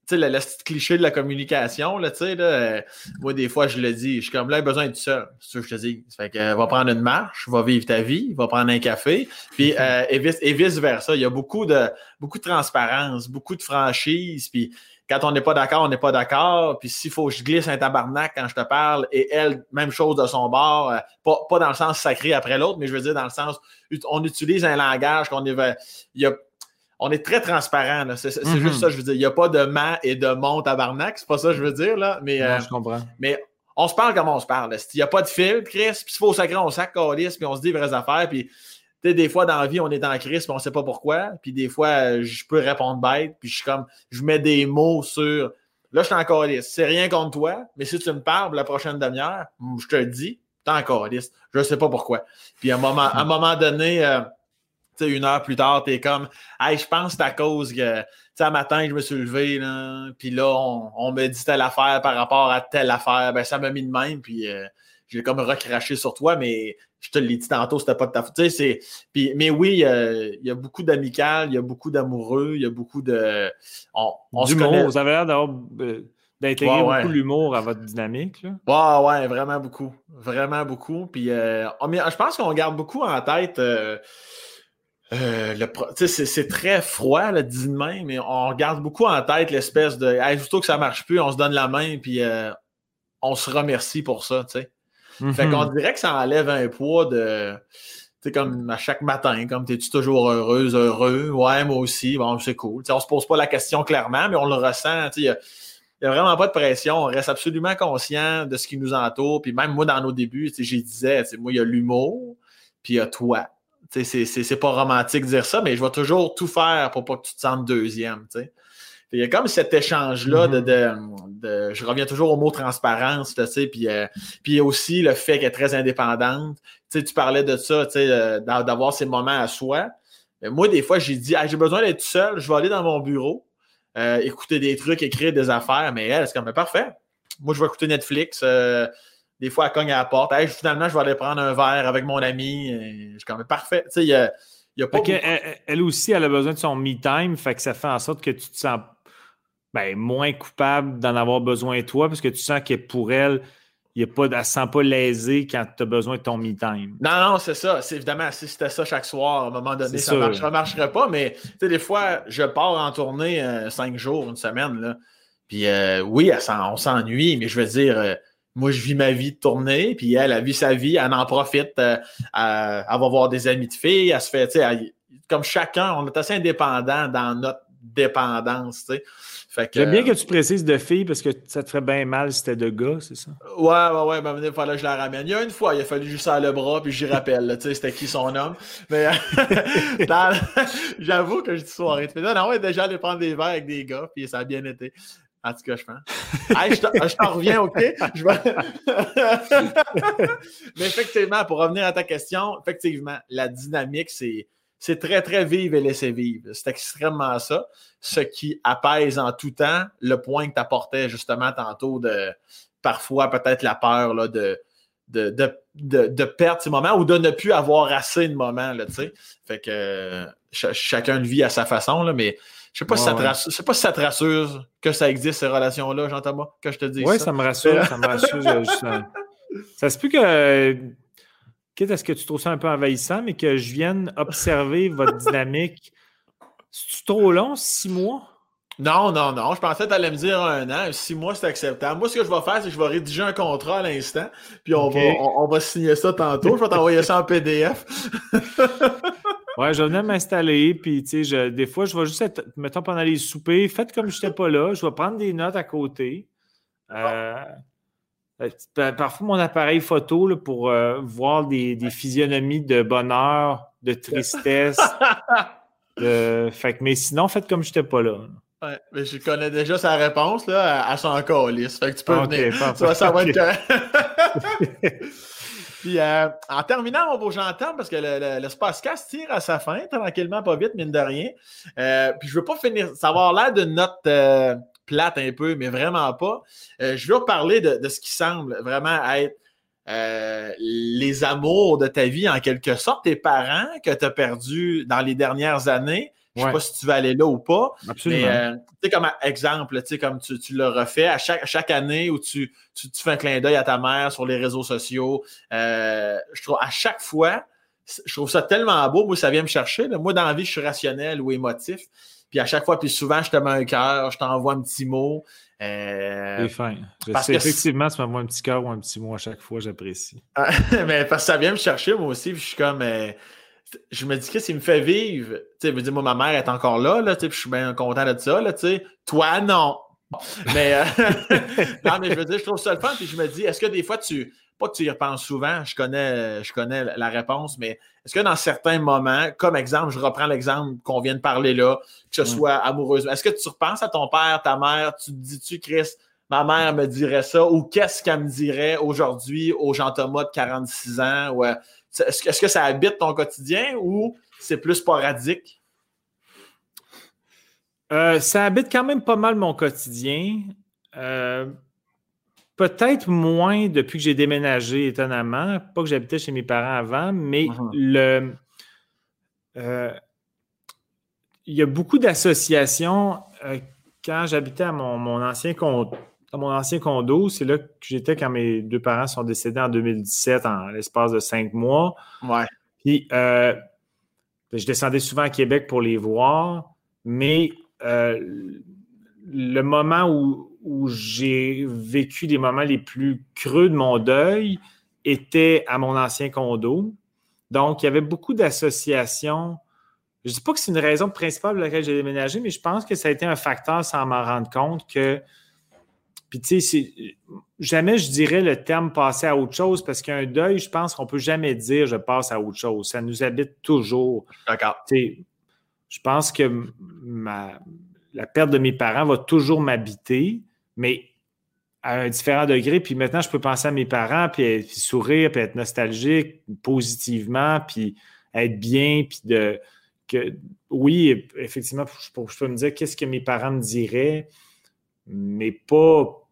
tu sais, le, cliché de la communication, là, tu sais, euh, moi, des fois, je le dis, je suis comme là, besoin d'être seul. C'est ce que je te dis. Ça fait que, euh, va prendre une marche, va vivre ta vie, va prendre un café, puis, euh, et, vice, et vice versa. Il y a beaucoup de, beaucoup de transparence, beaucoup de franchise, puis quand on n'est pas d'accord, on n'est pas d'accord. Puis s'il faut que je glisse un tabarnak quand je te parle, et elle, même chose de son bord, pas, pas dans le sens sacré après l'autre, mais je veux dire dans le sens, on utilise un langage qu'on est, il y a on est très transparent. C'est juste mhm. ça, je veux dire. Il n'y a pas de ma et de mon tabarnak. C'est pas ça que je veux dire. Là. Mais, euh, je comprends. Mais on se parle comme on se parle. Il n'y a pas de fil, Chris. Puis s'il faut sacrer, on sac, puis on se dit vraies affaires. Puis des fois, dans la vie, on est en crise, puis on ne sait pas pourquoi. Puis des fois, je peux répondre bête, puis je suis comme, je mets des mots sur. Là, je suis en calice. C'est rien contre toi, mais si tu me parles la prochaine demi-heure, je te le dis, tu es en calice. Je ne sais pas pourquoi. Puis à un moment, à un moment donné, euh, une heure plus tard, tu es comme Hey, je pense que c'est à cause que tu sais, matin, je me suis levé, là, puis là, on, me dit telle affaire par rapport à telle affaire. Ben, ça m'a mis de même, puis euh, j'ai comme recraché sur toi, mais je te l'ai dit tantôt, c'était pas de ta faute. Puis, mais oui, il y a beaucoup d'amical, il y a beaucoup d'amoureux, il y a beaucoup de. On, on se connaît. Vous avez l'air d'avoir. Euh, d'intégrer beaucoup l'humour à votre dynamique. Là. Ouais, ouais, vraiment beaucoup. Vraiment beaucoup. Puis euh, je pense qu'on garde beaucoup en tête euh, c'est très froid, le dit de même, mais on regarde beaucoup en tête l'espèce de hey, surtout que ça marche plus, on se donne la main, puis euh, on se remercie pour ça. tu sais. Fait qu'on mm-hmm. dirait que ça enlève un poids de. Tu sais, comme à chaque matin, comme t'es-tu toujours heureuse, heureux? Ouais, moi aussi, bon, c'est cool. sais, on se pose pas la question clairement, mais on le ressent. Il n'y a, a, vraiment pas de pression. On reste absolument conscient de ce qui nous entoure. Puis même moi, dans nos débuts, j'ai disais, moi, il y a l'humour, puis il y a toi. C'est pas romantique de dire ça, mais je vais toujours tout faire pour pas que tu te sentes deuxième. Il y a comme cet échange-là de, mm-hmm. de, Je reviens toujours au mot transparence, puis, euh, puis aussi le fait qu'elle est très indépendante. tu parlais de ça, euh, d'avoir ces moments à soi. Mais moi, des fois, j'ai dit j'ai besoin d'être seul, je vais aller dans mon bureau, euh, écouter des trucs, écrire des affaires, mais elle, c'est comme parfait. Moi, je vais écouter Netflix. Des fois, elle cogne à la porte. finalement, je vais aller prendre un verre avec mon ami. Je suis quand même parfait. il y a, pas. elle, aussi, elle a besoin de son me-time. Fait que ça fait en sorte que tu te sens ben, moins coupable d'en avoir besoin toi, parce que tu sens que pour elle, il y a pas, elle ne se sent pas lésée quand tu as besoin de ton me-time. Non, non, c'est ça. C'est évidemment, si c'était ça chaque soir, à un moment donné, ça ne marcherait pas. Mais des fois, je pars en tournée euh, cinq jours, une semaine. Là. Puis euh, oui, on s'ennuie, mais je veux dire, euh, moi, je vis ma vie de tournée, puis elle, a vu sa vie, elle en profite, euh, elle, va voir des amis de filles, elle se fait, tu sais, comme chacun, on est assez indépendant dans notre dépendance, tu sais. J'aime bien que tu précises de filles parce que ça te ferait bien mal si c'était de gars, c'est ça? Ouais, ouais, ouais. Ben, il fallait que je la ramène. Il y a une fois, il a fallu juste à le bras, puis j'y rappelle, tu sais, c'était qui son homme. Mais j'avoue que je dis soirée. Non, non, ouais, déjà aller prendre des verres avec des gars, puis ça a bien été. En tout cas, je pense. je t'en reviens, OK? Mais effectivement, pour revenir à ta question, effectivement, la dynamique, c'est, c'est très, très vive et laisser vivre. C'est extrêmement ça. Ce qui apaise en tout temps le point que tu apportais justement tantôt de parfois peut-être la peur là, de, de, de, de, perdre ces moments ou de ne plus avoir assez de moments. Là, fait que chacun le vit à sa façon, là, mais je sais pas, si ça te sais pas si ça te rassure que ça existe, ces relations-là, Jean-Thomas, que je te dis Oui, ça. me rassure, ça me rassure. ça se peut que, quitte à ce que tu trouves ça un peu envahissant, mais que je vienne observer votre dynamique. C'est trop long, six mois? Non, non, non. Je pensais que tu allais me dire un an. Six mois, c'est acceptable. Moi, ce que je vais faire, c'est que je vais rédiger un contrat à l'instant. Puis on, va, on, va signer ça tantôt. Je vais t'envoyer ça en PDF. Ouais, je venais m'installer, puis tu sais, des fois, je vais juste être, mettons, pendant les soupers, faites comme je n'étais pas là, je vais prendre des notes à côté. Euh, euh, parfois, mon appareil photo là, pour euh, voir des, physionomies de bonheur, de tristesse. fait mais sinon, faites comme je n'étais pas là. Ouais, mais je connais déjà sa réponse là, à son calice. Fait que tu peux venir. Ça, ça, va être. Puis euh, en terminant, mon beau j'entends parce que le, le, Spacecast tire à sa fin, tranquillement, pas vite, mine de rien. Euh, puis je veux pas finir, savoir l'air de note euh, plate un peu, mais vraiment pas. je veux parler de, de, ce qui semble vraiment être les amours de ta vie, en quelque sorte, tes parents que tu as perdus dans les dernières années. Je ne sais pas si tu vas aller là ou pas. Absolument. Mais, tu sais, comme exemple, tu sais, comme tu, tu le refais à chaque, chaque année où tu, tu, fais un clin d'œil à ta mère sur les réseaux sociaux. Euh, je trouve à chaque fois, je trouve ça tellement beau. Moi, ça vient me chercher. Moi, dans la vie, je suis rationnel ou émotif. Puis à chaque fois, puis souvent, je te mets un cœur, je t'envoie un petit mot. Euh, fin. Parce que effectivement, tu m'envoies un petit cœur ou un petit mot à chaque fois, j'apprécie. mais parce que ça vient me chercher, moi aussi. Puis je suis comme. Euh, je me dis que s'il me fait vivre, tu sais, dire, moi, ma mère est encore là, là, tu sais, je suis bien content de ça, là, tu sais. Toi, non. Mais, euh, non, mais je veux dire, je trouve ça le fun, puis je me dis, est-ce que des fois, tu, pas que tu y repenses souvent, je connais, je connais la réponse, mais est-ce que dans certains moments, comme exemple, je reprends l'exemple qu'on vient de parler là, que ce soit amoureuse, est-ce que tu repenses à ton père, ta mère, tu te dis-tu, Chris, ma mère me dirait ça, ou qu'est-ce qu'elle me dirait aujourd'hui au Jean-Thomas de 46 ans, ou est-ce que, ça habite ton quotidien ou c'est plus sporadique? Euh, ça habite quand même pas mal mon quotidien. Euh, peut-être moins depuis que j'ai déménagé, étonnamment. Pas que j'habitais chez mes parents avant, mais uh-huh. le. Euh, il y a beaucoup d'associations. quand j'habitais à mon ancien compte dans mon ancien condo. C'est là que j'étais quand mes deux parents sont décédés en 2017, en l'espace de cinq mois. Ouais. Puis, euh, ben, je descendais souvent à Québec pour les voir, mais euh, le moment où, j'ai vécu les moments les plus creux de mon deuil était à mon ancien condo. Donc, il y avait beaucoup d'associations. Je ne dis pas que c'est une raison principale pour laquelle j'ai déménagé, mais je pense que ça a été un facteur sans m'en rendre compte que puis, tu sais, jamais je dirais le terme passer à autre chose parce qu'un deuil, je pense qu'on peut jamais dire je passe à autre chose. Ça nous habite toujours. D'accord. je pense que ma, la perte de mes parents va toujours m'habiter, mais à un différent degré. Puis maintenant, je peux penser à mes parents, puis, sourire, puis être nostalgique positivement, puis être bien, puis de. Que, oui, effectivement, je peux me dire qu'est-ce que mes parents me diraient, mais pas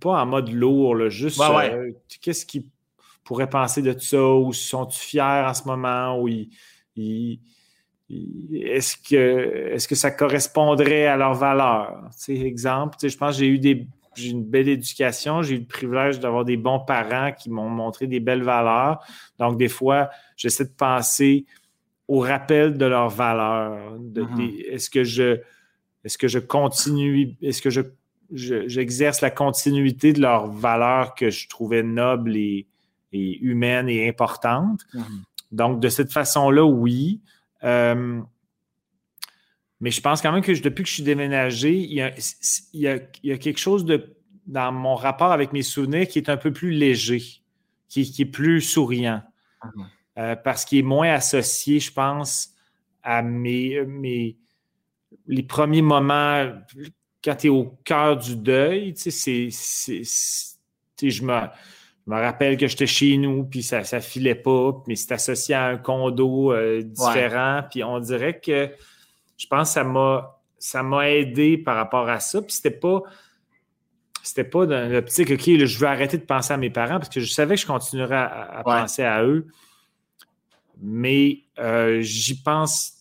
pas en mode lourd, juste euh, qu'est-ce qu'ils pourraient penser de ça, ou sont-ils fiers en ce moment, ou est-ce que, est que ça correspondrait à leurs valeurs? exemple, je pense que j'ai eu des, une belle éducation, j'ai eu le privilège d'avoir des bons parents qui m'ont montré des belles valeurs. Donc, des fois, j'essaie de penser au rappel de leurs valeurs. Mm-hmm. est-ce que je est-ce que je continue, est-ce que je j'exerce la continuité de leurs valeurs que je trouvais nobles et, humaines et importantes. Mhm. Donc, de cette façon-là, oui. Euh, mais je pense quand même que depuis que je suis déménagé, il y a, quelque chose de, dans mon rapport avec mes souvenirs qui est un peu plus léger, qui, est plus souriant, mhm. euh, parce qu'il est moins associé, je pense, à mes, mes les premiers moments quand tu es au cœur du deuil, tu sais, c'est. Je me, me rappelle que j'étais chez nous, puis ça ne filait pas, mais c'est associé à un condo euh, différent. Puis on dirait que je pense que ça m'a ça m'a aidé par rapport à ça. Puis c'était pas. C'était pas dans l'optique, OK, je veux arrêter de penser à mes parents parce que je savais que je continuerais à, penser à eux. Mais euh, j'y pense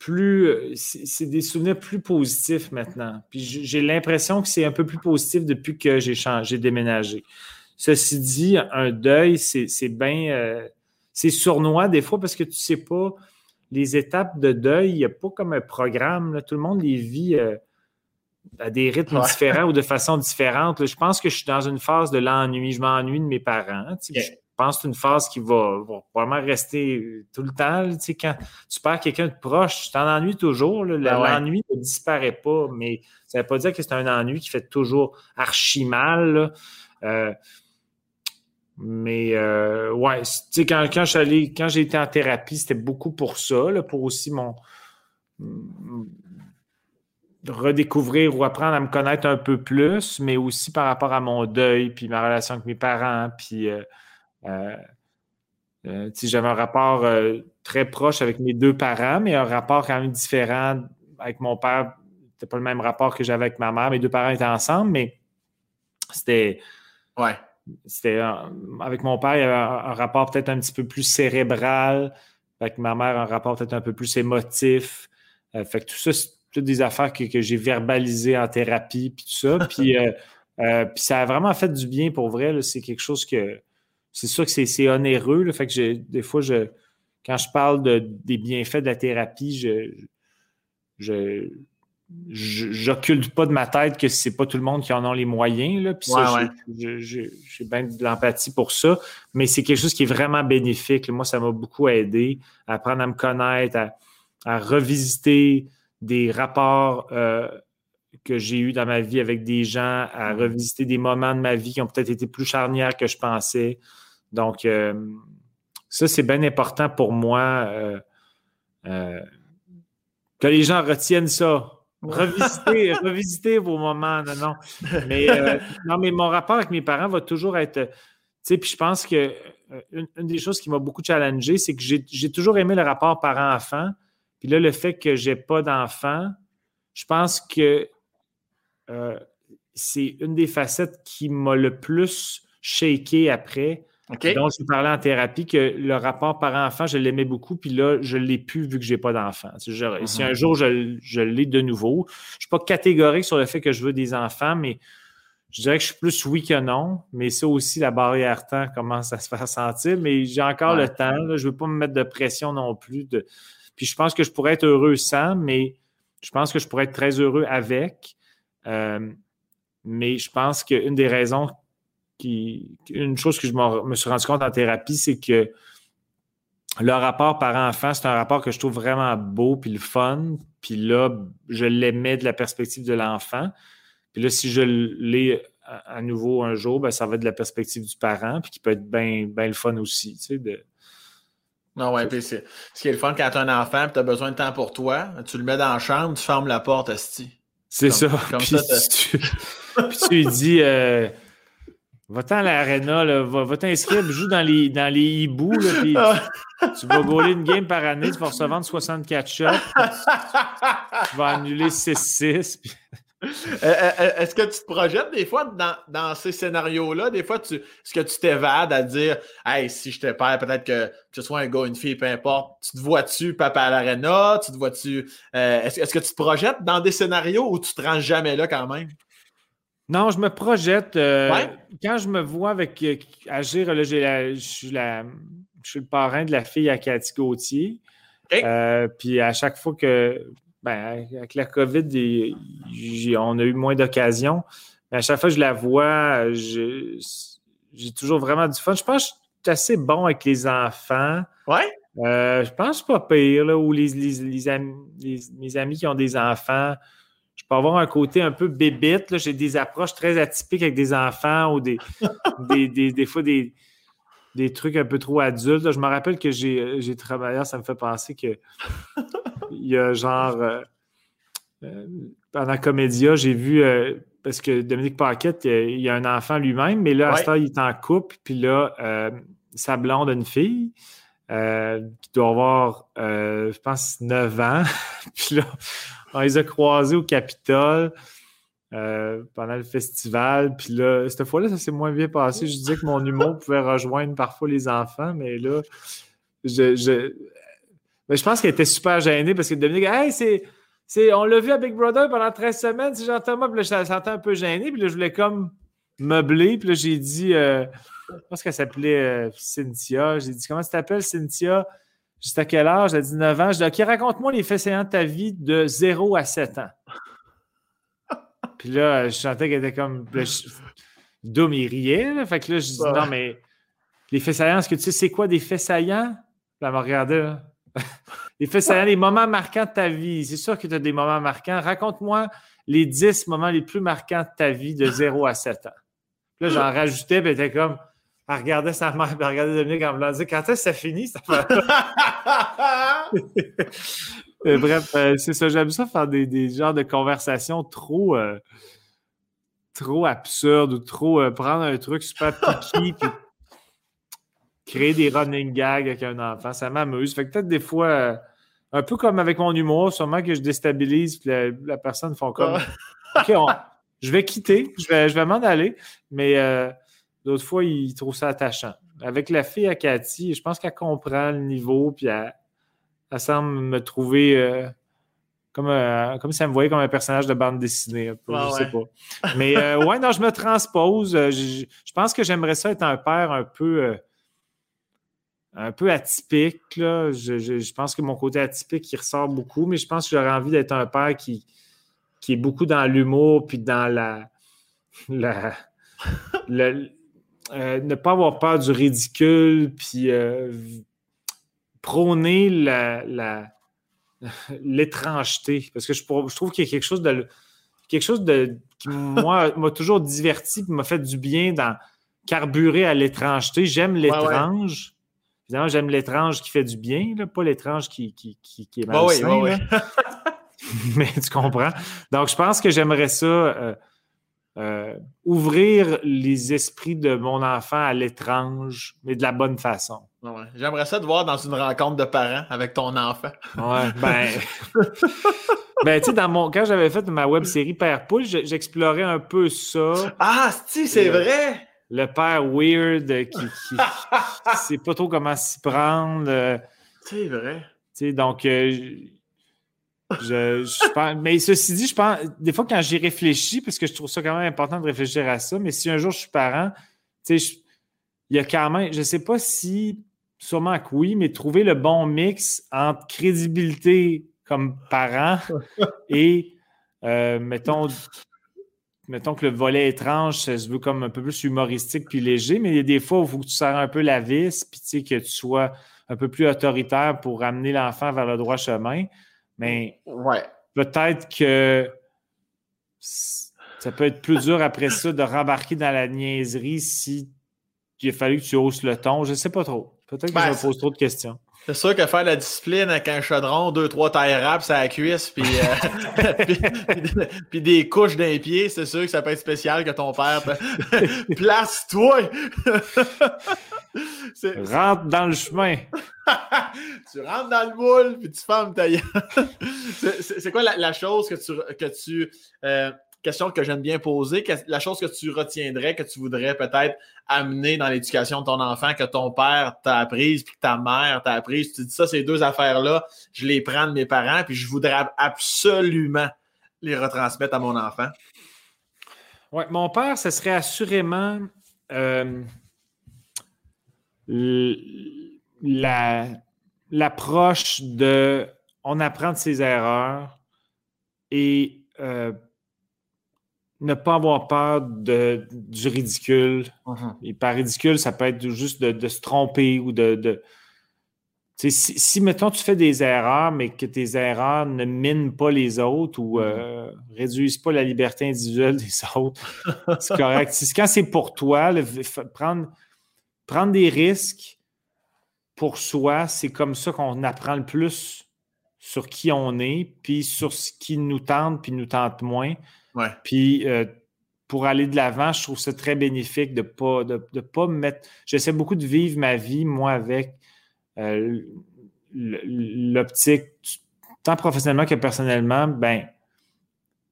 plus, euh, c'est des souvenirs plus positifs maintenant. Puis j'ai l'impression que c'est un peu plus positif depuis que j'ai changé, déménagé. Ceci dit, un deuil, c'est bien, euh, c'est sournois des fois parce que tu sais pas les étapes de deuil, il n'y a pas comme un programme. Tout le monde les vit euh, à des rythmes différents ou de façon différente. Je pense que je suis dans une phase de l'ennui. Je m'ennuie de mes parents pense que c'est une phase qui va, vraiment rester tout le temps. Quand tu perds quelqu'un de proche, tu t'en ennuies toujours. Ben l'ennui ne disparaît pas, mais ça ne veut pas dire que c'est un ennui qui fait toujours archi mal. Euh, mais euh, ouais, quand, quand, quand j'ai été en thérapie, c'était beaucoup pour ça, pour aussi mon redécouvrir ou apprendre à me connaître un peu plus, mais aussi par rapport à mon deuil, puis ma relation avec mes parents, puis euh, euh, euh, j'avais un rapport très proche avec mes deux parents, mais un rapport quand même différent avec mon père. C'était pas le même rapport que j'avais avec ma mère. Mes deux parents étaient ensemble, mais c'était. Ouais. C'était avec mon père, il y avait un, rapport peut-être un petit peu plus cérébral. Avec ma mère, un rapport peut-être un peu plus émotif. fait que tout ça, toutes des affaires que, j'ai verbalisées en thérapie, puis tout ça. Euh, euh, puis, ça a vraiment fait du bien pour vrai. C'est quelque chose que. C'est sûr que c'est onéreux. Là, fait que des fois, je, quand je parle de, des bienfaits de la thérapie, je. je j'occulte pas de ma tête que c'est pas tout le monde qui en a les moyens. Là, puis ça, j'ai bien de l'empathie pour ça. Mais c'est quelque chose qui est vraiment bénéfique. Moi, ça m'a beaucoup aidé à apprendre à me connaître, à, à revisiter des rapports euh, que j'ai eus dans ma vie avec des gens, à mm-hmm. revisiter des moments de ma vie qui ont peut-être été plus charnières que je pensais. Donc, euh, ça, c'est bien important pour moi euh, que les gens retiennent ça. Revisiter, revisiter vos moments. Non, non. Mais, non, mais mon rapport avec mes parents va toujours être. Tu sais, puis je pense que une, des choses qui m'a beaucoup challengé, c'est que j'ai toujours aimé le rapport parent-enfant. Puis là, le fait que je n'ai pas d'enfant, je pense que euh, c'est une des facettes qui m'a le plus shaké après. Donc, je parlais en thérapie que le rapport parent-enfant, je l'aimais beaucoup, puis là, je ne l'ai plus vu que je n'ai pas d'enfant. Si mhm. un jour je, l'ai de nouveau, je ne suis pas catégorique sur le fait que je veux des enfants, mais je dirais que je suis plus oui que non. Mais ça aussi, la barrière temps commence à se faire sentir. Mais j'ai encore le temps. je ne veux pas me mettre de pression non plus de puis je pense que je pourrais être heureux sans, mais je pense que je pourrais être très heureux avec. Euh, mais je pense qu'une des raisons qui. Une chose que je me suis rendu compte en thérapie, c'est que le rapport parent-enfant, c'est un rapport que je trouve vraiment beau puis le fun. Puis là, je l'aimais de la perspective de l'enfant. Puis là, si je l'ai à nouveau un jour, ben, ça va être de la perspective du parent, puis qui peut être bien le fun aussi, tu sais, non, ouais, puis ce qui est le fun quand tu as un enfant et tu as besoin de temps pour toi, tu le mets dans la chambre, tu fermes la porte, Asti. C'est ça. Comme ça, tu, puis tu lui dis euh, Va-t'en à l'aréna, va, t'inscrire, joue dans les, dans les hiboux, puis tu, vas gauler une game par année, tu vas recevoir 64 shots, tu, vas annuler 6-6. Euh, euh, euh, est-ce que tu te projettes des fois dans, ces scénarios-là? Des fois, est-ce que tu t'évades à dire Hey, si je te perds, peut-être que, ce soit un gars, une fille, peu importe, tu te vois-tu papa à l'arena? Tu te vois-tu. est-ce, que tu te projettes dans des scénarios où tu te rends jamais là quand même? Non, je me projette. Quand je me vois avec agir, là, j'ai je, suis je suis le parrain de la fille à Cathy Gauthier. puis à chaque fois que ben, avec la COVID, on a eu moins d'occasions. Mais à chaque fois que je la vois, j'ai toujours vraiment du fun. Je pense que je suis assez bon avec les enfants. Ouais. Euh, je pense pas pire, là, ou les, mes amis qui ont des enfants. Je peux avoir un côté un peu bébite. J'ai des approches très atypiques avec des enfants ou des, des, fois des, des trucs un peu trop adultes. Je me rappelle que j'ai travaillé, ça me fait penser que il y a genre euh, euh, pendant Comédia, j'ai vu euh, parce que Dominique Paquette, il y a un enfant lui-même, mais là, à ce il est en couple, puis là, sa blonde a une fille qui doit avoir, je pense, 9 ans. puis là, on les a croisés au Capitole. Pendant le festival. Puis là, cette fois-là, ça s'est moins bien passé. Je disais que mon humour pouvait rejoindre parfois les enfants, mais là, je, mais je pense qu'elle était super gênée parce que Dominique, hey, c'est. On l'a vu à Big Brother pendant 13 semaines, c'est Jean-Thomas, puis là, je me sentais un peu gêné, puis là, je voulais comme meubler, puis là, j'ai dit, euh, je pense qu'elle s'appelait euh, Cynthia, j'ai dit, comment tu t'appelles, Cynthia? Juste à quel âge? Elle a dit 9 ans. Je dis, OK, raconte-moi les faits saillants de ta vie de 0 à 7 ans. Puis là, je sentais qu'elle était comme. Doom, il riait. Fait que là, je dis, non, mais les faits saillants, est-ce que tu sais c'est quoi des faits saillants? Puis elle m'a regardé, là. Les faits saillants, les moments marquants de ta vie. C'est sûr que tu as des moments marquants. Raconte-moi les 10 moments les plus marquants de ta vie de 0 à 7 ans. là, j'en rajoutais, puis elle était comme. Elle regardait sa mère, puis elle regardait Dominique en me disant quand est-ce que ça finit, ça bref, c'est ça. J'aime ça faire des, des genres de conversations trop, trop absurdes ou trop prendre un truc super piqué puis créer des running gags avec un enfant. Ça m'amuse. Fait que peut-être des fois un peu comme avec mon humour, sûrement que je déstabilise, puis la, personne font comme OK, je vais quitter, je vais, je vais m'en aller. Mais euh, d'autres fois, ils trouvent ça attachant. Avec la fille à Cathy, je pense qu'elle comprend le niveau, puis elle, semble me trouver euh, comme, euh, comme si elle me voyait comme un personnage de bande dessinée. je ne sais pas. Mais ouais, non, je me transpose. Je, je pense que j'aimerais ça être un père un peu un peu atypique. Là. Je, pense que mon côté atypique, il ressort beaucoup, mais je pense que j'aurais envie d'être un père qui, qui est beaucoup dans l'humour, puis dans la. la, euh, ne pas avoir peur du ridicule, puis euh, prôner la, l'étrangeté. Parce que je, je trouve qu'il y a quelque chose de. Quelque chose de, qui, moi, m'a toujours diverti et m'a fait du bien dans carburer à l'étrangeté. J'aime l'étrange. Évidemment, j'aime l'étrange qui fait du bien, pas l'étrange qui, qui, qui, est mal. oui, oui, Mais tu comprends. Donc, je pense que j'aimerais ça euh, euh, ouvrir les esprits de mon enfant à l'étrange, mais de la bonne façon. J'aimerais ça te voir dans une rencontre de parents avec ton enfant. Ouais, ben. ben, tu sais, mon... quand j'avais fait ma web série Père Poule, j'explorais un peu ça. Ah, si, c'est euh, vrai! le père weird qui, ne sait pas trop comment s'y prendre. C'est vrai. donc, euh, je, pense, mais ceci dit, je pense, des fois, quand j'y réfléchis, parce que je trouve ça quand même important de réfléchir à ça, mais si un jour je suis parent, il y a quand même, je sais pas si, sûrement que oui, mais trouver le bon mix entre crédibilité comme parent et, euh, mettons, mettons que le volet étrange, ça se veut comme un peu plus humoristique puis léger, mais il y a des fois où il faut que tu sers un peu la vis, puis tu sais, que tu sois un peu plus autoritaire pour amener l'enfant vers le droit chemin. Mais ouais. peut-être que ça peut être plus dur après ça de rembarquer dans la niaiserie si il a fallu que tu hausses le ton. Je ne sais pas trop. Peut-être que je ben, me pose trop de questions. C'est sûr que faire la discipline avec un chaudron, deux, trois tailles rap à la cuisse, puis, euh, puis, des couches d'un pied, c'est sûr que ça peut être spécial que ton père place-toi! Rentre dans le chemin. tu rentres dans le moule, puis tu fermes ta C'est quoi la, chose que tu, que tu euh, question que j'aime bien poser, la chose que tu retiendrais, que tu voudrais peut-être amener dans l'éducation de ton enfant, que ton père t'a apprise, puis que ta mère t'a apprise. Tu dis ça, ces deux affaires-là, je les prends de mes parents, puis je voudrais absolument les retransmettre à mon enfant. Oui, mon père, ce serait assurément euh, l'approche de on apprend de ses erreurs et euh, ne pas avoir peur de, du ridicule. Uh-huh. Et par ridicule, ça peut être juste de, se tromper ou de. si, si, mettons, tu fais des erreurs, mais que tes erreurs ne minent pas les autres ou euh, uh-huh. réduisent pas la liberté individuelle des autres, c'est correct. quand c'est pour toi, prendre, prendre des risques pour soi, c'est comme ça qu'on apprend le plus sur qui on est, puis sur ce qui nous tente, puis nous tente moins. Puis euh, pour aller de l'avant, je trouve ça très bénéfique de ne pas, de, pas me mettre. J'essaie beaucoup de vivre ma vie, moi, avec euh, l'optique, tant professionnellement que personnellement, ben,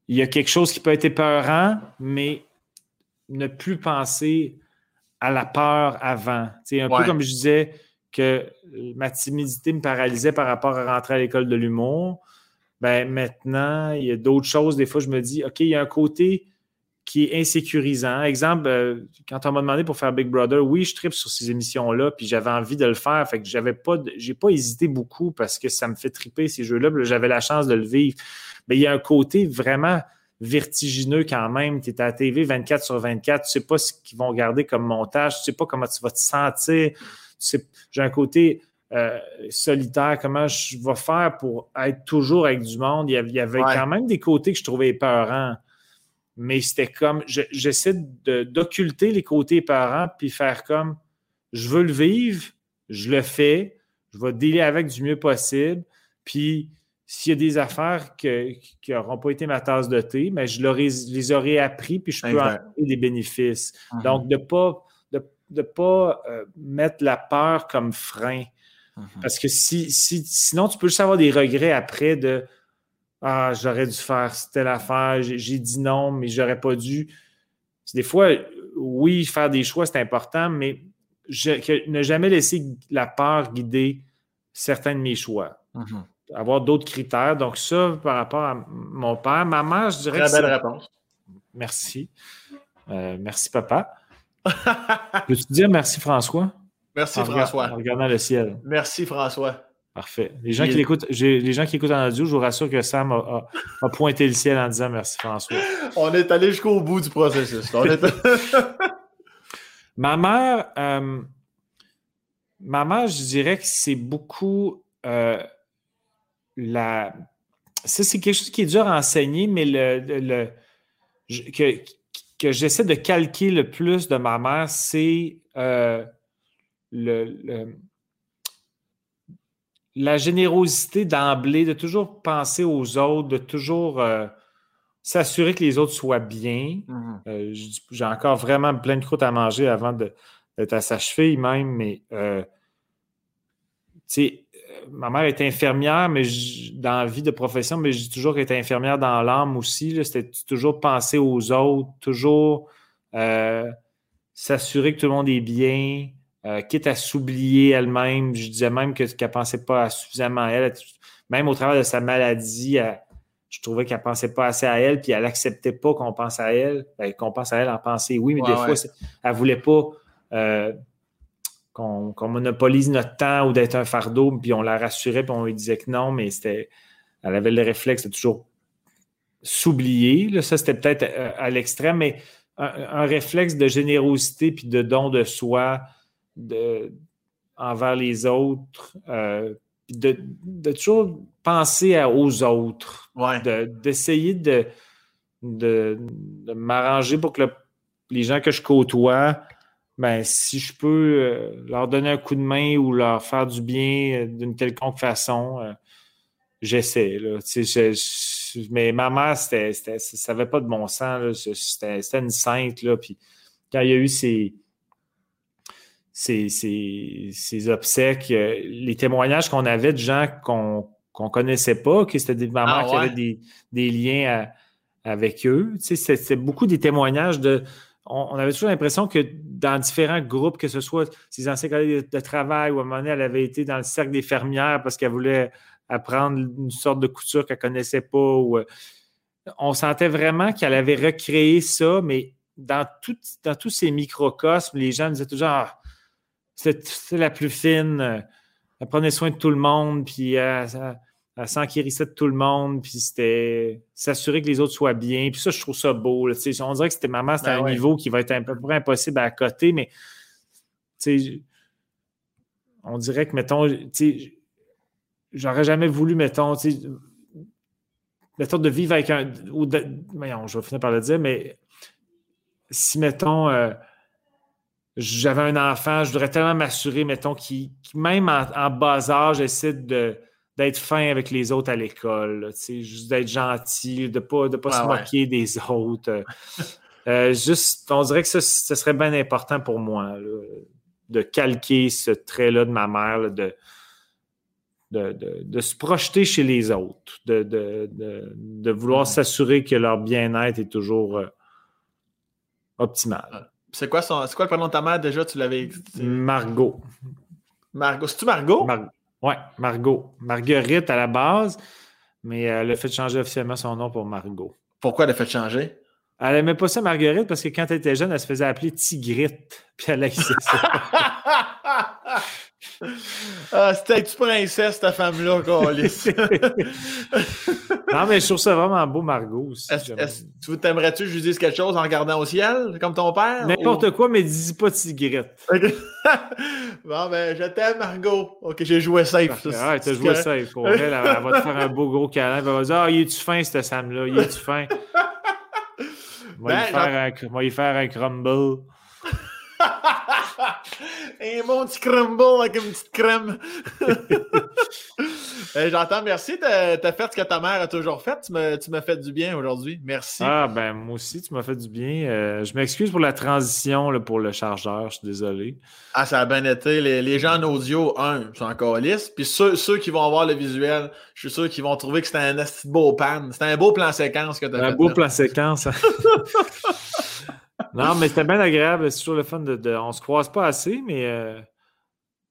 il y a quelque chose qui peut être épeurant, mais ne plus penser à la peur avant. C'est un peu comme je disais que ma timidité me paralysait par rapport à rentrer à l'école de l'humour ben maintenant, il y a d'autres choses. Des fois, je me dis, OK, il y a un côté qui est insécurisant. Exemple, euh, quand on m'a demandé pour faire Big Brother, oui, je tripe sur ces émissions-là, puis j'avais envie de le faire. Fait que j'avais pas, j'ai pas hésité beaucoup parce que ça me fait triper ces jeux-là. J'avais la chance de le vivre. Mais il y a un côté vraiment vertigineux quand même. Tu es à la TV 24 sur 24, tu sais pas ce qu'ils vont garder comme montage, tu sais pas comment tu vas te sentir. J'ai un côté euh, solitaire, comment je vais faire pour être toujours avec du monde? Il y avait, quand même des côtés que je trouvais épeurants. Mais c'était comme, j'essaie d'occulter les côtés épeurants puis faire comme, je veux le vivre, je le fais, je vais dealer avec du mieux possible. Puis s'il y a des affaires qui n'auront pas été ma tasse de thé, mais je, les aurais appris, puis je peux en avoir des bénéfices. Mhm. Donc, de ne pas, de, pas euh, mettre la peur comme frein. Mhm. Parce que si, sinon, tu peux juste avoir des regrets après de Ah, j'aurais dû faire telle affaire, j'ai dit non, mais j'aurais pas dû. Des fois, oui, faire des choix, c'est important, mais je, ne jamais laisser la peur guider certains de mes choix. Mhm avoir d'autres critères. Donc, ça, par rapport à mon père, ma mère, je dirais. Très belle réponse. Merci. Euh, merci, papa. Peux-tu dire merci, François? Merci, François. En regardant le ciel. Merci, François. Parfait. Les gens, qui écoutent, les gens qui écoutent en audio, je vous rassure que Sam a, pointé le ciel en disant merci, François. On est allé jusqu'au bout du processus. ma mère, euh, ma mère, je dirais que c'est beaucoup. Euh, la. Ça, c'est quelque chose qui est dur à enseigner, mais le, que, que j'essaie de calquer le plus de ma mère, c'est euh, le, la générosité d'emblée, de toujours penser aux autres, de toujours euh, s'assurer que les autres soient bien. Mm-hmm. Euh, j'ai encore vraiment plein de croûtes à manger avant d'être à sa cheville même, mais sais, ma mère était infirmière, mais dans la vie de profession, mais j'ai toujours été infirmière dans l'âme aussi. C'était toujours penser aux autres, toujours euh, s'assurer que tout le monde est bien, euh, quitte à s'oublier elle-même. Je disais même qu'elle ne pensait pas suffisamment à elle. Même au travers de sa maladie, je trouvais qu'elle ne pensait pas assez à elle, puis elle n'acceptait pas qu'on pense à elle. Ben, qu'on pense à elle en pensée, oui, mais des fois, elle ne voulait pas. Euh, qu'on monopolise notre temps ou d'être un fardeau, puis on la rassurait, puis on lui disait que non, mais c'était. Elle avait le réflexe de toujours s'oublier. Ça, c'était peut-être euh, à, l'extrême, mais un, réflexe de générosité puis de don de soi de, envers les autres, euh, de, toujours penser aux autres, d'essayer de, de, m'arranger pour que les gens que je côtoie ben, si je peux euh, leur donner un coup de main ou leur faire du bien euh, d'une quelconque façon, euh, j'essaie. mais ma mère, c'était, ça n'avait pas de bon sens. C'était, une sainte. Là, puis quand il y a eu ces, ces, obsèques, les témoignages qu'on avait de gens qu'on ne connaissait pas, que c'était des mamans ah qui avaient des, liens avec eux. C'était beaucoup des témoignages de on, avait toujours l'impression que dans différents groupes, que ce soit ses anciens collègues de, travail ou à un moment donné, elle avait été dans le cercle des fermières parce qu'elle voulait apprendre une sorte de couture qu'elle ne connaissait pas. Euh, on sentait vraiment qu'elle avait recréé ça, mais dans, dans tous ces microcosmes, les gens disaient toujours ah, c'est la plus fine, euh, elle prenait soin de tout le monde, puis elle s'enquérissait de tout le monde, puis c'était s'assurer que les autres soient bien. Puis ça, je trouve ça beau. on dirait que c'était maman, c'était ben un niveau qui va être un peu près impossible à côté, mais on dirait que, mettons, j'aurais jamais voulu, mettons, mettons, de vivre avec un. Ou de, je vais finir par le dire, mais si, mettons, euh, j'avais un enfant, je voudrais tellement m'assurer, mettons, qui, même en, en, bas âge, essaie de d'être fin avec les autres à l'école, juste d'être gentil, de ne pas, de pas se moquer des autres. Euh, juste, on dirait que ce, serait bien important pour moi de calquer ce trait-là de ma mère, de, de, se projeter chez les autres, de, vouloir s'assurer que leur bien-être est toujours euh, optimal. C'est quoi, son, quoi le prénom de ta mère? Déjà? Tu l'avais Margot. Margot. C'est-tu Margot? Margot. Oui, Margot. Marguerite à la base, mais elle a fait changer officiellement son nom pour Margot. Pourquoi elle a fait changer? Elle n'aimait pas ça, Marguerite, parce que quand elle était jeune, elle se faisait appeler Tigrite. Puis elle a ça. ah, C'était une princesse, ta femme-là, Non, mais je trouve ça vraiment beau, Margot. Aussi, tu t'aimerais-tu que je lui dise quelque chose en regardant au ciel, comme ton père? N'importe quoi, mais dis pas Tigrette. bon, ben, je t'aime, Margot. Ok, j'ai joué safe. Ah, t'as joué safe. Pour elle, elle, va te faire un beau gros câlin. Elle va dire Ah, il est-tu fin, cette Sam-là? Il est-tu fin? On va, ben, lui faire un crumble. un bon petit crumble avec une petite crème. J'entends, merci. Tu as, fait ce que ta mère a toujours fait. Tu m'as fait du bien aujourd'hui. Merci. Ah, ben, moi aussi, tu m'as fait du bien. Euh, je m'excuse pour la transition là, pour le chargeur. Je suis désolé. Ah, ça a bien été. Les, gens en audio, un, sont encore lisses. Puis ceux, ceux, qui vont voir le visuel, je suis sûr qu'ils vont trouver que c'était un beau pan. C'était un beau plan séquence que tu as fait. Un beau plan séquence. Non, mais c'était bien agréable. C'est toujours le fun de, On se croise pas assez, mais. Euh,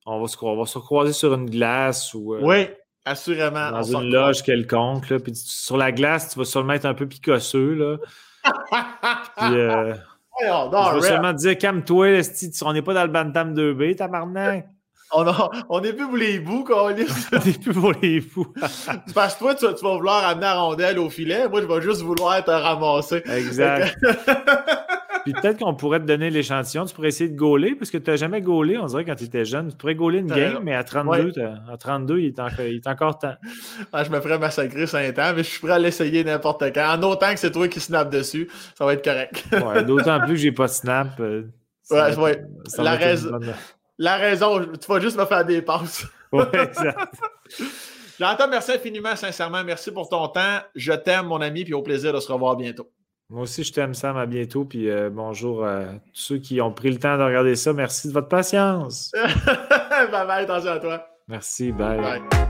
on va, se, on va se croiser sur une glace ou. Euh, oui, assurément. Dans une loge quelconque. Là, puis sur la glace, tu vas sûrement être un peu picosseux. Là. puis, euh, je vais seulement te dire, calme-toi, on n'est pas dans le Bantam 2B, tabarnak. On, on est plus pour les bouts, qu'on est. on est plus pour les bouts. Parce que toi, tu, tu, vas vouloir amener la rondelle au filet. Moi, je vais juste vouloir te ramasser. Exact. Puis peut-être qu'on pourrait te donner l'échantillon. Tu pourrais essayer de gauler, parce que tu n'as jamais gaulé, on dirait, quand tu étais jeune. Tu pourrais gauler une game, mais à 32, à 32 il, est encore, il est encore temps. Ah, je me ferais massacrer 5 ans, mais je suis prêt à l'essayer n'importe quand. En autant que c'est toi qui snap dessus, ça va être correct. ouais, D'autant plus que j'ai pas de snap. Euh, ouais, ouais. La, raison, la raison, tu vas juste me faire des passes. ouais, exact. J'entends, merci infiniment, sincèrement. Merci pour ton temps. Je t'aime, mon ami, puis au plaisir de se revoir bientôt. Moi aussi, je t'aime, Sam. À bientôt. Puis euh, bonjour à tous ceux qui ont pris le temps de regarder ça. Merci de votre patience. bye bye, attention à toi. Merci, bye. bye.